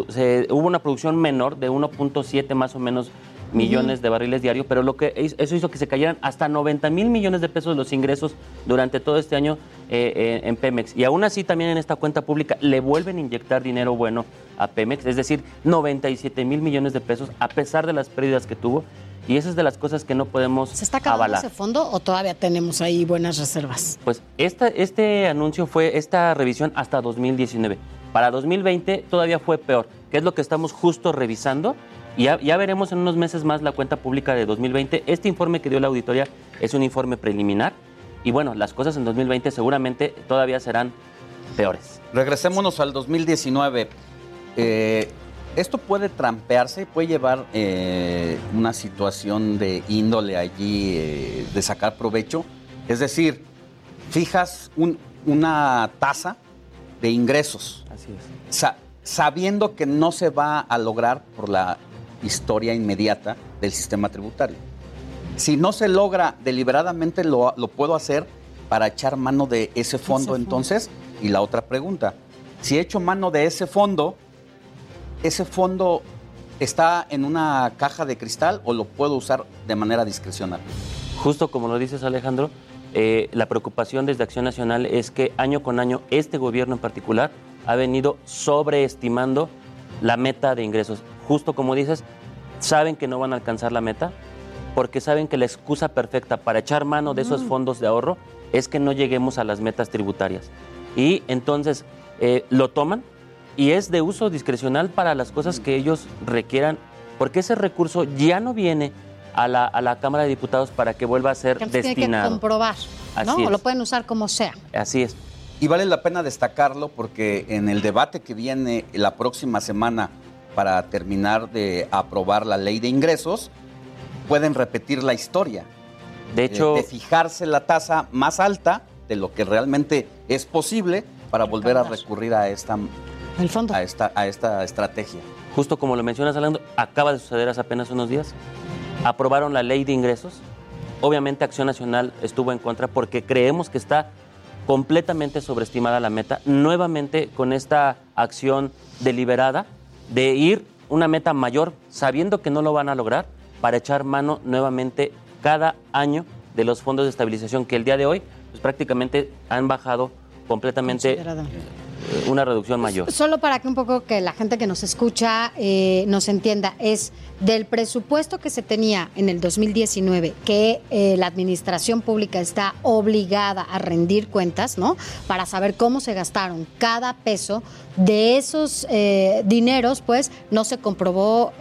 se, hubo una producción menor de 1.7 más o menos millones de barriles diarios, pero lo que eso hizo que se cayeran hasta 90 mil millones de pesos los ingresos durante todo este año eh, eh, en Pemex. Y aún así también en esta cuenta pública le vuelven a inyectar dinero bueno a Pemex, es decir, 97 mil millones de pesos a pesar de las pérdidas que tuvo. Y esa es de las cosas que no podemos ¿Se está acabando ese fondo o todavía tenemos ahí buenas reservas? Pues esta, este anuncio fue esta revisión hasta 2019. Para 2020 todavía fue peor, que es lo que estamos justo revisando. Y ya, veremos en unos meses más la cuenta pública de 2020. Este informe que dio la auditoría es un informe preliminar. Y bueno, las cosas en 2020 seguramente todavía serán peores. Regresémonos al 2019. Eh, esto puede trampearse, puede llevar eh, una situación de índole allí, eh, de sacar provecho. Es decir, fijas una tasa de ingresos. Así es. sabiendo que no se va a lograr por la historia inmediata del sistema tributario. Si no se logra deliberadamente, lo, puedo hacer para echar mano de ese fondo entonces. Y la otra pregunta, si echo mano de ese fondo, ¿ese fondo está en una caja de cristal o lo puedo usar de manera discrecional? Justo como lo dices Alejandro, eh, la preocupación desde Acción Nacional es que año con año este gobierno en particular ha venido sobreestimando la meta de ingresos. Justo como dices, saben que no van a alcanzar la meta porque saben que la excusa perfecta para echar mano de esos mm. fondos de ahorro es que no lleguemos a las metas tributarias. Y entonces eh, lo toman y es de uso discrecional para las cosas que ellos requieran, porque ese recurso ya no viene a la, a la Cámara de Diputados para que vuelva a ser destinado. Tiene que comprobar, ¿no? O lo pueden usar como sea. Así es. Y vale la pena destacarlo porque en el debate que viene la próxima semana para terminar de aprobar la ley de ingresos, pueden repetir la historia. De hecho, de, fijarse la tasa más alta de lo que realmente es posible para volver a recurrir a esta, el fondo. a esta, a esta estrategia. Justo como lo mencionas, hablando, acaba de suceder hace apenas unos días aprobaron la ley de ingresos. Obviamente Acción Nacional estuvo en contra porque creemos que está completamente sobreestimada la meta. Nuevamente con esta acción deliberada de ir una meta mayor sabiendo que no lo van a lograr para echar mano nuevamente cada año de los fondos de estabilización que el día de hoy pues, prácticamente han bajado completamente una reducción mayor. Solo para que un poco que la gente que nos escucha eh, nos entienda, es del presupuesto que se tenía en el 2019, que eh, la administración pública está obligada a rendir cuentas, ¿no? Para saber cómo se gastaron cada peso de esos eh, dineros, pues no se comprobó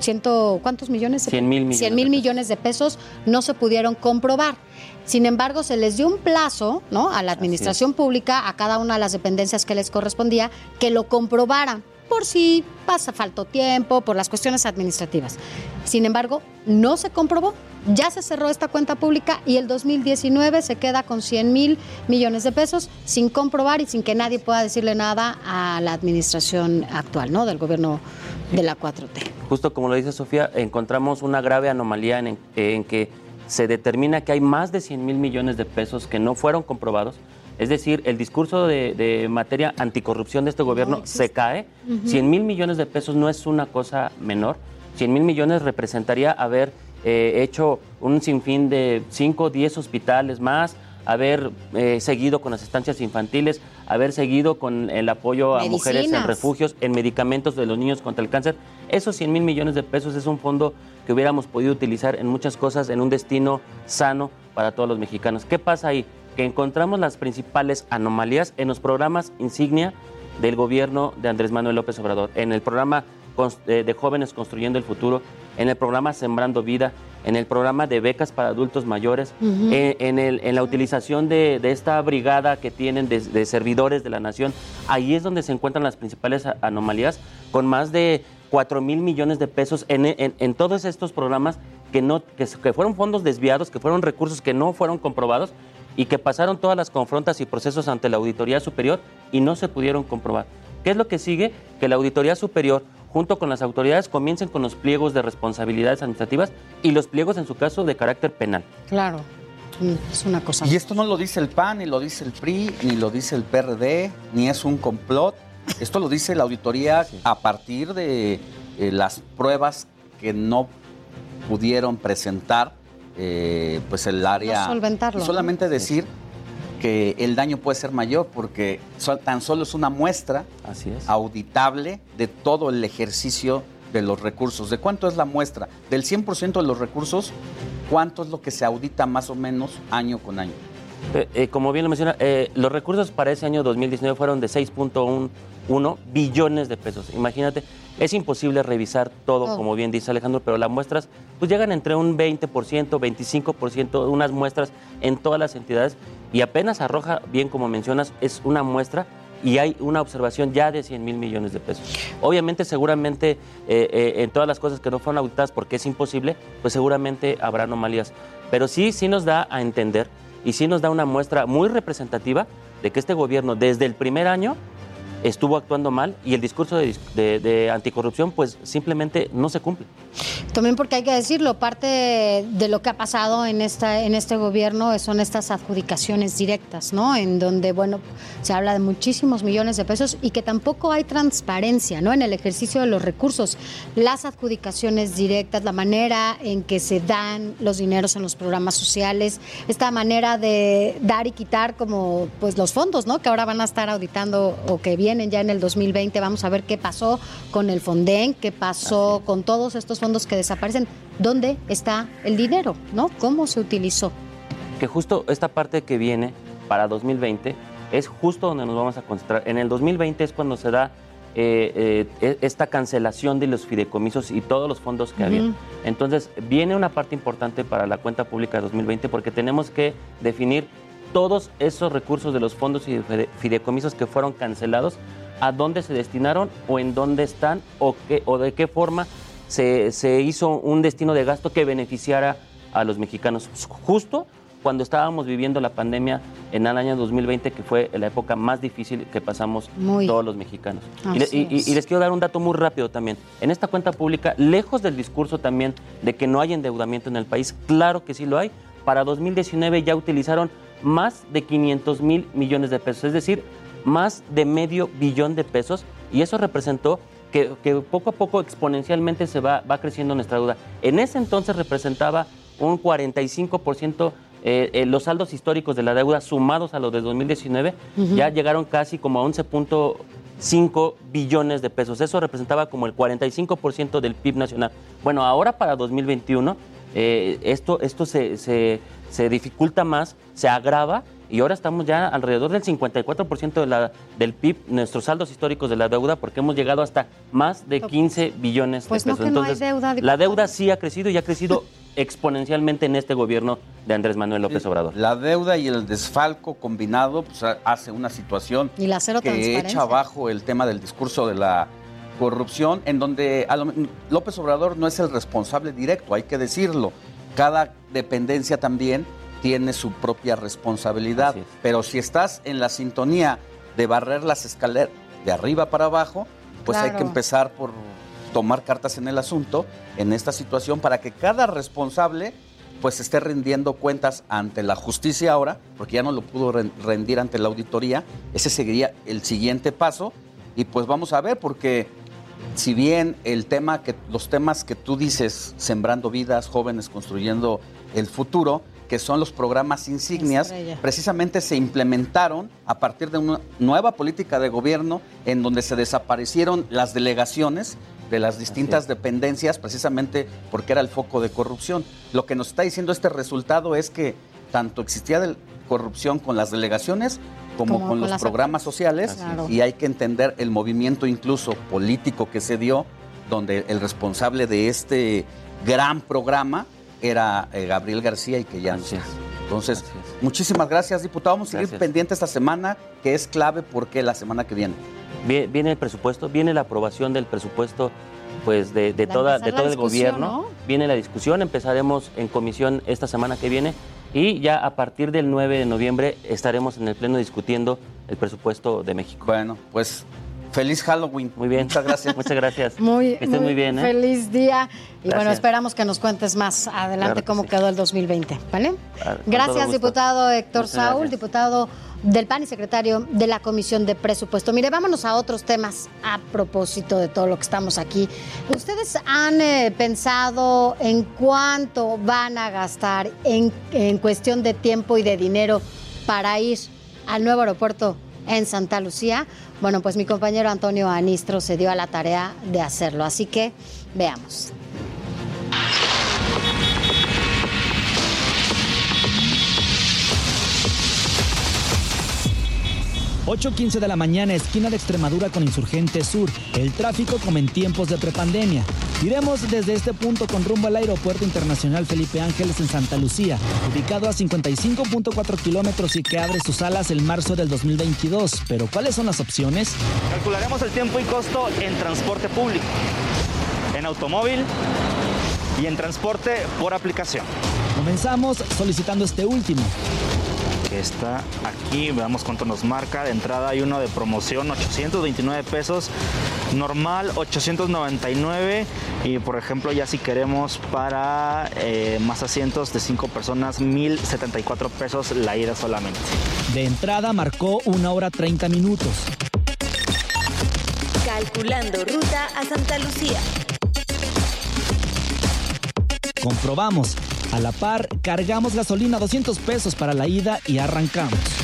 ciento, ¿cuántos millones? de 100 mil millones 100 mil millones de pesos no se pudieron comprobar. Sin embargo, se les dio un plazo, ¿no? A la administración pública, a cada una de las dependencias que les correspondía, que lo comprobaran por si pasa faltó tiempo, por las cuestiones administrativas. Sin embargo, no se comprobó. Ya se cerró esta cuenta pública y el 2019 se queda con 100 mil millones de pesos sin comprobar y sin que nadie pueda decirle nada a la administración actual, ¿no? Del gobierno de la 4T. Justo como lo dice Sofía, encontramos una grave anomalía en, en que se determina que hay más de 100 mil millones de pesos que no fueron comprobados. Es decir, el discurso de, de materia anticorrupción de este gobierno se cae. Ujú. 100 mil millones de pesos no es una cosa menor. 100 mil millones representaría haber eh, hecho un sinfín de 5 o 10 hospitales más, haber eh, seguido con las estancias infantiles, haber seguido con el apoyo a mujeres en refugios, en medicamentos de los niños contra el cáncer. Esos 100 mil millones de pesos es un fondo que hubiéramos podido utilizar en muchas cosas, en un destino sano para todos los mexicanos. ¿Qué pasa ahí? Que encontramos las principales anomalías en los programas insignia del gobierno de Andrés Manuel López Obrador, en el programa eh, de jóvenes construyendo el futuro, en el programa Sembrando Vida, en el programa de becas para adultos mayores, eh, en, el- en la utilización de, de esta brigada que tienen de, de servidores de la nación. Ahí es donde se encuentran las principales anomalías, con más de 4 mil millones de pesos en, en- en todos estos programas que, no, que, que fueron fondos desviados, que fueron recursos que no fueron comprobados y que pasaron todas las confrontas y procesos ante la Auditoría Superior y no se pudieron comprobar. ¿Qué es lo que sigue? Que la Auditoría Superior, junto con las autoridades, comiencen con los pliegos de responsabilidades administrativas y los pliegos, en su caso, de carácter penal. Claro, mm, es una cosa. Y esto no lo dice el PAN, ni lo dice el PRI, ni lo dice el PRD, ni es un complot. Esto lo dice la auditoría a partir de eh, las pruebas que no pudieron presentar eh, pues el área. No solventarlo, Y ¿no? solamente decir que el daño puede ser mayor porque tan solo es una muestra auditable de todo el ejercicio de los recursos. ¿De cuánto es la muestra? Del 100% de los recursos, ¿cuánto es lo que se audita más o menos año con año? Eh, eh, como bien lo menciona, eh, los recursos para ese año 2019 fueron de 6.1 billones de pesos. Imagínate, es imposible revisar todo, Todo. como bien dice Alejandro, pero las muestras pues llegan entre un 20%, 25%, unas muestras en todas las entidades y apenas arroja, bien como mencionas, es una muestra y hay una observación ya de 100 mil millones de pesos. Obviamente, seguramente, eh, eh, en todas las cosas que no fueron auditadas porque es imposible, pues seguramente habrá anomalías. Pero sí, sí nos da a entender y sí nos da una muestra muy representativa de que este gobierno desde el primer año estuvo actuando mal y el discurso de, anticorrupción pues simplemente no se cumple. También porque hay que decirlo, parte de lo que ha pasado en esta en este gobierno son estas adjudicaciones directas, ¿no? En donde bueno, se habla de muchísimos millones de pesos y que tampoco hay transparencia, ¿no? En el ejercicio de los recursos, las adjudicaciones directas, la manera en que se dan los dineros en los programas sociales, esta manera de dar y quitar como pues los fondos, ¿no? Que ahora van a estar auditando o que vienen ya en el 2020, vamos a ver qué pasó con el Fonden, qué pasó con todos estos fondos que desaparecen, ¿dónde está el dinero, ¿no? ¿Cómo se utilizó? que justo esta parte que viene para 2020 es justo donde nos vamos a concentrar. En el 2020 es cuando se da eh, eh, esta cancelación de los fideicomisos y todos los fondos que había. Entonces, viene una parte importante para la cuenta pública de 2020 porque tenemos que definir todos esos recursos de los fondos y fide- fideicomisos que fueron cancelados, a dónde se destinaron o en dónde están o, qué, o de qué forma se, se hizo un destino de gasto que beneficiara a los mexicanos. Justo cuando estábamos viviendo la pandemia en el año 2020, que fue la época más difícil que pasamos Muy. todos los mexicanos. Y, le- y les quiero dar un dato muy rápido también. En esta cuenta pública, lejos del discurso también de que no hay endeudamiento en el país, claro que sí lo hay. Para 2019 ya utilizaron más de 500 mil millones de pesos, es decir, más de medio billón de pesos, y eso representó que, que poco a poco exponencialmente se va, va creciendo nuestra deuda. En ese entonces representaba un 45% eh, eh, los saldos históricos de la deuda sumados a los de 2019 Ujú. ya llegaron casi como a 11.5 billones de pesos. Eso representaba como el 45% del PIB nacional. Bueno, ahora para 2021 eh, esto, esto se, se- se dificulta más, se agrava y ahora estamos ya alrededor del 54% de la, del PIB, nuestros saldos históricos de la deuda, porque hemos llegado hasta más de 15 billones Pues de no pesos. que no hay Entonces, deuda, la deuda sí ha crecido y ha crecido exponencialmente en este gobierno de Andrés Manuel López Obrador. La deuda y el desfalco combinado pues, ha- hace una situación Y la cero que echa abajo el tema del discurso de la corrupción, en donde a lo- López Obrador no es el responsable directo, hay que decirlo. Cada dependencia también tiene su propia responsabilidad, pero si estás en la sintonía de barrer las escaleras de arriba para abajo, pues hay que empezar por tomar cartas en el asunto en esta situación para que cada responsable pues esté rindiendo cuentas ante la justicia ahora, porque ya no lo pudo ren- rendir ante la auditoría, ese seguiría el siguiente paso. Y pues vamos a ver porque si bien el tema que los temas que tú dices sembrando vidas, jóvenes construyendo el futuro, que son los programas insignias, Estrella. precisamente se implementaron a partir de una nueva política de gobierno en donde se desaparecieron las delegaciones de las distintas dependencias precisamente porque era el foco de corrupción. Lo que nos está diciendo este resultado es que tanto existía del- corrupción con las delegaciones como, Como con con los programas sociales Claro. y hay que entender el movimiento incluso político que se dio donde el responsable de este gran programa era eh, Gabriel García y que ya no está. Entonces, muchísimas gracias, diputado. Vamos a seguir Gracias. pendiente esta semana, que es clave porque la semana que viene. Vie- Viene el presupuesto, viene la aprobación del presupuesto pues de, de toda, de todo el gobierno. ¿no? Viene la discusión, empezaremos en comisión esta semana que viene y ya a partir del 9 de noviembre estaremos en el Pleno discutiendo el presupuesto de México. Bueno, pues feliz Halloween. Muy bien. Muchas gracias. Muchas gracias. Muy, que estés muy, bien. ¿eh? Feliz día. Y bueno, esperamos que nos cuentes más adelante Claro cómo sí. quedó el 2020. ¿Vale? Gracias, diputado Héctor Muchas Saúl, gracias. diputado del PAN y secretario de la Comisión de Presupuesto. Mire, vámonos a otros temas a propósito de todo lo que estamos aquí. ¿Ustedes han eh, pensado en cuánto van a gastar en, en cuestión de tiempo y de dinero para ir al nuevo aeropuerto en Santa Lucía? Bueno, pues mi compañero Antonio Anistro se dio a la tarea de hacerlo. Así que veamos. 8.15 de la mañana, esquina de Extremadura con Insurgente Sur. El tráfico como en tiempos de prepandemia. Iremos desde este punto con rumbo al Aeropuerto Internacional Felipe Ángeles en Santa Lucía, ubicado a 55.4 kilómetros y que abre sus alas el marzo del 2022. Pero ¿cuáles son las opciones? Calcularemos el tiempo y costo en transporte público, en automóvil y en transporte por aplicación. Comenzamos solicitando este último. Que está aquí, veamos cuánto nos marca. De entrada hay uno de promoción, 829 pesos. Normal, 899. Y por ejemplo, ya si queremos para eh, más asientos de 5 personas, 1074 pesos la ida solamente. De entrada marcó una hora 30 minutos. Calculando ruta a Santa Lucía. Comprobamos. A la par, cargamos gasolina 200 pesos para la ida y arrancamos.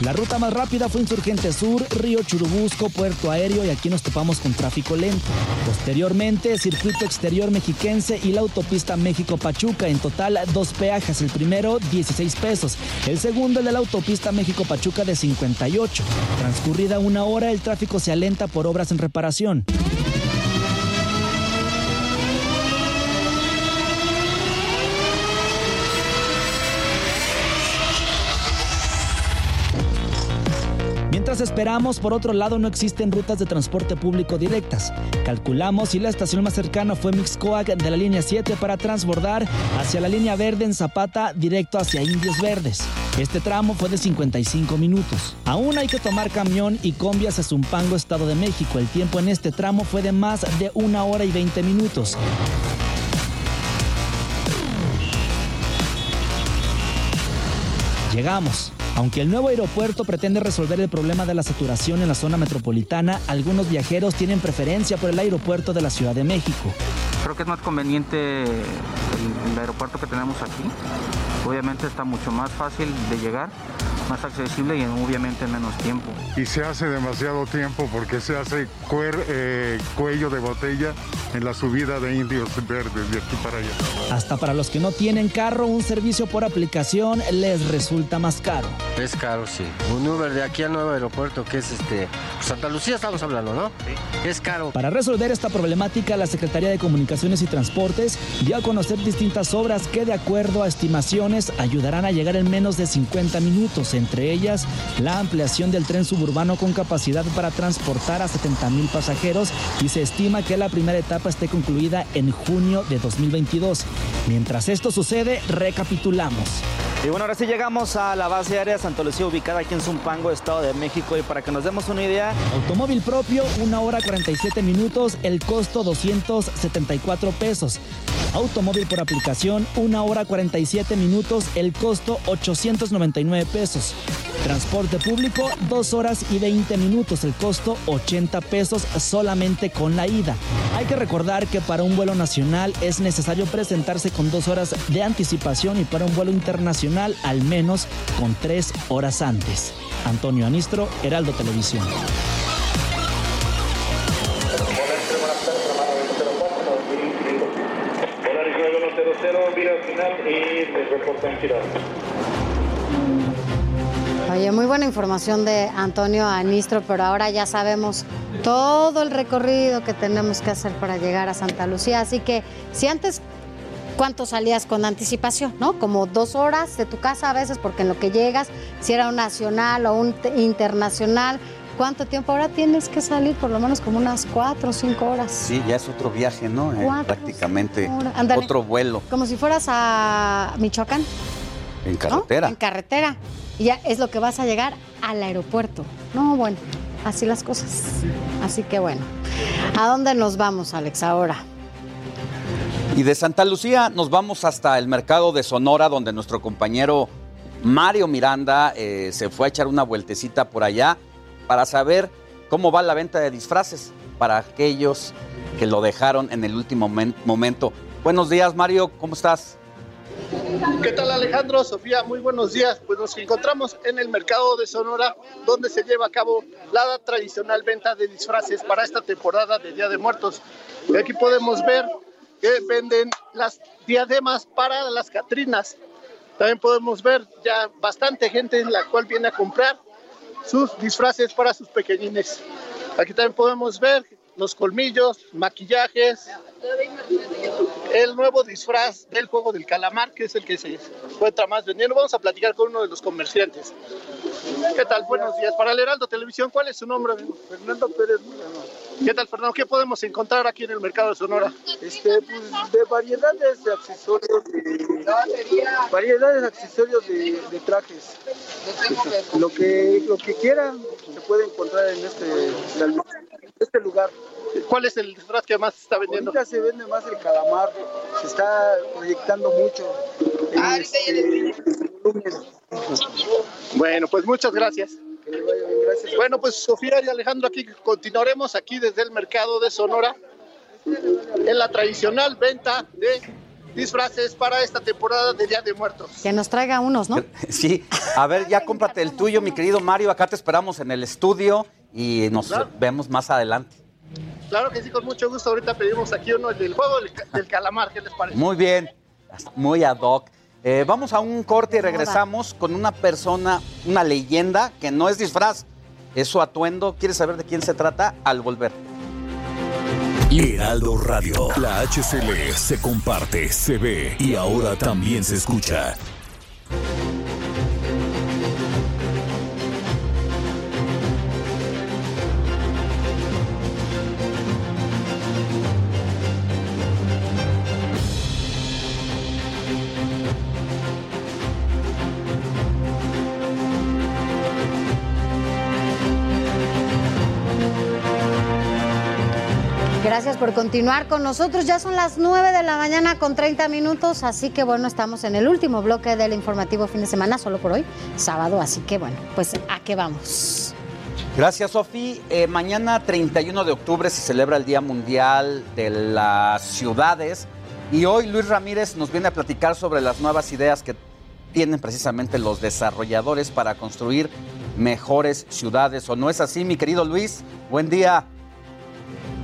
La ruta más rápida fue Insurgente Sur, Río Churubusco, Puerto Aéreo y aquí nos topamos con tráfico lento. Posteriormente, Circuito Exterior Mexiquense y la autopista México-Pachuca. En total, dos peajes. El primero, 16 pesos. El segundo, el de la autopista México-Pachuca de 58. Transcurrida una hora, el tráfico se alenta por obras en reparación. Mientras esperamos, por otro lado, no existen rutas de transporte público directas. Calculamos y la estación más cercana fue Mixcoac de la línea 7 para transbordar hacia la línea verde en Zapata directo hacia Indios Verdes. Este tramo fue de 55 minutos. Aún hay que tomar camión y combi hacia Zumpango, Estado de México. El tiempo en este tramo fue de más de una hora y 20 minutos. Llegamos. Aunque el nuevo aeropuerto pretende resolver el problema de la saturación en la zona metropolitana, algunos viajeros tienen preferencia por el aeropuerto de la Ciudad de México. Creo que es más conveniente el, aeropuerto que tenemos aquí. Obviamente está mucho más fácil de llegar. más accesible y obviamente en menos tiempo. Y se hace demasiado tiempo porque se hace cuer- eh, cuello de botella en la subida de indios verdes de aquí para allá. Hasta para los que no tienen carro, un servicio por aplicación les resulta más caro. Es caro, sí. Un Uber de aquí al nuevo aeropuerto, que es este. Santa Lucía estamos hablando, ¿no? Es caro. Para resolver esta problemática, la Secretaría de Comunicaciones y Transportes dio a conocer distintas obras que, de acuerdo a estimaciones, ayudarán a llegar en menos de 50 minutos, entre ellas la ampliación del tren suburbano con capacidad para transportar a 70 mil pasajeros y se estima que la primera etapa esté concluida en junio de 2022. Mientras esto sucede, recapitulamos. Y bueno, ahora sí llegamos a la base aérea Santa Lucía, ubicada aquí en Zumpango, Estado de México. Y para que nos demos una idea, Automóvil propio, 1 hora 47 minutos, el costo 274 pesos. Automóvil por aplicación, 1 hora 47 minutos, el costo 899 pesos. Transporte público, 2 horas y 20 minutos, el costo 80 pesos solamente con la ida. Hay que recordar que para un vuelo nacional es necesario presentarse con 2 horas de anticipación y para un vuelo internacional al menos con 3 horas antes. Antonio Anistro, Heraldo Televisión. Reportan girado. Oye, muy buena información de Antonio Anistro, pero ahora ya sabemos todo el recorrido que tenemos que hacer para llegar a Santa Lucía. Así que si antes, ¿cuánto salías con anticipación? ¿No? Como dos horas de tu casa a veces, porque en lo que llegas, si era un nacional o un te- internacional, ¿cuánto tiempo? Ahora tienes que salir por lo menos como unas cuatro o cinco horas. Sí, ya es otro viaje, ¿no? Eh, prácticamente otro vuelo Como si fueras a Michoacán. en ¿no? carretera. En carretera. Y ya es lo que vas a llegar al aeropuerto. No, bueno, así las cosas. Así que bueno. ¿A dónde nos vamos, Alex, ahora? Y de Santa Lucía nos vamos hasta el mercado de Sonora, donde nuestro compañero Mario Miranda eh, se fue a echar una vueltecita por allá para saber cómo va la venta de disfraces para aquellos que lo dejaron en el último momen- momento. Buenos días, Mario, ¿cómo estás? ¿Qué tal Alejandro? Sofía, muy buenos días. Pues nos encontramos en el mercado de Sonora, donde se lleva a cabo la tradicional venta de disfraces para esta temporada de Día de Muertos. Y aquí podemos ver que venden las diademas para las Catrinas. También podemos ver ya bastante gente en la cual viene a comprar sus disfraces para sus pequeñines. Aquí también podemos ver los colmillos, maquillajes, el nuevo disfraz del juego del calamar, que es el que se encuentra más vendiendo. Vamos a platicar con uno de los comerciantes. ¿Qué tal? Buenos días. Para el Heraldo Televisión, ¿cuál es su nombre? Fernando Pérez. ¿Qué tal, Fernando? ¿Qué podemos encontrar aquí en el mercado de Sonora? Este, pues, de variedades de accesorios, de, variedades de accesorios de, de trajes. Lo que, lo que quieran se puede encontrar en este, en este lugar. ¿Cuál es el disfraz que más se está vendiendo? Ahorita se vende más el calamar, se está proyectando mucho. en este volumen. Bueno, pues muchas gracias. Que le vaya bien, gracias. Bueno, pues Sofía y Alejandro, aquí continuaremos aquí desde el mercado de Sonora en la tradicional venta de disfraces para esta temporada de Día de Muertos. Que nos traiga unos, ¿no? Sí, a ver, ya cómprate el tuyo, mi querido Mario. Acá te esperamos en el estudio y nos vemos más adelante. Claro que sí, con mucho gusto. Ahorita pedimos aquí uno del juego del, del calamar. ¿Qué les parece? Muy bien, muy ad hoc. Eh, vamos a un corte y regresamos con una persona, una leyenda que no es disfraz, es su atuendo. ¿Quieres saber de quién se trata? Al volver. Heraldo Radio. La HCL se comparte, se ve y ahora también se escucha. Por continuar con nosotros. Ya son las 9 de la mañana con 30 minutos, así que bueno, estamos en el último bloque del informativo fin de semana, solo por hoy, sábado, así que bueno, pues a qué vamos. Gracias, Sofi. Eh, mañana 31 de octubre se celebra el Día Mundial de las Ciudades y hoy Luis Ramírez nos viene a platicar sobre las nuevas ideas que tienen precisamente los desarrolladores para construir mejores ciudades. ¿O no es así, mi querido Luis? Buen día.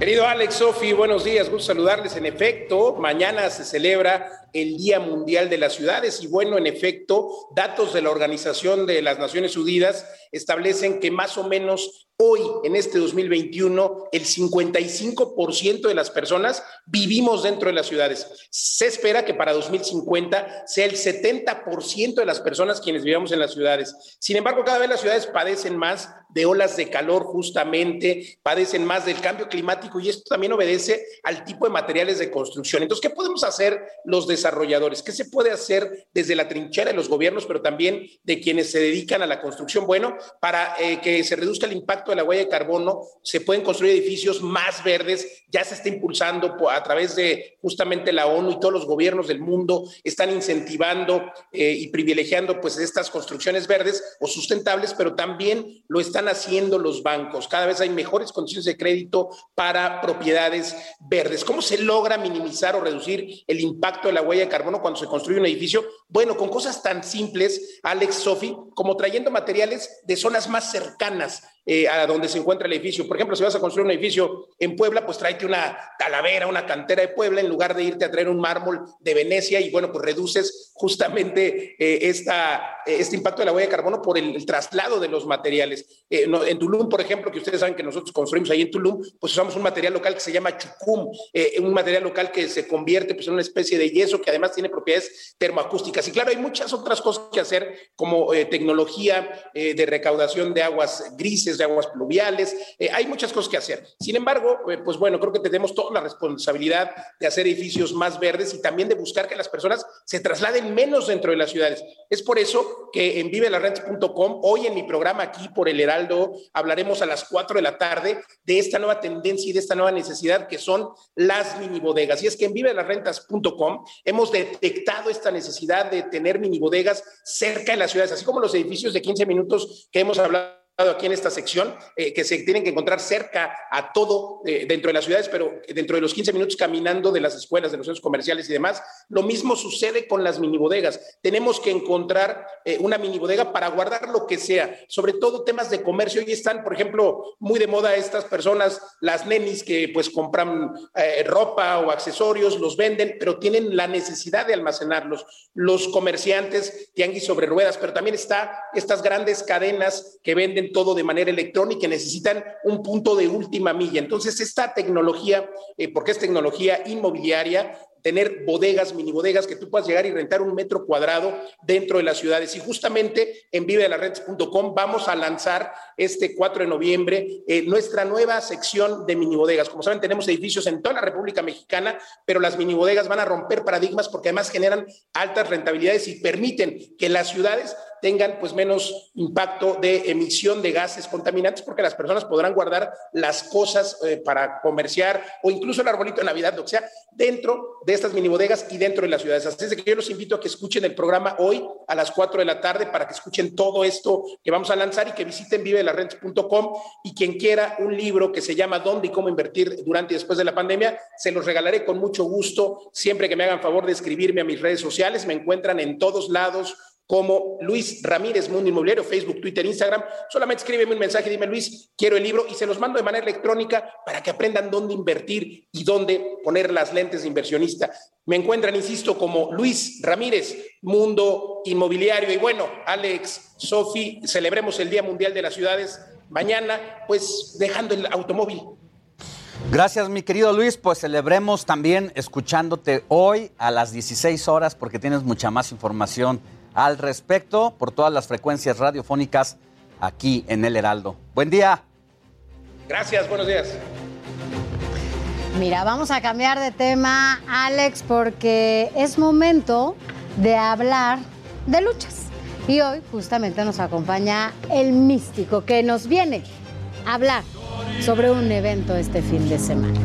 Querido Alex, Sofi, buenos días, gusto saludarles. En efecto, mañana se celebra el Día Mundial de las Ciudades y bueno, en efecto, datos de la Organización de las Naciones Unidas establecen que más o menos hoy, en este 2021, el 55% de las personas vivimos dentro de las ciudades. Se espera que para 2050 sea el 70% de las personas quienes vivamos en las ciudades. Sin embargo, cada vez las ciudades padecen más de olas de calor justamente, padecen más del cambio climático y esto también obedece al tipo de materiales de construcción. Entonces, ¿qué podemos hacer los desarrolladores? ¿Qué se puede hacer desde la trinchera de los gobiernos, pero también de quienes se dedican a la construcción? Bueno, para eh, que se reduzca el impacto de la huella de carbono, se pueden construir edificios más verdes, ya se está impulsando a través de justamente la ONU y todos los gobiernos del mundo están incentivando eh, y privilegiando pues estas construcciones verdes o sustentables, pero también lo están haciendo los bancos. Cada vez hay mejores condiciones de crédito para propiedades verdes. ¿Cómo se logra minimizar o reducir el impacto de la huella de carbono cuando se construye un edificio? Bueno, con cosas tan simples, Alex, Sofi, como trayendo materiales de zonas más cercanas eh, a donde se encuentra el edificio. Por ejemplo, si vas a construir un edificio en Puebla, pues tráete una talavera, una cantera de Puebla, en lugar de irte a traer un mármol de Venecia y bueno, pues reduces justamente eh, esta, este impacto de la huella de carbono por el, traslado de los materiales. Eh, en Tulum, por ejemplo, que ustedes saben que nosotros construimos ahí en Tulum, pues usamos un material local que se llama chucum, un material local que se convierte pues, en una especie de yeso que además tiene propiedades termoacústicas. Y claro, hay muchas otras cosas que hacer, como tecnología de recaudación de aguas grises, de aguas pluviales, eh, hay muchas cosas que hacer. Sin embargo, eh, pues bueno, creo que tenemos toda la responsabilidad de hacer edificios más verdes y también de buscar que las personas se trasladen menos dentro de las ciudades. Es por eso que en vivelarrentes.com, hoy en mi programa aquí por el Heraldo, hablaremos a las 4 de la tarde de esta nueva tendencia y de esta nueva necesidad que son las mini bodegas. Y es que en vivelarrentas.com hemos detectado esta necesidad de tener mini bodegas cerca de las ciudades, así como los edificios de 15 minutos que hemos hablado aquí en esta sección, eh, que se tienen que encontrar cerca a todo eh, dentro de las ciudades, pero dentro de los 15 minutos caminando de las escuelas, de los centros comerciales y demás. Lo mismo sucede con las minibodegas. Tenemos que encontrar eh, una minibodega para guardar lo que sea, sobre todo temas de comercio. Hoy están, por ejemplo, muy de moda estas personas, las nenis que pues compran ropa o accesorios, los venden, pero tienen la necesidad de almacenarlos. Los comerciantes, tianguis sobre ruedas, pero también está estas grandes cadenas que venden todo de manera electrónica necesitan un punto de última milla. Entonces, esta tecnología, eh, porque es tecnología inmobiliaria, tener bodegas, mini bodegas, que tú puedas llegar y rentar un metro cuadrado dentro de las ciudades. Y justamente en vivedelarredes.com vamos a lanzar este 4 de noviembre eh, nuestra nueva sección de mini bodegas. Como saben, tenemos edificios en toda la República Mexicana, pero las mini bodegas van a romper paradigmas porque además generan altas rentabilidades y permiten que las ciudades tengan pues menos impacto de emisión de gases contaminantes porque las personas podrán guardar las cosas eh, para comerciar o incluso el arbolito de Navidad, lo que sea, dentro de estas mini bodegas y dentro de las ciudades. Así es que yo los invito a que escuchen el programa hoy a las 4 de la tarde para que escuchen todo esto que vamos a lanzar y que visiten vivelarrentes.com y quien quiera un libro que se llama ¿Dónde y cómo invertir durante y después de la pandemia? Se los regalaré con mucho gusto siempre que me hagan favor de escribirme a mis redes sociales. Me encuentran en todos lados como Luis Ramírez Mundo Inmobiliario, Facebook, Twitter, Instagram. Solamente escríbeme un mensaje dime, Luis, quiero el libro y se los mando de manera electrónica para que aprendan dónde invertir y dónde poner las lentes de inversionista. Me encuentran, insisto, como Luis Ramírez Mundo Inmobiliario. Y bueno, Alex, Sofi, celebremos el Día Mundial de las Ciudades mañana, pues dejando el automóvil. Gracias, mi querido Luis. Pues celebremos también escuchándote hoy a las 16 horas porque tienes mucha más información al respecto por todas las frecuencias radiofónicas aquí en El Heraldo. Buen día. Gracias, buenos días. Mira, vamos a cambiar de tema, Alex, porque es momento de hablar de luchas. Y hoy justamente nos acompaña el místico que nos viene a hablar sobre un evento este fin de semana.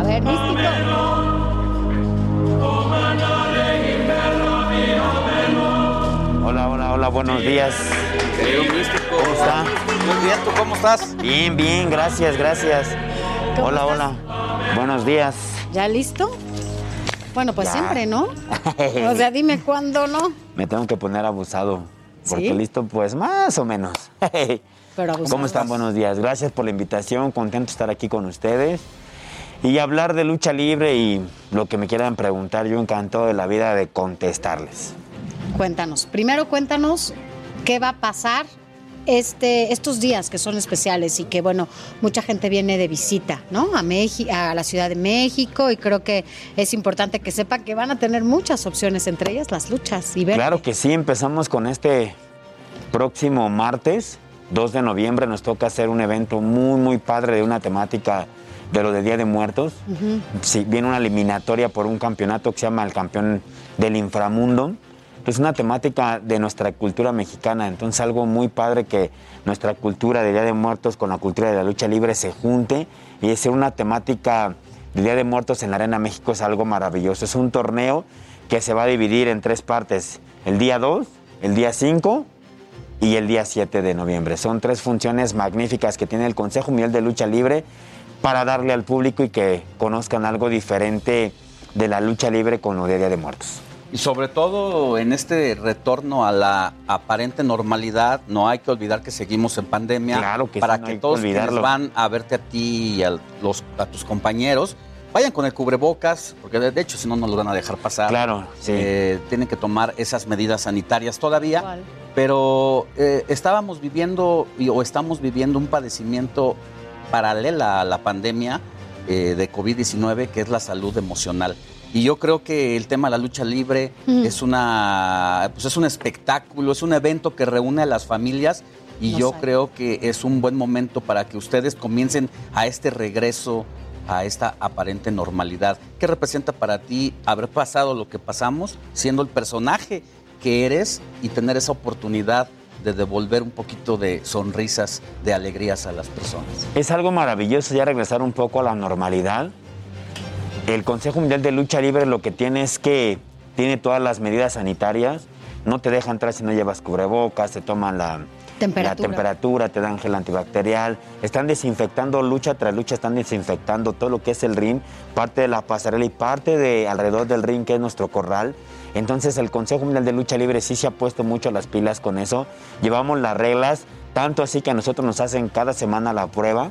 A ver, místico. Hola, hola, hola, buenos días. ¿Cómo está? Muy bien, ¿tú cómo estás? Bien, bien, gracias, gracias. Hola, hola. Buenos días. ¿Ya listo? Bueno, pues Ya. siempre, ¿no? O sea, dime cuándo no. Me tengo que poner abusado. Porque ¿Sí? listo, pues más o menos. Pero abusado. ¿Cómo están? Buenos días. Gracias por la invitación. Contento de estar aquí con ustedes. Y hablar de lucha libre y lo que me quieran preguntar, yo encantado de la vida de contestarles. Cuéntanos. Primero cuéntanos qué va a pasar este, estos días que son especiales y que, bueno, mucha gente viene de visita, ¿no? A, Meji- a la Ciudad de México y creo que es importante que sepan que van a tener muchas opciones, entre ellas las luchas y ver. Claro que sí, empezamos con este próximo martes, 2 de noviembre, nos toca hacer un evento muy, muy padre de una temática de lo de Día de Muertos. Sí, viene una eliminatoria por un campeonato que se llama el campeón del inframundo. Es una temática de nuestra cultura mexicana, entonces algo muy padre que nuestra cultura de Día de Muertos con la cultura de la lucha libre se junte y hacer una temática de Día de Muertos en la Arena México es algo maravilloso. Es un torneo que se va a dividir en tres partes, el día 2, el día 5 y el día 7 de noviembre. Son tres funciones magníficas que tiene el Consejo Mundial de Lucha Libre para darle al público y que conozcan algo diferente de la lucha libre con lo de Día de Muertos. Y sobre todo en este retorno a la aparente normalidad, no hay que olvidar que seguimos en pandemia. Claro que sí, para no que hay que todos quienes olvidarlo. van a verte a ti y a, los, a tus compañeros vayan con el cubrebocas, porque de, hecho si no no los van a dejar pasar. Claro, sí. Eh, tienen que tomar esas medidas sanitarias todavía. Pero eh, estábamos viviendo y- o estamos viviendo un padecimiento paralela a la pandemia eh, de COVID-19, que es la salud emocional. Y yo creo que el tema de la lucha libre Ujú. es una pues es un espectáculo, es un evento que reúne a las familias y yo creo que es un buen momento para que ustedes comiencen a este regreso a esta aparente normalidad. ¿Qué representa para ti haber pasado lo que pasamos siendo el personaje que eres y tener esa oportunidad de devolver un poquito de sonrisas, de alegrías a las personas? Es algo maravilloso ya regresar un poco a la normalidad. El Consejo Mundial de Lucha Libre lo que tiene es que tiene todas las medidas sanitarias. No te deja entrar si no llevas cubrebocas, te toman la Temperatura. la temperatura, te dan gel antibacterial. Están desinfectando lucha tras lucha, están desinfectando todo lo que es el ring, parte de la pasarela y parte de alrededor del ring que es nuestro corral. Entonces el Consejo Mundial de Lucha Libre sí se ha puesto mucho las pilas con eso. Llevamos las reglas, tanto así que a nosotros nos hacen cada semana la prueba.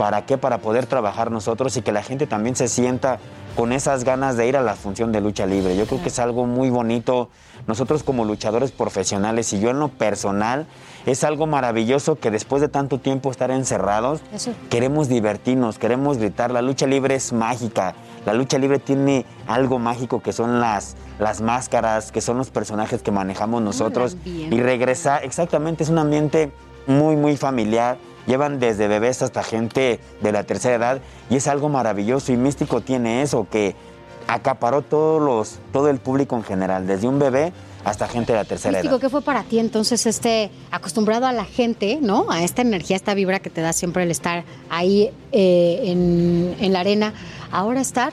¿Para qué? Para poder trabajar nosotros y que la gente también se sienta con esas ganas de ir a la función de lucha libre. Yo creo que es algo muy bonito. Nosotros como luchadores profesionales y yo en lo personal, es algo maravilloso que después de tanto tiempo estar encerrados, Eso. queremos divertirnos, queremos gritar. La lucha libre es mágica. La lucha libre tiene algo mágico que son las, las máscaras, que son los personajes que manejamos nosotros. Y regresar, exactamente, es un ambiente muy, muy familiar. Llevan desde bebés hasta gente de la tercera edad y es algo maravilloso y místico tiene eso, que acaparó todos los, todo el público en general, desde un bebé hasta gente de la tercera Místico, edad. ¿qué fue para ti entonces este acostumbrado a la gente, ¿no? A esta energía, esta vibra que te da siempre el estar ahí eh, en, en la arena. Ahora estar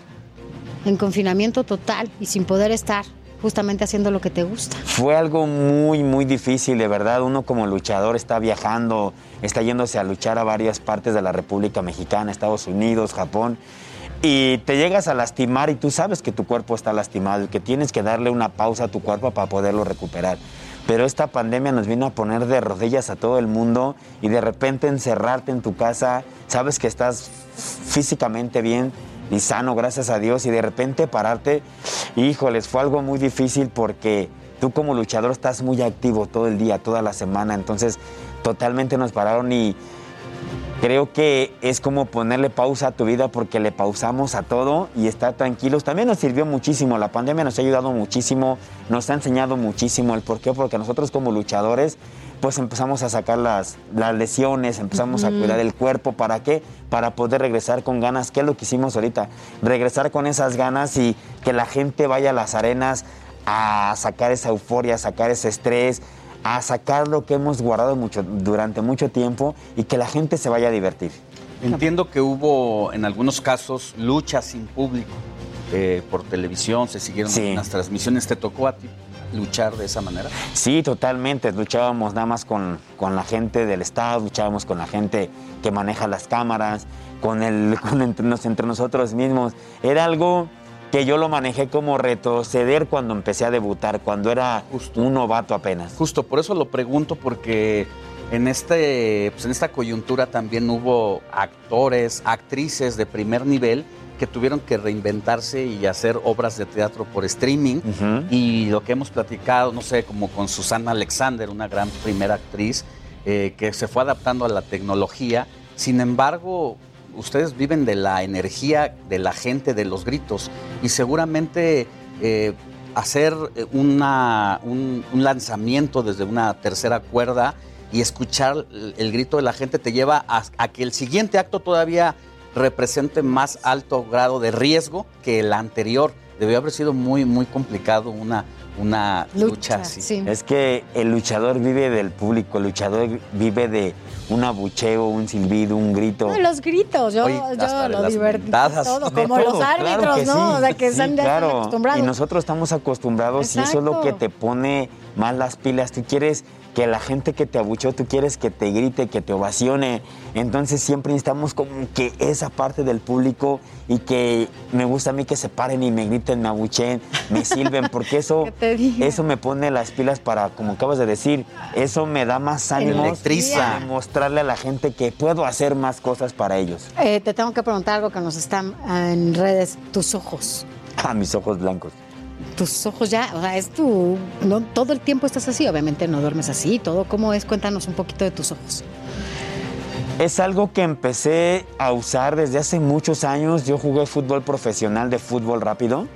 en confinamiento total y sin poder estar justamente haciendo lo que te gusta. Fue algo muy, muy difícil, de verdad. Uno como luchador está viajando, está yéndose a luchar a varias partes de la República Mexicana, Estados Unidos, Japón. Y te llegas a lastimar y tú sabes que tu cuerpo está lastimado y que tienes que darle una pausa a tu cuerpo para poderlo recuperar. Pero esta pandemia nos vino a poner de rodillas a todo el mundo y de repente encerrarte en tu casa, sabes que estás físicamente bien y sano, gracias a Dios, y de repente pararte, híjoles, fue algo muy difícil porque tú como luchador estás muy activo todo el día, toda la semana, entonces totalmente nos pararon y creo que es como ponerle pausa a tu vida porque le pausamos a todo y estar tranquilos. También nos sirvió muchísimo, la pandemia nos ha ayudado muchísimo, nos ha enseñado muchísimo el por qué, porque nosotros como luchadores pues empezamos a sacar las, las lesiones, empezamos a cuidar el cuerpo, ¿para qué? Para poder regresar con ganas, ¿qué es lo que hicimos ahorita? Regresar con esas ganas y que la gente vaya a las arenas a sacar esa euforia, a sacar ese estrés, a sacar lo que hemos guardado mucho, durante mucho tiempo y que la gente se vaya a divertir. Entiendo que hubo en algunos casos luchas sin público eh, por televisión, se siguieron Sí. algunas transmisiones. ¿Te tocó a ti luchar de esa manera? Sí, totalmente. Luchábamos nada más con, con la gente del Estado, luchábamos con la gente que maneja las cámaras, con el, con entre nosotros mismos. Era algo que yo lo manejé como retroceder cuando empecé a debutar, cuando era un novato apenas. Justo, por eso lo pregunto, porque en, este, pues en esta coyuntura también hubo actores, actrices de primer nivel que tuvieron que reinventarse y hacer obras de teatro por streaming. Y lo que hemos platicado, no sé, como con Susana Alexander, una gran primera actriz, eh, que se fue adaptando a la tecnología. Sin embargo, ustedes viven de la energía de la gente, de los gritos, y seguramente eh, hacer una, un, lanzamiento desde una tercera cuerda y escuchar el, grito de la gente te lleva a que el siguiente acto todavía represente más alto grado de riesgo que el anterior. Debió haber sido muy, muy complicado una, una lucha. Es que el luchador vive del público, el luchador vive de un abucheo, un silbido, un grito. los gritos, yo, yo lo divertí todo, como los árbitros, ¿no? O sea, que están, acostumbrados. Y nosotros estamos acostumbrados y eso es lo que te pone más las pilas. Tú quieres que la gente que te abucheó, tú quieres que te grite, que te ovacione. Entonces siempre necesitamos como que esa parte del público y que me gusta a mí que se paren y me griten, me abucheen, me silben, porque eso, eso me pone las pilas para, como acabas de decir, eso me da más ánimo Electriza. mostrarle a la gente que puedo hacer más cosas para ellos. Eh, te tengo que preguntar algo que nos están en redes, tus ojos. Ah, mis ojos blancos tus ojos ya, o sea, es tu, no todo el tiempo estás así, obviamente no duermes así, todo, ¿cómo es? Cuéntanos un poquito de tus ojos. Es algo que empecé a usar desde hace muchos años. Yo jugué fútbol profesional de fútbol rápido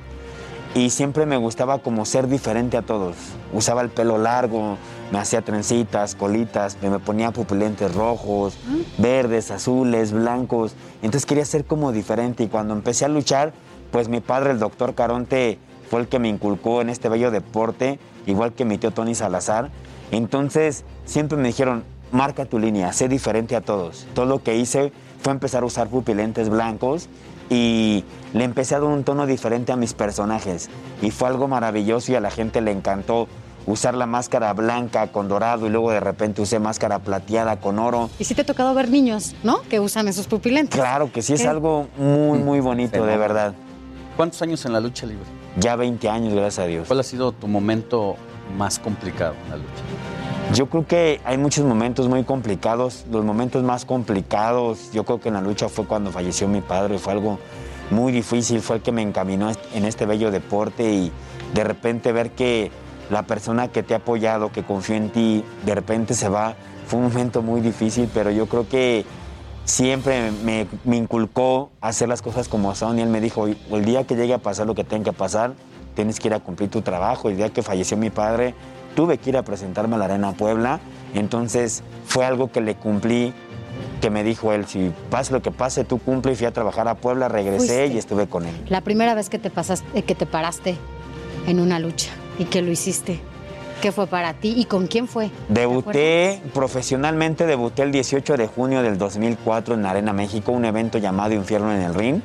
y siempre me gustaba como ser diferente a todos. Usaba el pelo largo, me hacía trencitas, colitas, me ponía pupilentes rojos, verdes, azules, blancos. Entonces quería ser como diferente y cuando empecé a luchar, pues mi padre, el doctor Caronte, fue el que me inculcó en este bello deporte, igual que mi tío Tony Salazar. Entonces siempre me dijeron, marca tu línea, sé diferente a todos. Todo lo que hice fue empezar a usar pupilentes blancos y le empecé a dar un tono diferente a mis personajes. Y fue algo maravilloso y a la gente le encantó usar la máscara blanca con dorado y luego de repente usé máscara plateada con oro. Y sí te ha tocado ver niños, ¿no? Que usan esos pupilentes. Claro que sí, es algo muy, muy bonito, de verdad. ¿Cuántos años en la lucha libre? Ya 20 años, gracias a Dios. ¿Cuál ha sido tu momento más complicado en la lucha? Yo creo que hay muchos momentos muy complicados. Los momentos más complicados, yo creo que en la lucha fue cuando falleció mi padre. Fue algo muy difícil, fue el que me encaminó en este bello deporte y de repente ver que la persona que te ha apoyado, que confió en ti, de repente se va. Fue un momento muy difícil, pero yo creo que siempre me, inculcó hacer las cosas como son y él me dijo, el día que llegue a pasar lo que tenga que pasar, tienes que ir a cumplir tu trabajo. El día que falleció mi padre, tuve que ir a presentarme a la Arena Puebla, entonces fue algo que le cumplí, que me dijo él, si pase lo que pase, tú cumple y fui a trabajar a Puebla, regresé y estuve con él. La primera vez que te, pasaste, que te paraste en una lucha y que lo hiciste, ¿Qué fue para ti y con quién fue? Debuté profesionalmente, debuté el 18 de junio del 2004 en Arena México, un evento llamado Infierno en el Ring.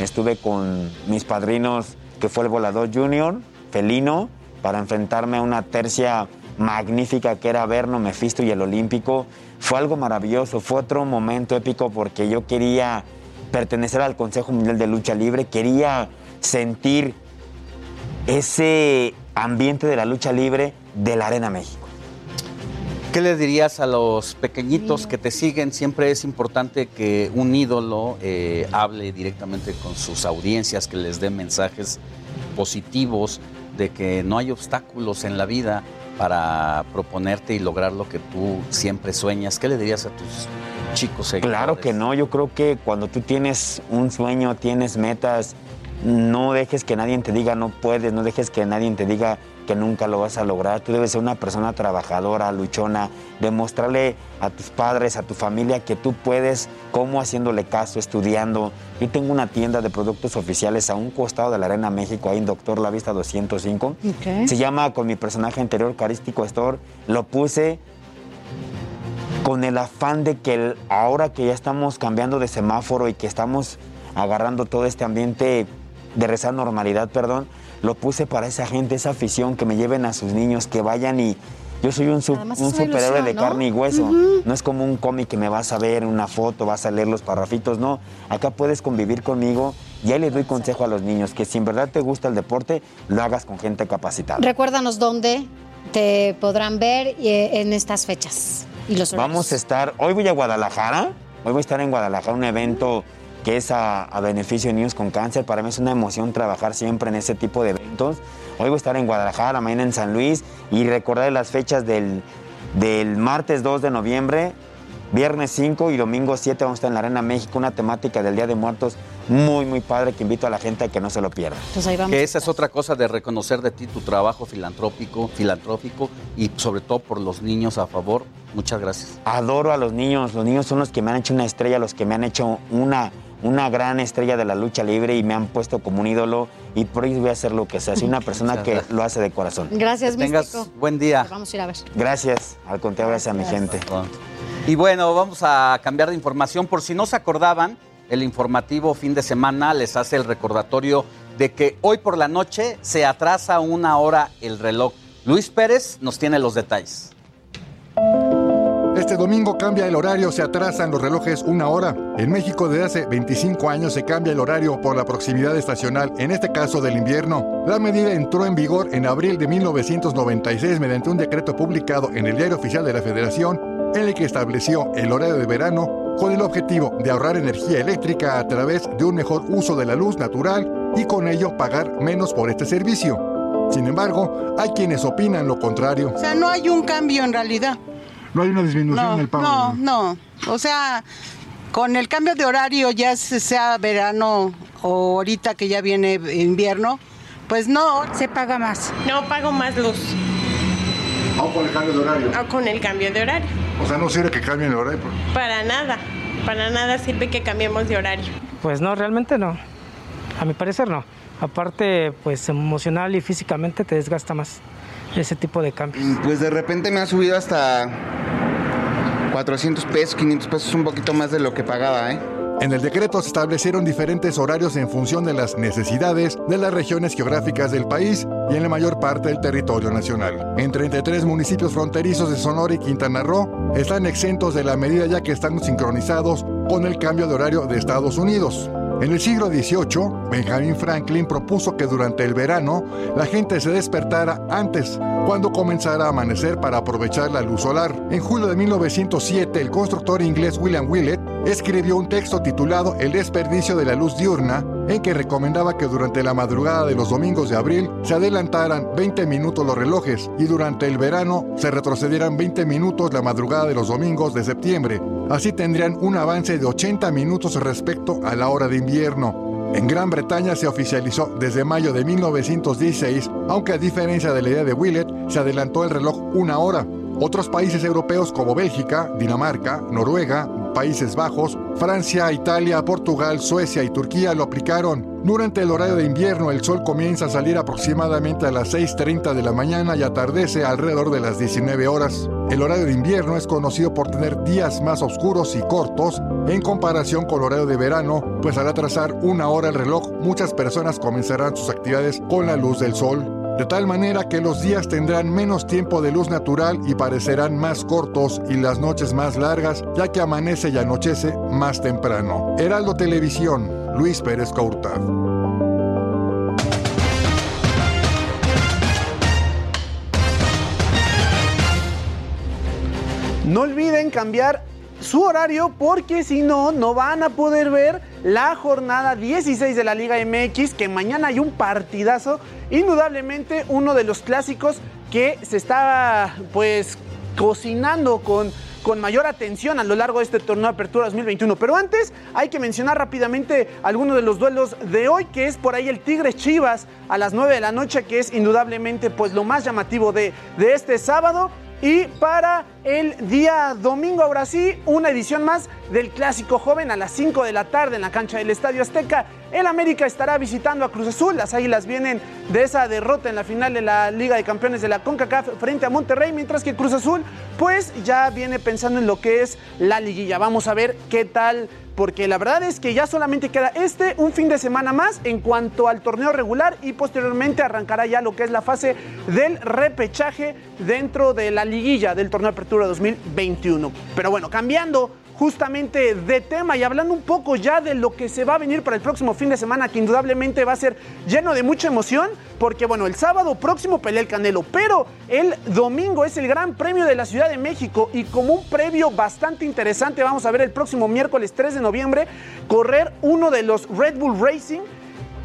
Estuve con mis padrinos, que fue el Volador Junior, Felino, para enfrentarme a una tercia magnífica que era Verno, Mefisto y el Olímpico. Fue algo maravilloso, fue otro momento épico porque yo quería pertenecer al Consejo Mundial de Lucha Libre, quería sentir ese ambiente de la lucha libre de la Arena México. ¿Qué le dirías a los pequeñitos que te siguen? Siempre es importante que un ídolo eh, hable directamente con sus audiencias, que les dé mensajes positivos de que no hay obstáculos en la vida para proponerte y lograr lo que tú siempre sueñas. ¿Qué le dirías a tus chicos seguidores? Claro que no, yo creo que cuando tú tienes un sueño, tienes metas, no dejes que nadie te diga no puedes, no dejes que nadie te diga que nunca lo vas a lograr. Tú debes ser una persona trabajadora, luchona, demostrarle a tus padres, a tu familia que tú puedes, como haciéndole caso, estudiando. Yo tengo una tienda de productos oficiales a un costado de la Arena México, ahí en Doctor La Vista 205. Se llama con mi personaje anterior, Carístico Store. Lo puse con el afán de que ahora que ya estamos cambiando de semáforo y que estamos agarrando todo este ambiente de rezar normalidad, perdón, lo puse para esa gente, esa afición, que me lleven a sus niños, que vayan y... Yo soy un, superhéroe de carne y hueso. No es como un cómic que me vas a ver una foto, vas a leer los parrafitos. No, acá puedes convivir conmigo Y ahí les doy consejo a los niños, que si en verdad te gusta el deporte, lo hagas con gente capacitada. Recuérdanos dónde te podrán ver eh, en estas fechas y los horarios. Vamos a estar, hoy voy a Guadalajara, hoy voy a estar en Guadalajara, un evento que es a, a beneficio de niños con cáncer. Para mí es una emoción trabajar siempre en ese tipo de eventos. Hoy voy a estar en Guadalajara, mañana en San Luis y recordar las fechas del, del martes 2 de noviembre, viernes 5 y domingo 7 vamos a estar en la Arena México, una temática del Día de Muertos muy, muy padre que invito a la gente a que no se lo pierda. Pues ahí vamos. Que esa es otra cosa de reconocer de ti tu trabajo filantrópico, filantrópico y sobre todo por los niños a favor. Muchas gracias. Adoro a los niños, los niños son los que me han hecho una estrella, los que me han hecho una, una gran estrella de la lucha libre y me han puesto como un ídolo y por ello voy a hacer lo que sea. Soy una persona que lo hace de corazón. Gracias, Que tengas Místico. buen día. Vamos a ir a ver. Gracias, al contrario, gracias a mi gente. Y bueno, vamos a cambiar de información. Por si no se acordaban, el informativo fin de semana les hace el recordatorio de que hoy por la noche se atrasa una hora el reloj. Luis Pérez nos tiene los detalles. Este domingo cambia el horario, se atrasan los relojes una hora. En México desde hace 25 años se cambia el horario por la proximidad estacional, en este caso del invierno. La medida entró en vigor en abril de 1996 mediante un decreto publicado en el Diario Oficial de la Federación, en el que estableció el horario de verano con el objetivo de ahorrar energía eléctrica a través de un mejor uso de la luz natural y con ello pagar menos por este servicio. Sin embargo, hay quienes opinan lo contrario. O sea, no hay un cambio en realidad. No hay una disminución No, en el pago. no, no. O sea, con el cambio de horario, ya se- sea verano o ahorita que ya viene invierno, pues no. Se paga más. No pago más luz Aún con el cambio de horario. ah, con el cambio de horario. O sea, no sirve que cambien el horario. Para nada. Para nada sirve que cambiemos de horario. Pues no, realmente no. A mi parecer no. Aparte, pues emocional y físicamente te desgasta más ese tipo de cambios. Pues de repente me ha subido hasta 400 pesos, 500 pesos, un poquito más de lo que pagaba, ¿eh? En el decreto se establecieron diferentes horarios en función de las necesidades de las regiones geográficas del país y en la mayor parte del territorio nacional. En 33 municipios fronterizos de Sonora y Quintana Roo están exentos de la medida ya que están sincronizados con el cambio de horario de Estados Unidos. En el siglo XVIII, Benjamin Franklin propuso que durante el verano la gente se despertara antes, cuando comenzara a amanecer para aprovechar la luz solar. En julio de 1907, el constructor inglés William Willett escribió un texto titulado El desperdicio de la luz diurna, en que recomendaba que durante la madrugada de los domingos de abril se adelantaran 20 minutos los relojes y durante el verano se retrocedieran 20 minutos la madrugada de los domingos de septiembre. Así tendrían un avance de 80 minutos respecto a la hora de invierno. En Gran Bretaña se oficializó desde mayo de 1916, aunque a diferencia de la idea de Willett, se adelantó el reloj una hora. Otros países europeos como Bélgica, Dinamarca, Noruega, Países Bajos, Francia, Italia, Portugal, Suecia y Turquía lo aplicaron. Durante el horario de invierno el sol comienza a salir aproximadamente a las 6.30 de la mañana y atardece alrededor de las 19 horas. El horario de invierno es conocido por tener días más oscuros y cortos en comparación con el horario de verano, pues al atrasar una hora el reloj muchas personas comenzarán sus actividades con la luz del sol de tal manera que los días tendrán menos tiempo de luz natural y parecerán más cortos y las noches más largas, ya que amanece y anochece más temprano. Heraldo Televisión, Luis Pérez Courtad. No olviden cambiar su horario porque si no, no van a poder ver la jornada 16 de la Liga MX, que mañana hay un partidazo, indudablemente uno de los clásicos que se está pues cocinando con, con mayor atención a lo largo de este torneo de Apertura 2021. Pero antes hay que mencionar rápidamente algunos de los duelos de hoy, que es por ahí el Tigres Chivas a las 9 de la noche, que es indudablemente pues lo más llamativo de, de este sábado. Y para el día domingo, ahora sí, una edición más del Clásico Joven a las 5 de la tarde en la cancha del Estadio Azteca. El América estará visitando a Cruz Azul. Las Águilas vienen de esa derrota en la final de la Liga de Campeones de la CONCACAF frente a Monterrey, mientras que Cruz Azul pues ya viene pensando en lo que es la liguilla. Vamos a ver qué tal porque la verdad es que ya solamente queda este un fin de semana más en cuanto al torneo regular y posteriormente arrancará ya lo que es la fase del repechaje dentro de la liguilla del torneo de apertura 2021. Pero bueno, cambiando justamente de tema y hablando un poco ya de lo que se va a venir para el próximo fin de semana, que indudablemente va a ser lleno de mucha emoción, porque bueno, el sábado próximo pelea el Canelo, pero el domingo es el Gran Premio de la Ciudad de México y como un previo bastante interesante vamos a ver el próximo miércoles 3 de noviembre correr uno de los Red Bull Racing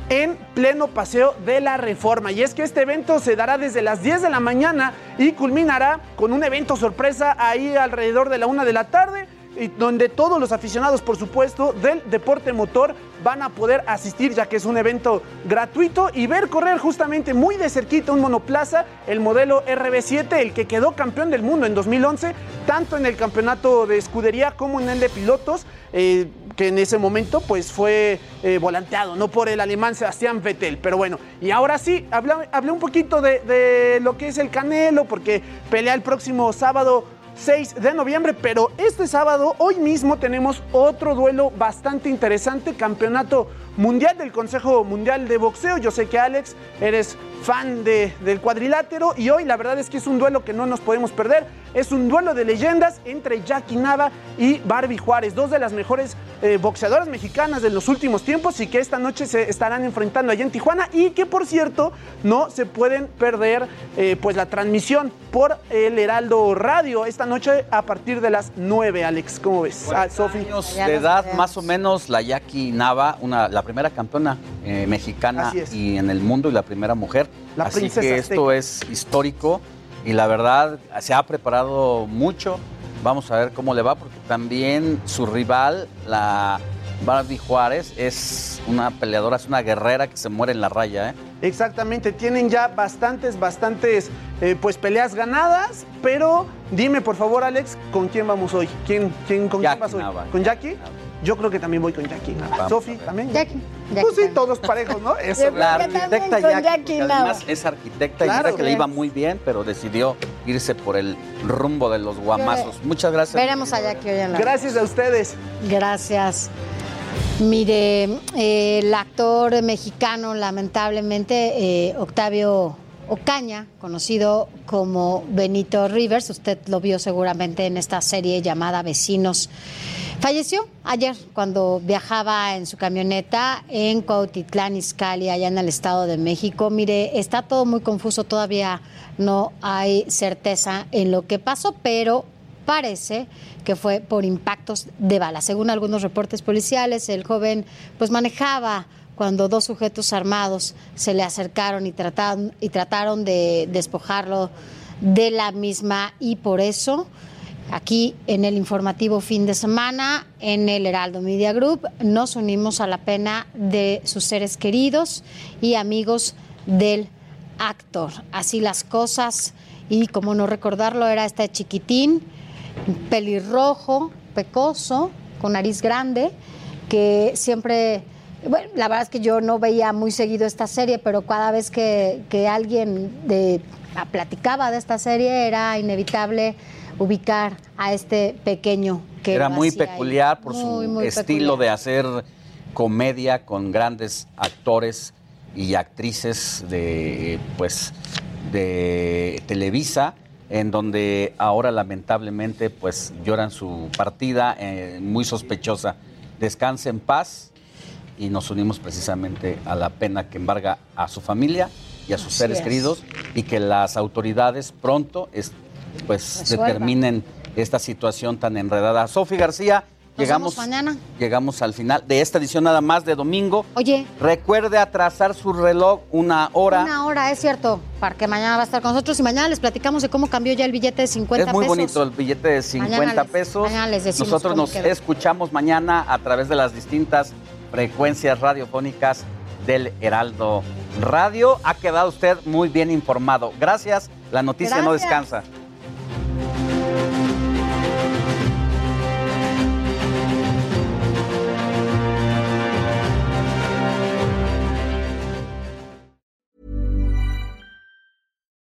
en pleno paseo de la reforma. Y es que este evento se dará desde las 10 de la mañana y culminará con un evento sorpresa ahí alrededor de la una de la tarde y donde todos los aficionados, por supuesto, del deporte motor van a poder asistir, ya que es un evento gratuito y ver correr justamente muy de cerquita un monoplaza, el modelo RB7, el que quedó campeón del mundo en 2011, tanto en el campeonato de escudería como en el de pilotos. Eh, que en ese momento pues fue eh, volanteado, no por el alemán Sebastián Vettel. Pero bueno, y ahora sí, hablé, hablé un poquito de, de lo que es el Canelo, porque pelea el próximo sábado 6 de noviembre, pero este sábado, hoy mismo, tenemos otro duelo bastante interesante, campeonato mundial del Consejo Mundial de Boxeo. Yo sé que Alex, eres fan de, del cuadrilátero y hoy la verdad es que es un duelo que no nos podemos perder. Es un duelo de leyendas entre Jackie Nava y Barbie Juárez, dos de las mejores eh, boxeadoras mexicanas de los últimos tiempos y que esta noche se estarán enfrentando allá en Tijuana y que por cierto no se pueden perder eh, pues la transmisión por el Heraldo Radio esta noche a partir de las 9, Alex. ¿Cómo ves? Ah, Sofi. de edad, más o menos, la Jackie Nava, una, la primera campeona eh, mexicana y en el mundo y la primera mujer. La Así que azteca. esto es histórico y la verdad se ha preparado mucho. Vamos a ver cómo le va porque también su rival, la Barbie Juárez, es una peleadora, es una guerrera que se muere en la raya. ¿eh? Exactamente, tienen ya bastantes, bastantes eh, pues peleas ganadas, pero dime por favor Alex, ¿con quién vamos hoy? ¿Quién, quién, ¿Con quién Jackie vas hoy? Nava. ¿Con Jackie? Yo creo que también voy con Jackie. Vamos Sofi. ¿también? Jackie. Pues sí, todos parejos, ¿no? Eso. La arquitecta Jackie, Nava. además es arquitecta y Claro. mira que le iba muy bien, pero decidió irse por el rumbo de los guamazos. Muchas gracias. Veremos a Jackie hoy en la Gracias a ustedes. Gracias. Mire, eh, el actor mexicano, lamentablemente, eh, Octavio Ocaña, conocido como Benito Rivers, usted lo vio seguramente en esta serie llamada Vecinos, falleció ayer cuando viajaba en su camioneta en Cuautitlán, Izcalli, allá en el Estado de México. Mire, está todo muy confuso, todavía no hay certeza en lo que pasó, pero parece que fue por impactos de bala. Según algunos reportes policiales, el joven pues manejaba cuando dos sujetos armados se le acercaron y trataron, y trataron de despojarlo de la misma y por eso aquí en el informativo fin de semana en el Heraldo Media Group nos unimos a la pena de sus seres queridos y amigos del actor. Así las cosas y como no recordarlo era este chiquitín pelirrojo, pecoso, con nariz grande, que siempre, la verdad es que yo no veía muy seguido esta serie, pero cada vez que, que alguien platicaba de esta serie era inevitable ubicar a este pequeño que Era muy ahí. peculiar por Muy, su muy estilo peculiar. de hacer comedia con grandes actores y actrices de pues de Televisa en donde ahora lamentablemente pues lloran su partida eh, muy sospechosa. Descanse en paz y nos unimos precisamente a la pena que embarga a su familia y a sus Así seres es. queridos y que las autoridades pronto pues determinen esta situación tan enredada. Sofi García, Nos llegamos, mañana. llegamos al final de esta edición nada más de domingo. Oye, Recuerde atrasar su reloj una hora. una hora, es cierto, para que mañana va a estar con nosotros y mañana les platicamos de cómo cambió ya el billete de 50 es muy pesos. bonito el billete de 50 Mañana les- pesos. mañana les decimos Nosotros nos quedó. escuchamos mañana a través de las distintas frecuencias radiofónicas del Heraldo Radio. Ha quedado usted muy bien informado. Gracias. La noticia no descansa.